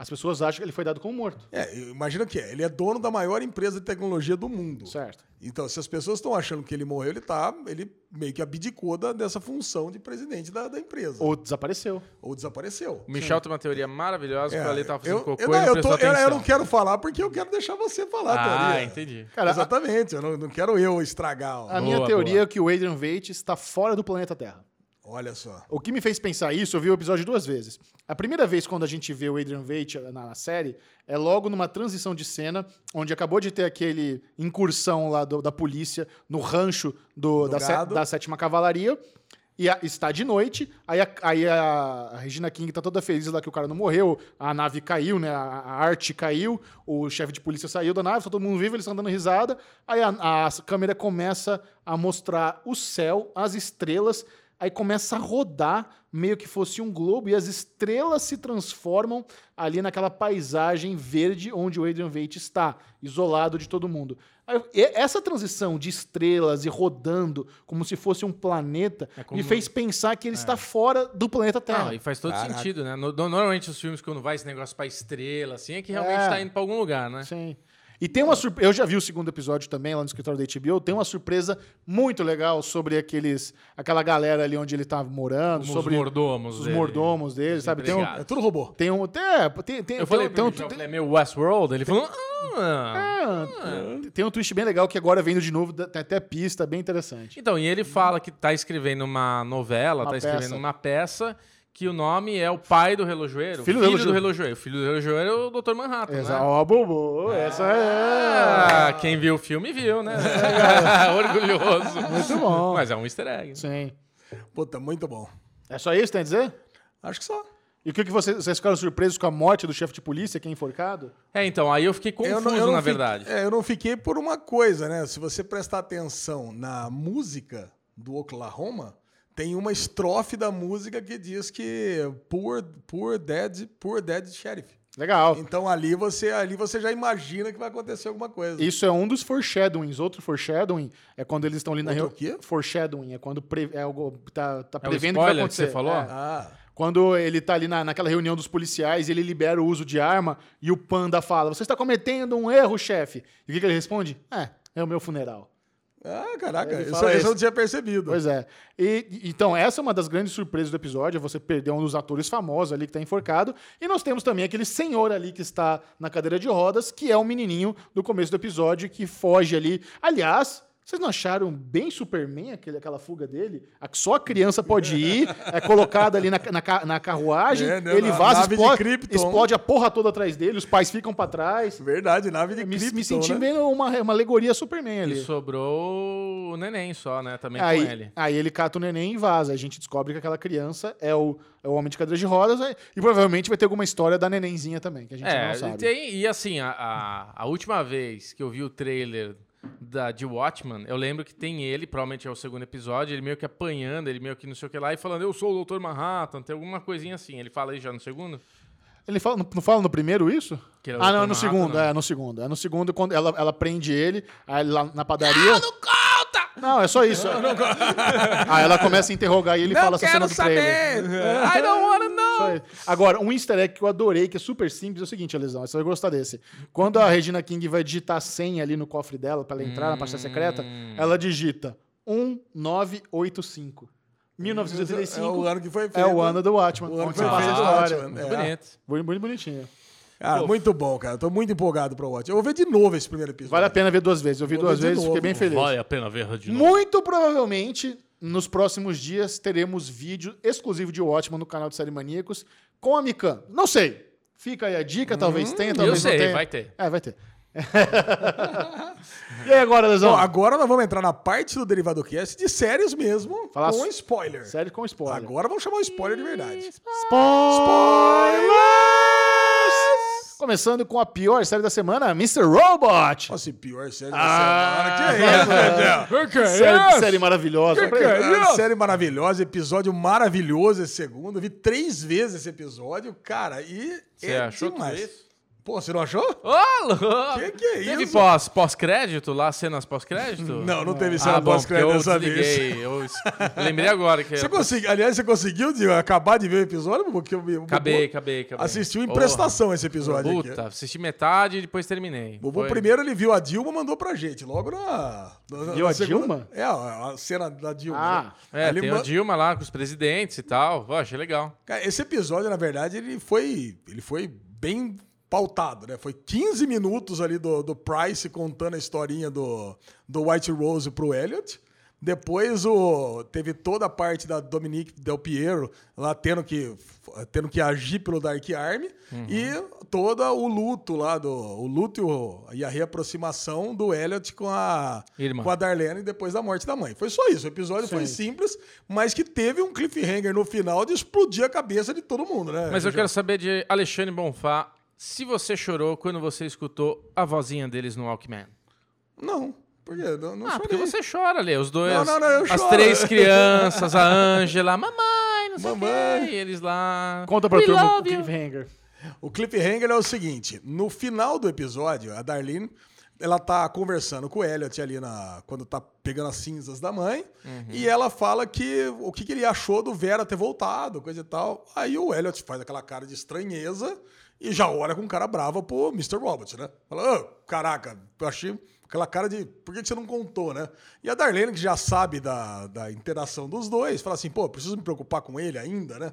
A: As pessoas acham que ele foi dado como morto.
C: É, imagina que é. Ele é dono da maior empresa de tecnologia do mundo.
A: Certo.
C: Então, se as pessoas estão achando que ele morreu, ele tá. Ele meio que abdicou da- dessa função de presidente da, da empresa. Ou,
A: Ou desapareceu.
C: desapareceu.
B: O Michel tem uma teoria maravilhosa que o Ale tava fazendo
C: eu,
B: cocô
C: eu,
B: e
C: não,
B: não
C: eu, tô- eu- eu não quero falar porque eu quero deixar você falar a
B: Ah,
C: teoria.
B: entendi.
A: Cara, a-
C: Exatamente, eu não, não quero eu estragar. ó.
A: A minha
B: Boa,
A: teoria
B: boa.
A: é que o Adrian Veidt está fora do planeta Terra.
C: Olha só.
A: O que me fez pensar isso, eu vi o episódio duas vezes. A primeira vez, quando a gente vê o Adrian Veidt na, série, é logo numa transição de cena, onde acabou de ter aquele incursão lá do- da polícia no rancho do-
C: Do
A: da,
C: gado.
A: da sétima cavalaria. E a- está de noite, aí, a, aí a- a Regina King tá toda feliz lá que o cara não morreu, a nave caiu, né? A, a arte caiu, o chefe de polícia saiu da nave, tá todo mundo vivo, eles estão dando risada. Aí a, a câmera começa a mostrar o céu, as estrelas, aí começa a rodar meio que fosse um globo e as estrelas se transformam ali naquela paisagem verde onde o Adrian Veidt está, isolado de todo mundo. Essa transição de estrelas e rodando como se fosse um planeta
B: É como-
A: me fez pensar que ele está fora do planeta Terra.
B: Não, e faz todo
C: Caraca.
B: sentido, né? No- no- normalmente os filmes, quando vai esse negócio pra estrela, assim, é que realmente
A: É.
B: tá indo pra algum lugar, né?
A: Sim. E tem uma surpresa. Eu já vi o segundo episódio também lá no escritório da HBO. Tem uma surpresa muito legal sobre aqueles, aquela galera ali onde ele tava morando,
B: Os
A: sobre
B: mordomos
A: os
B: dele.
A: mordomos dele, sabe? Tem um.
C: É tudo robô.
A: tem um, tem, tem, tem,
B: Eu falei
A: tem, um-
B: ele,
A: tem,
B: falei, meu Westworld, ele falou, ah.
A: Ah, tem um twist bem legal que agora vendo de novo, tem até pista, bem interessante.
B: Então, e ele fala que tá escrevendo uma novela,
A: Uma
B: tá escrevendo uma peça que o nome é o pai do relojoeiro.
A: Filho do relojoeiro.
B: Filho do relojoeiro é o Dr. Manhattan,
A: Essa,
B: né?
A: ó, Bubu, essa
B: Ah,
A: é.
B: quem viu o filme viu, né? Orgulhoso.
A: Muito bom.
B: Mas é um easter egg.
A: Sim.
C: Puta, muito bom.
A: É só isso, tem a dizer?
C: Acho que só.
A: E o que, que vocês, vocês ficaram surpresos com a morte do chefe de polícia que é enforcado?
B: É, então, aí eu fiquei confuso,
C: Eu não- eu não
B: na
C: fiquei-
B: verdade.
C: é, eu não fiquei por uma coisa, né? Se você prestar atenção na música do Oklahoma, tem uma estrofe da música que diz que poor, poor dead, poor dead sheriff.
A: Legal.
C: Então ali você, ali você já imagina que vai acontecer alguma coisa.
A: Isso é um dos foreshadowings. Outro foreshadowing é quando eles estão ali na reunião.
C: o quê?
A: Foreshadowing é quando pre... é algo tá, tá
B: É
A: prevendo o que vai
B: spoiler que
A: acontecer.
B: você falou?
A: É.
C: Ah,
A: Quando ele tá ali na, naquela reunião dos policiais, ele libera o uso de arma e o panda fala: Você está cometendo um erro, chefe. E o que, que ele responde? É, é o meu funeral.
C: Ah caraca, isso, isso eu não tinha percebido.
A: Pois é. E, então, essa é uma das grandes surpresas do episódio, é você perder um dos atores famosos ali que está enforcado. E nós temos também aquele senhor ali que está na cadeira de rodas, que é o menininho do começo do episódio, que foge ali. Aliás, vocês não acharam bem Superman aquele, aquela fuga dele? A, só a criança pode ir, é colocada ali na, na, na carruagem,
C: É, né,
A: ele
C: na
A: vaza, explode, explode a porra toda atrás dele, os pais ficam pra trás.
C: Verdade, nave de
A: Me,
C: Krypton,
A: me senti
C: né?
A: vendo uma, uma alegoria Superman ali.
B: E sobrou o neném só, né? Também
A: Aí,
B: com ele.
A: aí ele cata o neném e vaza. A gente descobre que aquela criança é o, é o homem de cadeira de rodas e provavelmente vai ter alguma história da nenenzinha também, que a gente
B: É,
A: não
B: e,
A: sabe.
B: tem- e assim, a, a, a última vez que eu vi o trailer da, de Watchman, eu lembro que tem ele, provavelmente é o segundo episódio, ele meio que apanhando, ele meio que não sei o que lá, e falando, eu sou o Dr. Manhattan, tem alguma coisinha assim. Ele fala aí já no segundo?
A: Ele fala, não, fala no primeiro isso?
B: É
A: ah, não, é no segundo,
B: não.
A: é no segundo. É no segundo quando ela, ela prende ele, aí lá na padaria. Não,
B: conta!
A: Não, é só isso. aí ela começa a interrogar e ele fala essa cena do trailer.
B: I don't wanna know!
A: Agora, um easter egg que eu adorei, que é super simples, é o seguinte, Elisão, você vai gostar desse. Quando a Regina King vai digitar a senha ali no cofre dela pra ela entrar na pasta secreta,
B: Hum.
A: ela digita 1985.
C: É
A: 1985
C: o ano que foi feito.
A: é o ano do Watchman,
C: O ano que foi feito
A: história.
C: Watchman.
B: Muito
C: É.
B: bonito.
A: Muito, muito bonitinho.
C: Cara, muito bom, cara. Tô muito empolgado pro Watch. Eu vou ver de novo esse primeiro episódio.
A: Vale a pena ver duas vezes. Eu vi
C: Vou
A: duas vezes,
C: novo.
A: fiquei bem feliz.
B: Vale a pena ver de novo.
A: Muito provavelmente, nos próximos dias, teremos vídeo exclusivo de Watchman no canal de Série Maníacos com a Mikan. Não sei. Fica aí a dica, talvez tenha,
B: eu
A: talvez não
B: sei,
A: tenha.
B: vai ter.
A: É, vai ter. e aí agora, Lesão?
C: Bom, agora nós vamos entrar na parte do Derivado Cast de séries mesmo,
A: Falar
C: com spoiler.
A: Série com spoiler.
C: Agora vamos chamar o spoiler de verdade.
A: Spoilers! Começando com a pior série da semana, Mr. Robot.
C: Nossa, e pior série da
A: Ah,
C: semana. Que é isso, meu Deus?
A: série, série maravilhosa.
C: Cara, série maravilhosa, episódio maravilhoso esse segundo. Eu vi três vezes esse episódio, cara, e
B: Você
C: é
B: achou tudo
C: demais.
B: isso?
C: Pô, você não achou?
B: Ô, louco!
C: Que que é
B: Teve
C: isso?
B: pós- pós-crédito lá, cenas pós-crédito?
C: Não, não teve cena
B: Ah, bom, porque
C: pós-crédito
B: eu
C: dessa vez.
B: desliguei. Eu, es- eu lembrei agora que...
C: Você consegui, aliás, você conseguiu de, acabar de ver o episódio? Porque eu, eu,
B: Acabei, acabei, acabei.
C: Assistiu em
B: Porra.
C: prestação esse episódio
B: Puta,
C: aqui.
B: assisti metade e depois terminei.
C: O Bubu
B: Foi-
C: primeiro ele viu a Dilma mandou pra gente, logo na. na
A: Viu
C: na
A: a Dilma?
C: É, a a cena da Dilma.
A: Ah,
C: né?
B: É,
C: Ele
B: tem
C: ma-
B: a Dilma lá com os presidentes e tal. Pô, achei legal.
C: Cara, esse episódio, na verdade, ele foi, ele foi bem pautado, né? Foi 15 minutos ali do, do Price contando a historinha do, do White Rose pro Elliot. Depois o, teve toda a parte da Dominique Del Piero lá tendo que, tendo que agir pelo Dark Army e todo o luto lá, do, o luto e, o- e a reaproximação do Elliot com a,
B: Irmã.
C: com a Darlene depois da morte da mãe. Foi só isso. O episódio foi simples, mas que teve um cliffhanger no final de explodir a cabeça de todo mundo, né?
B: Mas eu
C: Já-
B: quero saber de Alexandre Bonfá se você chorou quando você escutou a vozinha deles no Walkman.
C: Não. Por quê? Não, não
B: Ah,
C: chorei.
B: porque você chora, Lê. Os dois.
C: Não, não, não, eu
B: as
C: choro.
B: três crianças, a Ângela, mamãe, não sei o
C: Mamãe.
B: quê. E eles lá.
A: Conta pra turma o cliffhanger.
C: O cliffhanger é o seguinte: no final do episódio, a Darlene ela tá conversando com o Elliot ali na, quando tá pegando as cinzas da mãe.
B: Uhum.
C: E ela fala que o que, que ele achou do Vera ter voltado, coisa e tal. Aí o Elliot faz aquela cara de estranheza E já olha com cara brava pro Mr. Robot, né? Fala, "Ô, caraca, eu achei aquela cara de por que você não contou, né? E a Darlene, que já sabe da, da interação dos dois, fala assim, pô, preciso me preocupar com ele ainda, né?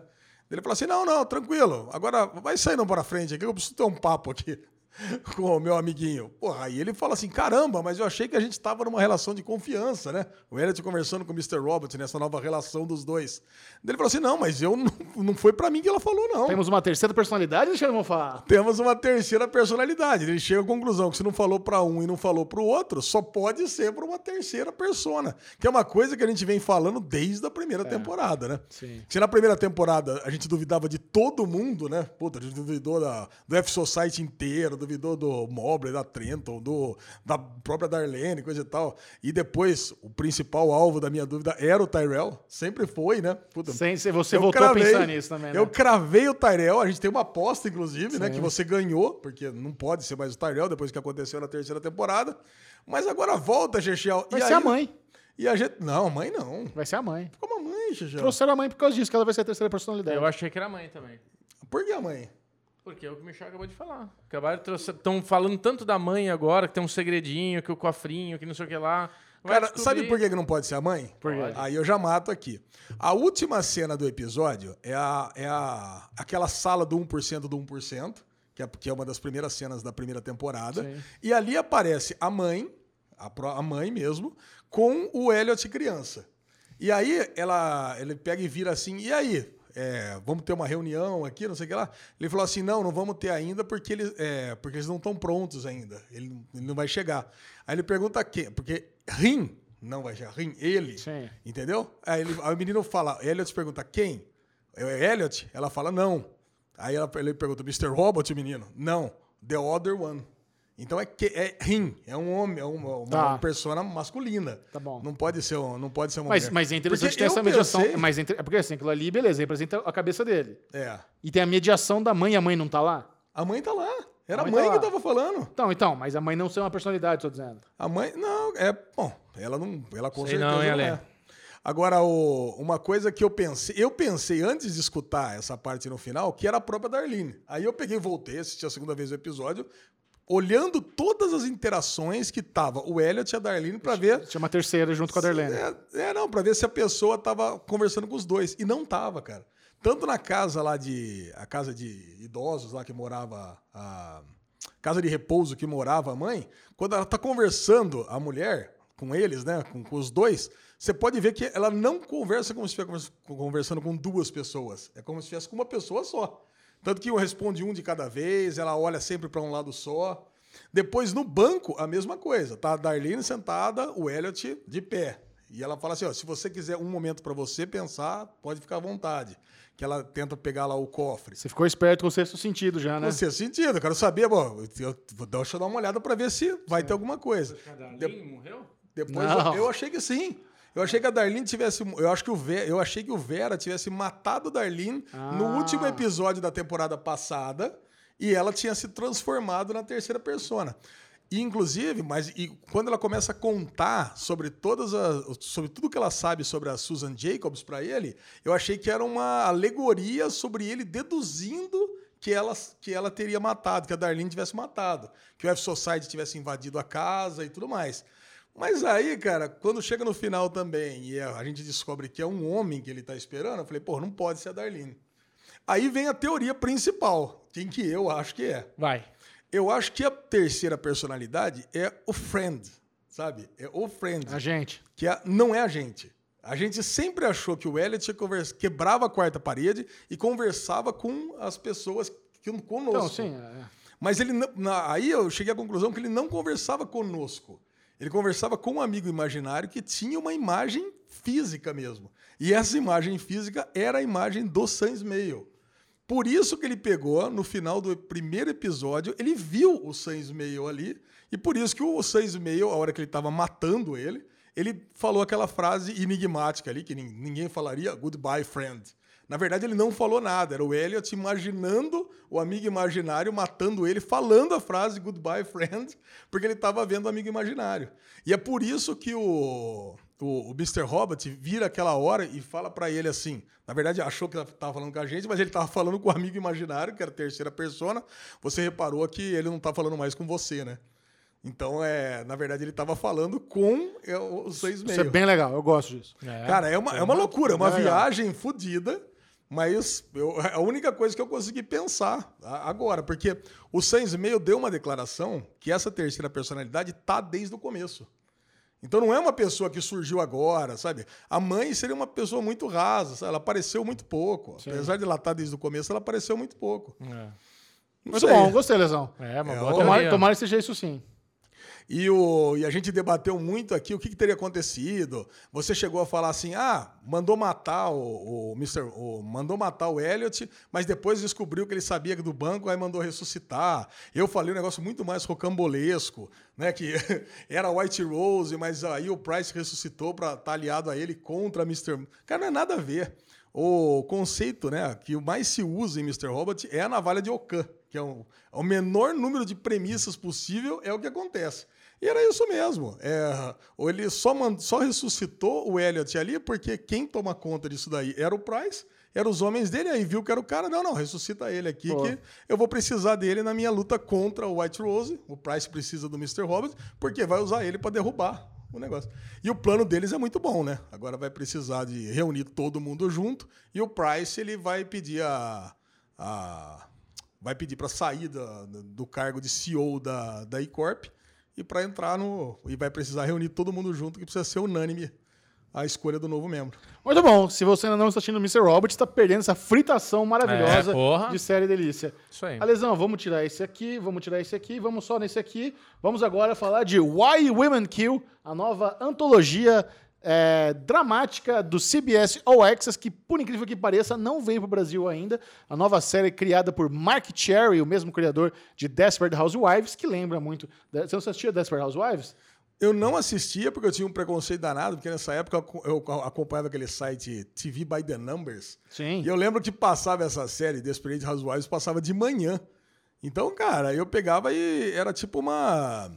C: Ele fala assim, não, não, tranquilo, agora vai saindo para frente aqui, eu preciso ter um papo aqui com o meu amiguinho. Porra, aí ele fala assim, caramba, mas eu achei que a gente estava numa relação de confiança, né? O Elliot conversando com o Mr. Robot nessa nova relação dos dois. Ele falou assim, não, mas eu não, não foi para mim que ela falou, não.
A: Temos uma terceira personalidade, Alexandre Bonfá?
C: Temos uma terceira personalidade. Ele chega à conclusão que se não falou para um e não falou para o outro, só pode ser para uma terceira persona. Que é uma coisa que a gente vem falando desde a primeira temporada, né?
A: Sim.
C: Se na primeira temporada a gente duvidava de todo mundo, né? Puta, a gente duvidou da, do F-Society inteiro, duvidou do Mobley, da Trenton, do, da própria Darlene, coisa e tal. E depois, o principal alvo da minha dúvida era o Tyrell. Sempre foi, né? Puta,
A: Sem, se você voltou a
C: cravei-
A: pensar nisso também, né?
C: Eu cravei o Tyrell, a gente tem uma aposta, inclusive, né?
A: Sim.
C: Que você ganhou, porque não pode ser mais o Tyrell depois que aconteceu na terceira temporada. Mas agora volta, Chechel.
A: Vai
C: e
A: ser
C: aí-
A: a mãe.
C: E a gente. Não, mãe não.
A: Vai ser a mãe.
C: Como a mãe, Chechel?
A: Trouxeram a mãe por causa disso, que ela vai ser a terceira personalidade.
B: Eu achei que era mãe também.
C: Por que a mãe?
B: Porque é o que o Michel acabou de falar. Acabaram Estão falando tanto da mãe agora, que tem um segredinho, que o cofrinho, que não sei o que lá. Vai
C: Cara, sabe por que que não pode ser a mãe?
A: Por quê?
C: Aí eu já mato aqui. A última cena do episódio é, a, é a, aquela sala do 1% do 1%, que é, que é uma das primeiras cenas da primeira temporada.
A: Sim.
C: E ali aparece a mãe, a, a mãe mesmo, com o Elliot criança. E aí ela, ele pega e vira assim, e aí? É, vamos ter uma reunião aqui, não sei o que lá. Ele falou assim: não, não vamos ter ainda porque, ele, é, porque eles não estão prontos ainda. Ele, não- ele não vai chegar. Aí ele pergunta quem? Porque Rim não vai chegar. Rim, ele.
A: Sim.
C: Entendeu? Aí, ele, aí o menino fala, Elliot pergunta quem? É Elliot? Ela fala não. Aí ela, ele pergunta, Mr. Robot, o menino? Não. The other one. Então é que é Rim, é um homem, é uma, uma
A: Tá.
C: persona masculina.
A: Tá bom.
C: Não pode ser, um- não pode ser uma
A: Mas,
C: mulher.
A: mas é interessante
C: Porque
A: ter essa mediação.
C: pensei-
A: Mas entre- é porque assim, aquilo ali, beleza, representa a cabeça dele.
C: É.
A: E tem a mediação da mãe, a mãe não tá lá?
C: A mãe tá lá. Era
A: A
C: a
A: mãe
C: mãe,
A: tá
C: que
A: lá.
C: tava falando.
A: Então, então, mas a mãe não ser uma personalidade, tô dizendo.
C: A mãe, não, é, bom, ela não, ela com
B: Sei
C: certeza
B: não,
C: não,
B: hein,
C: é. Agora, o- uma coisa que eu pensei, eu pensei antes de escutar essa parte no final, que era a própria Darlene. Aí eu peguei, e voltei, assisti a segunda vez o episódio, olhando todas as interações que tava o Elliot e a Darlene pra ver
A: Tinha uma terceira junto com a Darlene.
C: é, é, não, pra ver se a pessoa tava conversando com os dois. E não tava, cara. Tanto na casa lá de. A casa de idosos lá que morava. A casa de repouso que morava a mãe. Quando ela tá conversando, a mulher, com eles, né? Com, com os dois, você pode ver que ela não conversa como se estivesse conversando com duas pessoas. É como se estivesse com uma pessoa só. Tanto que um responde um de cada vez, ela olha sempre para um lado só. Depois, no banco, a mesma coisa. Tá a Darlene sentada, o Elliot de pé. E ela fala assim: ó, se você quiser um momento para você pensar, pode ficar à vontade. Que ela tenta pegar lá o cofre.
A: Você ficou esperto com o sexto sentido já, né?
C: Não sei sentido, eu quero saber, bom, eu, eu, deixa eu dar uma olhada para ver se vai ter alguma coisa. De-
B: morreu?
C: depois eu, eu achei que sim. Eu achei que a Darlene tivesse. Eu acho que o Ve- eu achei que o Vera tivesse matado a Darlene no
A: Ah.
C: último episódio da temporada passada e ela tinha se transformado na terceira persona. E, inclusive, mas e quando ela começa a contar sobre todas as, sobre tudo que ela sabe sobre a Susan Jacobs para ele, eu achei que era uma alegoria sobre ele deduzindo que ela, que ela teria matado, que a Darlene tivesse matado, que o F-Society tivesse invadido a casa e tudo mais. Mas aí, cara, quando chega no final também e a gente descobre que é um homem que ele tá esperando, eu falei, pô, não pode ser a Darlene. Aí vem a teoria principal, quem que eu acho que é.
A: Vai.
C: Eu acho que a terceira personalidade é o friend, sabe? É o friend,
A: A gente.
C: que é- não é a gente. A gente sempre achou que o Elliot quebrava a quarta parede e conversava com as pessoas que conosco.
A: Então, sim. é.
C: Mas ele na- aí eu cheguei à conclusão que ele não conversava conosco. Ele conversava com um amigo imaginário que tinha uma imagem física mesmo. E essa imagem física era a imagem do Sans Mail. Por isso que ele pegou, no final do primeiro episódio, ele viu o Sans Mail ali. E por isso que o Sans Mail, a hora que ele estava matando ele, ele falou aquela frase enigmática ali, que nin- ninguém falaria, goodbye, friend. Na verdade, ele não falou nada. Era o Elliot imaginando o amigo imaginário matando ele, falando a frase goodbye, friend, porque ele estava vendo o amigo imaginário. E é por isso que o, o, o Mr. Robot vira aquela hora e fala pra ele assim. Na verdade, achou que tava falando com a gente, mas ele tava falando com o amigo imaginário, que era a terceira persona. Você reparou que ele não tá falando mais com você, né? Então, é, na verdade, ele tava falando com é, os seis
A: Isso é bem legal, eu gosto disso.
C: Cara, é uma, é uma loucura, é uma
A: É
C: viagem fodida, mas eu- é a única coisa que eu consegui pensar agora, porque o Sans Meio deu uma declaração que essa terceira personalidade tá desde o começo. Então não é uma pessoa que surgiu agora, sabe? A mãe seria uma pessoa muito rasa, sabe? ela apareceu muito pouco. Apesar de ela estar desde o começo, ela apareceu muito pouco.
B: É.
C: Não
A: Muito
C: sei.
A: bom, gostei, Lesão.
B: É, uma
C: É,
B: boa
A: Tomara, tomara que seja isso sim.
C: E, o, e a gente debateu muito aqui o que, que teria acontecido. Você chegou a falar assim: ah, mandou matar o, o Mr. O, mandou matar o Elliot, mas depois descobriu que ele sabia do banco, aí mandou ressuscitar. Eu falei um negócio muito mais rocambolesco, né? Que era White Rose, mas aí o Price ressuscitou para estar aliado a ele contra Mr. Cara, não é nada a ver. O conceito né, que mais se usa em Mr. Robot é a navalha de Okan, que é o, o menor número de premissas possível, é o que acontece. E era isso mesmo. É, ou ele só, mand- só ressuscitou o Elliot ali porque quem toma conta disso daí era o Price, eram os homens dele, aí viu que era o cara. Não, não, ressuscita ele aqui
A: Pô.
C: que eu vou precisar dele na minha luta contra o White Rose. O Price precisa do Mr. Robot porque vai usar ele para derrubar o negócio. E o plano deles é muito bom, né? Agora vai precisar de reunir todo mundo junto e o Price ele vai pedir a, a vai pedir para sair da- do cargo de CEO da da E-Corp e para entrar no e vai precisar reunir todo mundo junto que precisa ser unânime a escolha do novo membro.
A: Muito bom. Se você ainda não está assistindo o Mr. Robot, está perdendo essa fritação maravilhosa
B: É,
A: de série delícia.
B: Isso aí.
A: Alesão, vamos tirar esse aqui, vamos tirar esse aqui, vamos só nesse aqui. Vamos agora falar de Why Women Kill, a nova antologia é, dramática do CBS All Access, que, por incrível que pareça, não veio para o Brasil ainda. A nova série criada por Mark Cherry, o mesmo criador de Desperate Housewives, que lembra muito... Você não assistia Desperate Housewives?
C: Eu não assistia porque eu tinha um preconceito danado, porque nessa época eu acompanhava aquele site TV by the Numbers.
A: Sim.
C: E eu lembro que passava essa série, Desperate Housewives, passava de manhã. Então, cara, eu pegava e era tipo uma.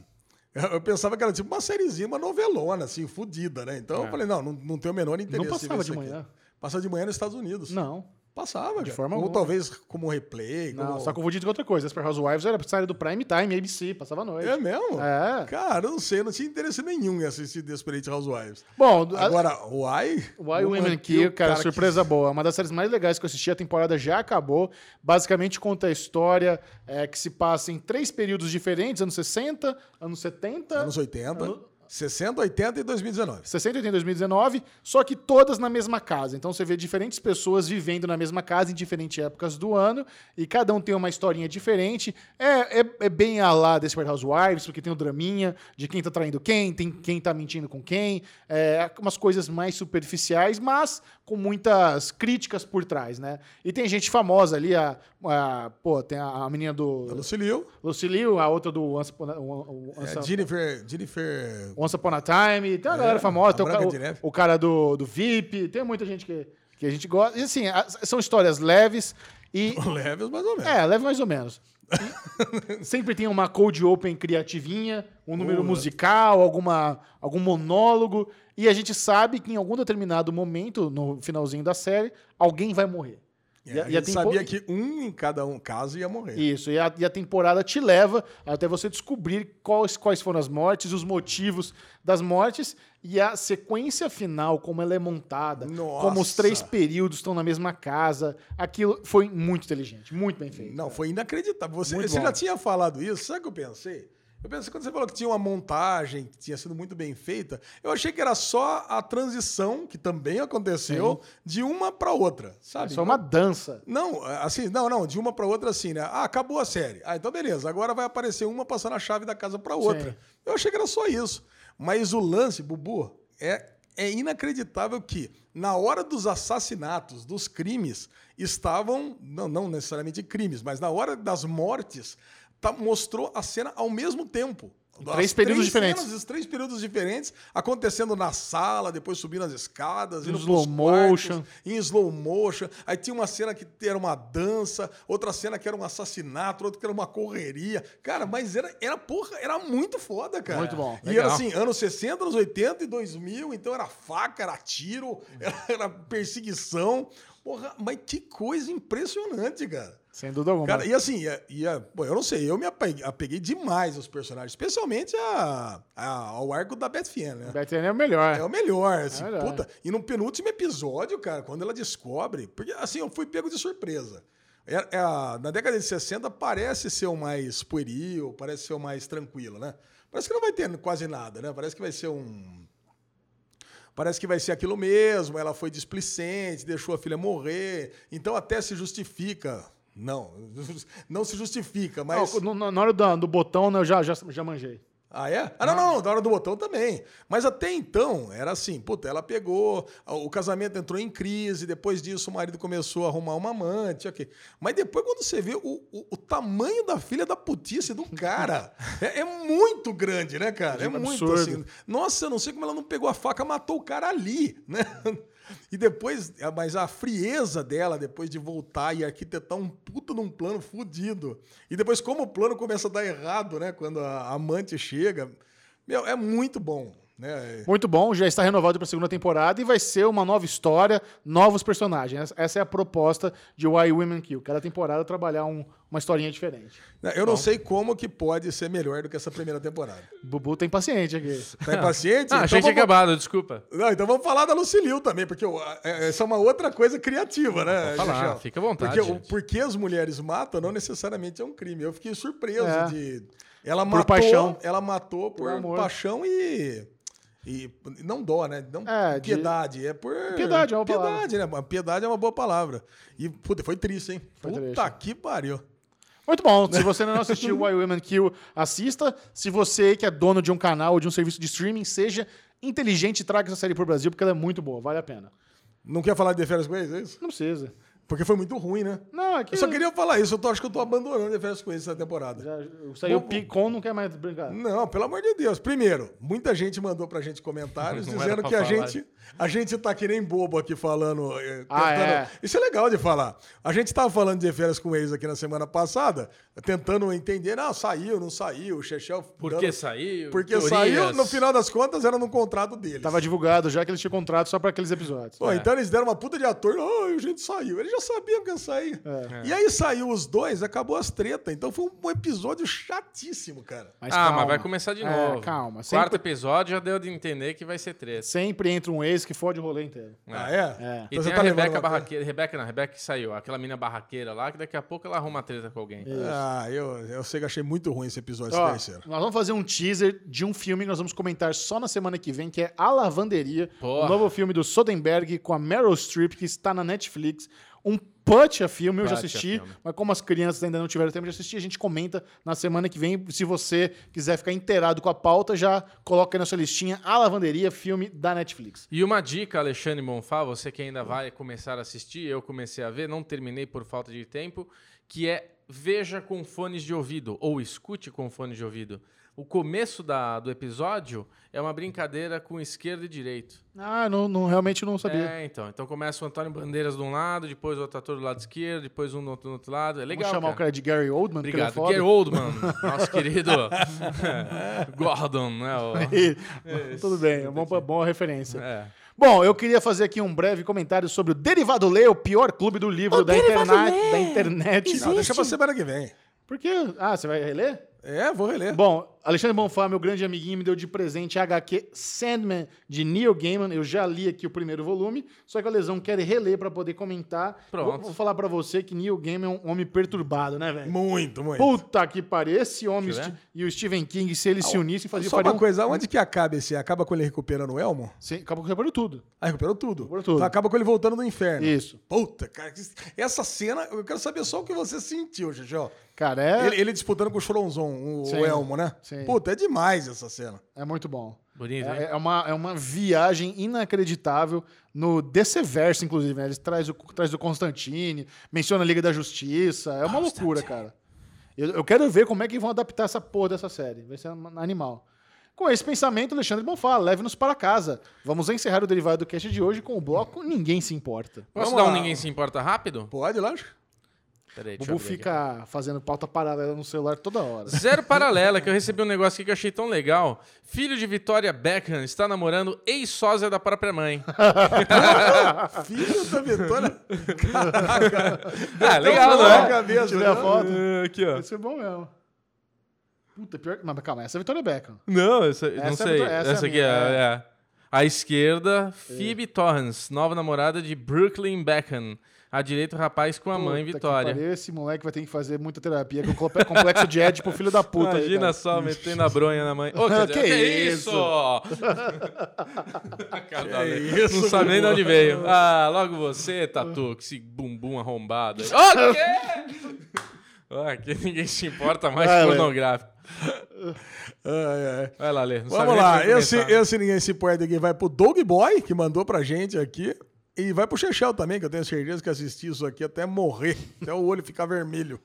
C: Eu pensava que era tipo uma sériezinha, uma novelona, assim, fodida, né? Então eu falei, não, não, não tenho o menor interesse.
A: Não passava de
C: aqui.
A: manhã.
C: Passava de manhã nos Estados Unidos.
A: Não.
C: Passava,
A: De
C: cara.
A: forma
C: Ou
A: alguma.
C: talvez como replay.
A: Não,
C: como...
A: só confundido com outra coisa. Desperate Housewives era série do Prime Time, ABC, passava a noite.
C: É mesmo?
A: É.
C: Cara, eu não sei, eu não tinha interesse nenhum em assistir Desperate Housewives.
A: Bom, a-
C: Agora, Why?
A: Why Women Kill, cara, surpresa boa. É Uma das séries mais legais que eu assisti, a temporada já acabou. Basicamente conta a história é, que se passa em três períodos diferentes, anos 60, anos 70,
C: Anos 80,
A: Ano-
C: 60, 80 e 2019.
A: 60 e 80 2019, só que todas na mesma casa. Então você vê diferentes pessoas vivendo na mesma casa em diferentes épocas do ano e cada um tem uma historinha diferente. É, é, é bem a lá Desperate Housewives, porque tem o draminha de quem tá traindo quem, tem quem tá mentindo com quem, é, umas coisas mais superficiais, mas com muitas críticas por trás, né? E tem gente famosa ali, a, a- pô, tem a, a menina do
C: A Lucille
A: Lucy Liu, a outra do Once Upon a, o- o-
C: é,
A: Once-
C: Jennifer, Jennifer
A: Once Upon a Time, tem uma
C: É,
A: galera famosa, tem o, o, o cara do, do VIP, tem muita gente que, que a gente gosta. E assim, são histórias leves e.
C: leves mais ou menos.
A: É, leve mais ou menos. Sempre tem uma cold open criativinha, um número
C: Boa.
A: musical, alguma, algum monólogo. E a gente sabe que em algum determinado momento, no finalzinho da série, alguém vai morrer.
C: É,
A: E a-
C: a gente
A: tempo-
C: sabia que um em cada um caso ia morrer.
A: Isso, e a, e a temporada te leva até você descobrir quais, quais foram as mortes, os motivos das mortes e a sequência final, como ela é montada,
C: Nossa.
A: como os três períodos estão na mesma casa. Aquilo foi muito inteligente, muito bem feito.
C: Não, foi inacreditável. Você,
A: Muito
C: você
A: bom.
C: já tinha falado isso? Sabe o que eu pensei? Eu pensei quando você falou que tinha uma montagem que tinha sido muito bem feita, eu achei que era só a transição, que também aconteceu, de uma para outra,
A: É
C: sabe?
A: só uma dança.
C: Não, assim, não, não, de uma para outra assim, né? Ah, acabou a série. Ah, então beleza, agora vai aparecer uma passando a chave da casa para outra.
A: Sim.
C: Eu achei que era só isso. Mas o lance, Bubu, é, é inacreditável que na hora dos assassinatos, dos crimes, estavam, não, não necessariamente crimes, mas na hora das mortes, tá- mostrou a cena ao mesmo tempo.
A: Três períodos
C: três
A: diferentes.
C: cenas, três períodos diferentes, acontecendo na sala, depois subindo as escadas,
A: Em slow motion.
C: em slow motion. Aí tinha uma cena que era uma dança, outra cena que era um assassinato, outra que era uma correria. Cara, mas era, era porra, era muito foda, cara.
A: Muito bom.
C: E
B: Legal.
C: era assim, anos 60, anos 80 e 2000, então era faca, era tiro, era, era perseguição. Porra, mas que coisa impressionante, cara.
A: Sem dúvida alguma.
C: Cara, e assim, ia, ia- pô, eu não sei, eu me apeguei, apeguei demais aos personagens, especialmente a, a- ao arco da Beth Fiennes, né?
A: Bethany é o melhor.
C: É o melhor, assim,
A: É o melhor.
C: puta. E no penúltimo episódio, cara, quando ela descobre, porque assim, eu fui pego de surpresa. É, é a- na década de 60 parece ser o mais pueril, parece ser o mais tranquilo, né? Parece que não vai ter quase nada, né? Parece que vai ser um Parece que vai ser aquilo mesmo, ela foi displicente, deixou a filha morrer, então até se justifica. Não, não se justifica, mas.
A: Não, no- na hora do, do botão, né, eu já, já, já manjei.
C: Ah, é? Ah, não, não, não, da hora do botão também. Mas até então, era assim, puta, ela pegou, o casamento entrou em crise, depois disso o marido começou a arrumar uma amante, ok. Mas depois, quando você vê o, o, o tamanho da filha da putice do cara, é, é muito grande, né, cara? É muito
A: Absurdo.
C: assim. Nossa, eu não sei como ela não pegou a faca, matou o cara ali, né? E depois, mas a frieza dela, depois de voltar e arquitetar um puta num plano fudido. E depois, como o plano começa a dar errado, né? Quando a amante chega. Meu, é muito bom, né?
A: Muito bom, já está renovado para a segunda temporada e vai ser uma nova história, novos personagens. Essa é a proposta de Why Women Kill. Cada temporada trabalhar um- uma historinha diferente.
C: Eu não sei como que pode ser melhor do que essa primeira temporada.
A: Bubu tem paciente aqui.
C: Tá impaciente?
B: Ah,
C: Então
B: achei
C: vamos-
B: acabado, desculpa.
C: Não, então vamos falar da Lucilio também, porque é- essa é uma outra coisa criativa, né?
B: Falar, fica à vontade,
C: Porque,
B: gente.
C: porque as mulheres matam não necessariamente é um crime. Eu fiquei surpreso
A: É.
C: de. Ela
A: Por
C: matou,
A: paixão.
C: ela matou por,
A: amor.
C: paixão e. E não dó, né? Não
A: É, de-
C: piedade, é por.
A: Piedade é uma palavra.
C: Piedade, né? Piedade é uma boa palavra. E, puta, foi triste, hein?
A: Foi
C: puta
A: triste.
C: que pariu.
A: Muito bom. Se você ainda não assistiu Why Women Kill, assista. Se você que é dono de um canal ou de um serviço de streaming, seja inteligente e traga essa série pro Brasil, porque ela é muito boa, vale a pena.
C: Não quer falar de The Férias com eles, é isso?
A: Não precisa.
C: Porque foi muito ruim, né?
A: Não, é que
C: Eu só queria falar isso, eu tô, acho que eu tô abandonando Férias com eles essa temporada.
A: já, saiu o Picon, não quer mais brincar.
C: Não, pelo amor de Deus. Primeiro, muita gente mandou pra gente comentários
B: Não
C: dizendo
B: pra
C: que a
B: falar.
C: gente, a gente tá que nem bobo aqui falando. eh,
A: Ah,
C: tentando-
A: é.
C: Isso é legal de falar. A gente tava falando de férias com eles aqui na semana passada, tentando entender, não, saiu, não saiu, o Chechel.
B: Por
C: dando-
B: que saiu?
C: Porque
B: Teorias.
C: saiu, no final das contas, era no contrato deles.
A: Tava divulgado já que eles tinham contrato só para aqueles episódios.
C: Pô,
B: É.
C: Então eles deram uma puta de ator, oh, a gente saiu. Eles já sabiam que ia sair.
A: É.
C: E aí saiu os dois, acabou as tretas. Então foi um episódio chatíssimo, cara.
A: Mas
B: ah,
A: calma.
B: mas vai começar de
A: É,
B: novo.
A: calma.
B: Quarto
A: Sempre,
B: episódio já deu de entender que vai ser treta.
A: sempre entra um ex que fode o rolê inteiro.
C: Ah, é?
A: É.
B: E
C: Então
B: tem
C: você
B: a
C: tá levando
B: Rebeca Barraqueira. Rebeca não, Rebeca que saiu. Aquela mina barraqueira lá, que daqui a pouco ela arruma treta com alguém.
C: Ah, eu, eu sei que achei muito ruim esse episódio,
A: Ó,
C: esse terceiro.
A: nós vamos fazer um teaser de um filme que nós vamos comentar só na semana que vem, que é A Lavanderia,
B: Porra.
A: o novo filme do Soderbergh com a Meryl Streep, que está na Netflix. Um Putcha filme, eu já
B: Putcha
A: assisti, mas como as crianças ainda não tiveram tempo de assistir, a gente comenta na semana que vem. Se você quiser ficar inteirado com a pauta, já coloca aí na sua listinha A Lavanderia, filme da Netflix.
B: E uma dica, Alexandre Monfá, você que ainda vai começar a assistir, eu comecei a ver, não terminei por falta de tempo, que é veja com fones de ouvido, ou escute com fones de ouvido. O começo da, do episódio é uma brincadeira com esquerdo e direito.
A: Ah, não, não- realmente não sabia.
B: É, então. Então começa o Antônio Bandeiras de um lado, depois o outro ator do lado esquerdo, depois um do outro, do outro lado. É legal,
A: Vamos chamar
B: cara.
A: o cara de Gary Oldman, é
B: Obrigado.
A: foda.
B: Gary Oldman, nosso querido Gordon, né? o-
A: Tudo bem, é uma boa, boa referência.
B: É.
A: Bom, eu queria fazer aqui um breve comentário sobre o Derivado Lê, o pior clube do livro da, internet, da internet.
C: Não, deixa pra semana que vem.
A: Por quê? Ah, você vai reler?
C: É, vou reler.
A: Bom, Alexandre Bonfá, meu grande amiguinho, me deu de presente a HQ Sandman, de Neil Gaiman. Eu já li aqui o primeiro volume, só que a Lesão quer reler pra poder comentar.
B: Pronto.
A: Vou, vou falar pra você que Neil Gaiman é um homem perturbado, né, velho?
C: Muito, muito.
A: Puta que pariu. Esse homem e o Stephen King, se eles se unissem, faziam
C: Só uma coisa, onde que acaba esse? Acaba com ele recuperando o Elmo?
A: Sim, acabou que reparou tudo.
C: Ah, recuperou tudo.
A: Recuperou tudo.
C: Então acaba com ele voltando do inferno.
A: Isso.
C: Puta, cara, essa cena, eu quero saber só o que você sentiu, Xixi.
A: Cara, é,
C: Ele, ele disputando com o Choronzon, o, o Elmo, né?
A: Sim.
C: Puta, é demais essa cena.
A: é muito bom.
B: Bonito?
A: É, é uma, é uma viagem inacreditável no Desseverso, inclusive. Né? Eles traz o, traz o Constantine, menciona a Liga da Justiça. É uma loucura, cara. Eu, eu quero ver como é que vão adaptar essa porra dessa série. Vai ser um animal. Com esse pensamento, Alexandre Bonfá, leve-nos para casa. Vamos encerrar o derivado do cast de hoje com o bloco Ninguém Se Importa.
B: Posso
C: Vamos
B: dar um
C: lá.
B: Ninguém Se Importa rápido?
C: Pode, lógico.
B: Peraí,
A: Bubu
B: abrir aqui.
A: fica fazendo pauta paralela no celular toda hora.
B: Zero paralela, que eu recebi um negócio aqui que eu achei tão legal. Filho de Vitória Beckham está namorando ex-sósia da própria mãe.
C: Filho da Vitória.
B: Ah, legal, não é?
A: eu ver a
C: né?
A: foto.
B: Aqui, ó.
A: Vai ser bom mesmo. Puta, pior que... Mas calma, essa é a Vitória Beckham.
B: Não, essa, não
A: Essa é
B: sei.
A: essa é a
B: essa aqui
A: minha,
B: é,
A: é.
B: é. À esquerda, Phoebe Torrance, nova namorada de Brooklyn Beckham. À direita, o rapaz com a mãe,
A: Puta que
B: Vitória.
A: pariu, esse moleque vai ter que fazer muita terapia com comple- complexo de Édipo, filho da puta. aí,
B: Imagina
A: cara.
B: só, metendo a bronha na mãe. Ô,
A: Que
B: que,
A: isso?
C: Que
B: não
C: isso,
B: sabe nem de onde veio. Ah, logo você, Tatu, com esse bumbum arrombado. aí. Ô, quê? Aqui ninguém se importa mais com
A: Lê.
B: pornográfico.
C: Ai, ai.
B: Vai lá, Lê. Não sabe
C: Vamos lá, esse, esse ninguém se importa aqui vai pro Doug Boy, que mandou pra gente aqui. E vai pro Chechel também, que eu tenho certeza que assisti isso aqui até morrer, até o olho ficar vermelho.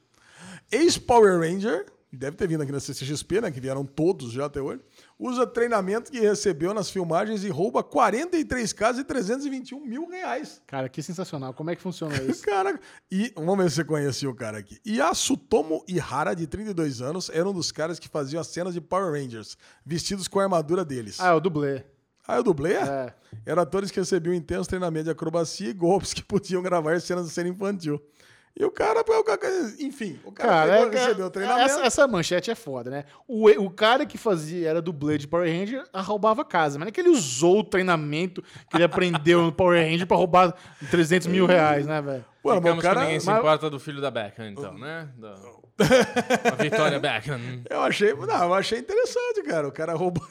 C: Ex-Power Ranger, deve ter vindo aqui na CCXP, né? Que vieram todos já até hoje. Usa treinamento que recebeu nas filmagens e rouba 43 casas e 321 mil reais.
A: Cara, que sensacional. Como é que funciona isso?
C: Caraca. E vamos ver se você conhecia o cara aqui. Yasutomo Ihara, de 32 anos, era um dos caras que faziam as cenas de Power Rangers, vestidos com a armadura deles.
A: Ah, é o dublê.
C: Ah, eu dublê?
A: É.
C: Eram atores que recebiam intenso treinamento de acrobacia e golpes que podiam gravar cenas de cena infantil. E o cara, enfim, o cara,
A: Cara,
C: pegou,
A: é-
C: recebeu o treinamento.
A: essa, essa manchete é foda, né? O, o cara que fazia, era dublê de Power Ranger, roubava casa. Mas não é que ele usou o treinamento que ele aprendeu no Power Ranger pra roubar 300 mil reais, né, velho?
C: Pô, mas o cara,
B: que ninguém se
A: mas-
B: importa do filho da Beckham, então, né? Da... A Vitória Beckham.
C: eu achei, não, eu achei interessante, cara. O cara roubou.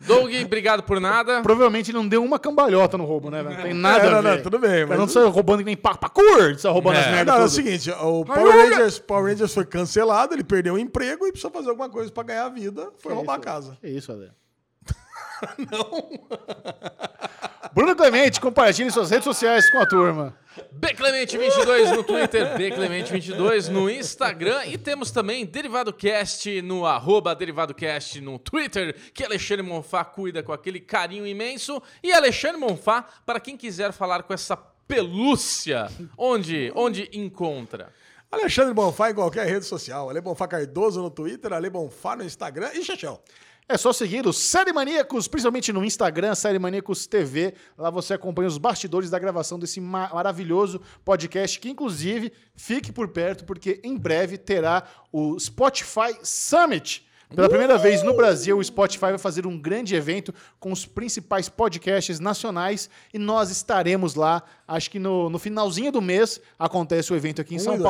B: Doug, obrigado por nada.
A: Provavelmente não deu uma cambalhota no roubo, né, velho? Não tem nada
C: É, não,
A: a ver.
C: não, tudo bem,
A: Mas não saiu roubando que nem pa- parkour, saiu roubando
B: É.
A: as merdas
C: Não, é o seguinte, o Power Rangers, Power Rangers foi cancelado, ele perdeu o emprego e precisou fazer alguma coisa pra ganhar a vida. Foi
A: Que
C: roubar
A: isso?
C: a casa.
A: Que isso, Ale? Bruno Clemente, compartilhe suas redes sociais com a turma.
B: Bclemente22 no Twitter, Bclemente22 no Instagram e temos também DerivadoCast no arroba DerivadoCast no Twitter, que Alexandre Monfá cuida com aquele carinho imenso. E Alexandre Monfá, para quem quiser falar com essa pelúcia, onde, onde encontra?
C: Alexandre Bonfá em qualquer rede social. Ale Bonfá Cardoso no Twitter, Ale Bonfá no Instagram e Chechel.
A: É só seguir o Série Maníacos, principalmente no Instagram, Série Maníacos TV. Lá você acompanha os bastidores da gravação desse ma- maravilhoso podcast, que inclusive fique por perto, porque em breve terá o Spotify Summit. Pela primeira vez no Brasil, o Spotify vai fazer um grande evento com os principais podcasts nacionais e nós estaremos lá. Acho que no, no finalzinho do mês acontece o evento aqui em
C: Um
A: São
C: e dois.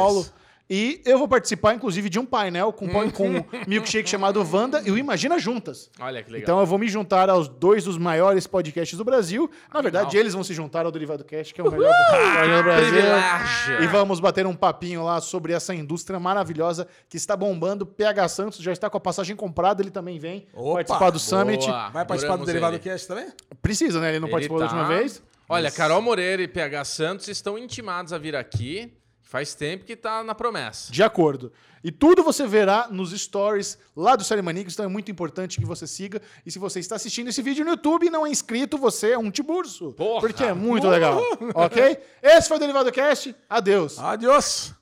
A: E eu vou participar, inclusive, de um painel com, com um milkshake chamado Wanda e o Imagina Juntas.
B: Olha que legal.
A: Então eu vou me juntar aos dois dos maiores podcasts do Brasil. Na verdade,
B: Animal.
A: eles vão se juntar ao Derivado Cast, que é o melhor podcast do Brasil.
B: Privilégio.
A: E vamos bater um papinho lá sobre essa indústria maravilhosa que está bombando. PH Santos já está com a passagem comprada, ele também vem
C: Opa,
A: participar do
B: boa.
A: Summit.
C: Vai participar do Derivado
B: ele.
C: Cast também?
A: Precisa, né? Ele não
B: Ele
A: participou da
B: tá-
A: última vez.
B: Olha, Carol Moreira e PH Santos estão intimados a vir aqui. Faz tempo que tá na promessa.
A: De acordo. E tudo você verá nos stories lá do Série Maníacos, então é muito importante que você siga. E se você está assistindo esse vídeo no YouTube e não é inscrito, você é um tiburso.
B: Porra!
A: Porque é muito legal. ok? Esse foi o Derivado Cast. Adeus.
C: Adiós.